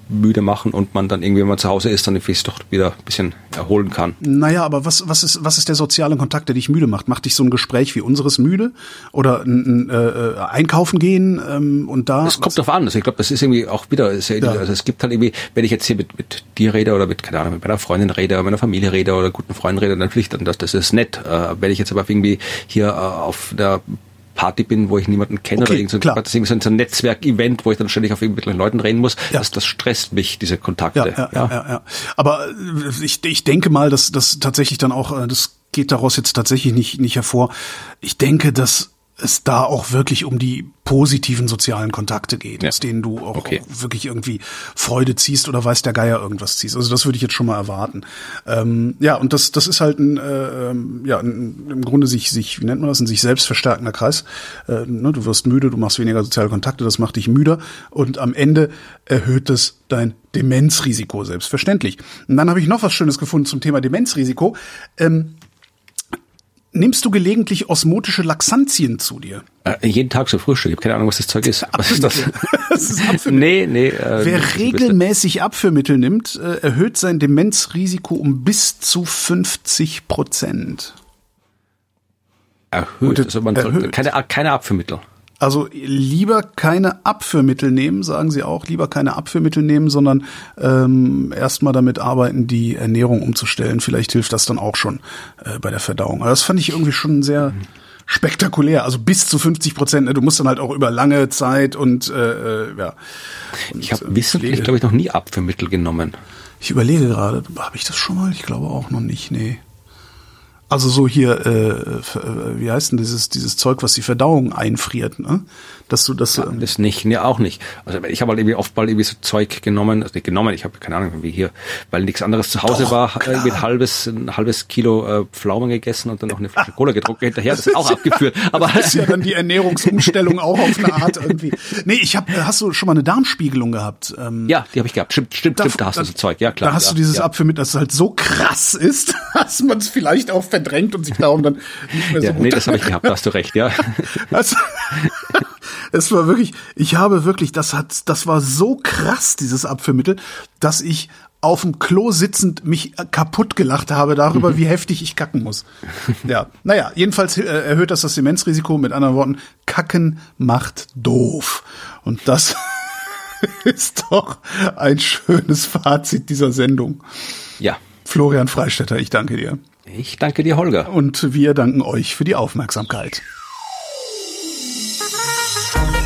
müde machen und man dann irgendwie, wenn man zu Hause ist, dann sich doch wieder ein bisschen erholen kann. Naja, aber was, was, ist, was ist der soziale Kontakt, der dich müde macht? Macht dich so ein Gespräch wie unseres müde? Oder ein, äh, äh, einkaufen gehen ähm, und da? Es kommt drauf an. Also ich glaube, das ist irgendwie auch wieder, sehr, ja. also es gibt halt irgendwie, wenn ich jetzt hier mit, mit dir rede oder mit, keine Ahnung, mit meiner Freundin rede, meiner Familie rede oder guten Freunden rede, dann natürlich, dann das, das ist nett. Äh, äh, wenn ich jetzt aber irgendwie hier äh, auf der Party bin, wo ich niemanden kenne okay, oder irgend so, ein, so ein Netzwerk-Event, wo ich dann ständig auf irgendwelchen Leuten reden muss, ja. das, das stresst mich, diese Kontakte. Ja, ja, ja. ja, ja. Aber äh, ich, ich denke mal, dass das tatsächlich dann auch, das geht daraus jetzt tatsächlich nicht, nicht hervor. Ich denke, dass es da auch wirklich um die positiven sozialen Kontakte geht, ja. aus denen du auch, okay. auch, wirklich irgendwie Freude ziehst oder weiß der Geier irgendwas ziehst. Also das würde ich jetzt schon mal erwarten. Ähm, ja, und das, das ist halt ein, äh, ähm, ja, ein, im Grunde sich, sich, wie nennt man das, ein sich selbst verstärkender Kreis. Äh, ne, du wirst müde, du machst weniger soziale Kontakte, das macht dich müder und am Ende erhöht es dein Demenzrisiko, selbstverständlich. Und dann habe ich noch was Schönes gefunden zum Thema Demenzrisiko. Ähm, Nimmst du gelegentlich osmotische Laxantien zu dir? Äh, jeden Tag so Frühstück. Ich habe keine Ahnung, was das Zeug ist. Was ist das? das ist nee, nee. Äh, Wer regelmäßig Abführmittel nimmt, äh, erhöht sein Demenzrisiko um bis zu 50 Prozent. Erhöht? Also man erhöht. Keine, keine Abführmittel. Also lieber keine Abführmittel nehmen, sagen sie auch, lieber keine Abführmittel nehmen, sondern ähm, erstmal damit arbeiten, die Ernährung umzustellen. Vielleicht hilft das dann auch schon äh, bei der Verdauung. Aber das fand ich irgendwie schon sehr spektakulär. Also bis zu 50 Prozent. Ne? Du musst dann halt auch über lange Zeit und äh, äh ja. Und, Ich habe äh, wissentlich, glaube ich, noch nie Abführmittel genommen. Ich überlege gerade, habe ich das schon mal? Ich glaube auch noch nicht, nee. Also so hier, äh, äh, wie heißt denn dieses, dieses Zeug, was die Verdauung einfriert, ne? Dass du das, ähm, Das nicht, nee, auch nicht. Also ich habe halt irgendwie oft mal irgendwie so Zeug genommen, also nicht genommen, ich habe keine Ahnung, wie hier, weil nichts anderes zu Hause Doch, war, klar. irgendwie ein halbes, ein halbes Kilo äh, Pflaumen gegessen und dann noch eine Flasche Cola getrunken hinterher, das ist auch <laughs> abgeführt. Aber das ist ja dann die Ernährungsumstellung auch auf eine Art irgendwie. Nee, ich habe, hast du schon mal eine Darmspiegelung gehabt? Ähm, ja, die habe ich gehabt. Stimmt, stimmt, stimmt, da hast du so Zeug, ja klar. Da hast ja, du dieses ja. Abführmittel, das halt so krass ist, <laughs> dass man es vielleicht auch verdrängt und sich darum dann nicht mehr so Ja, gut nee, das habe ich gehabt, da hast du recht, ja. Das, <laughs> es war wirklich, ich habe wirklich, das hat, das war so krass, dieses Abführmittel, dass ich auf dem Klo sitzend mich kaputt gelacht habe darüber, <laughs> wie heftig ich kacken muss. Ja, naja, jedenfalls äh, erhöht das das Demenzrisiko. Mit anderen Worten, Kacken macht doof. Und das <laughs> ist doch ein schönes Fazit dieser Sendung. Ja. Florian Freistetter, ich danke dir. Ich danke dir, Holger. Und wir danken euch für die Aufmerksamkeit. Wer redet,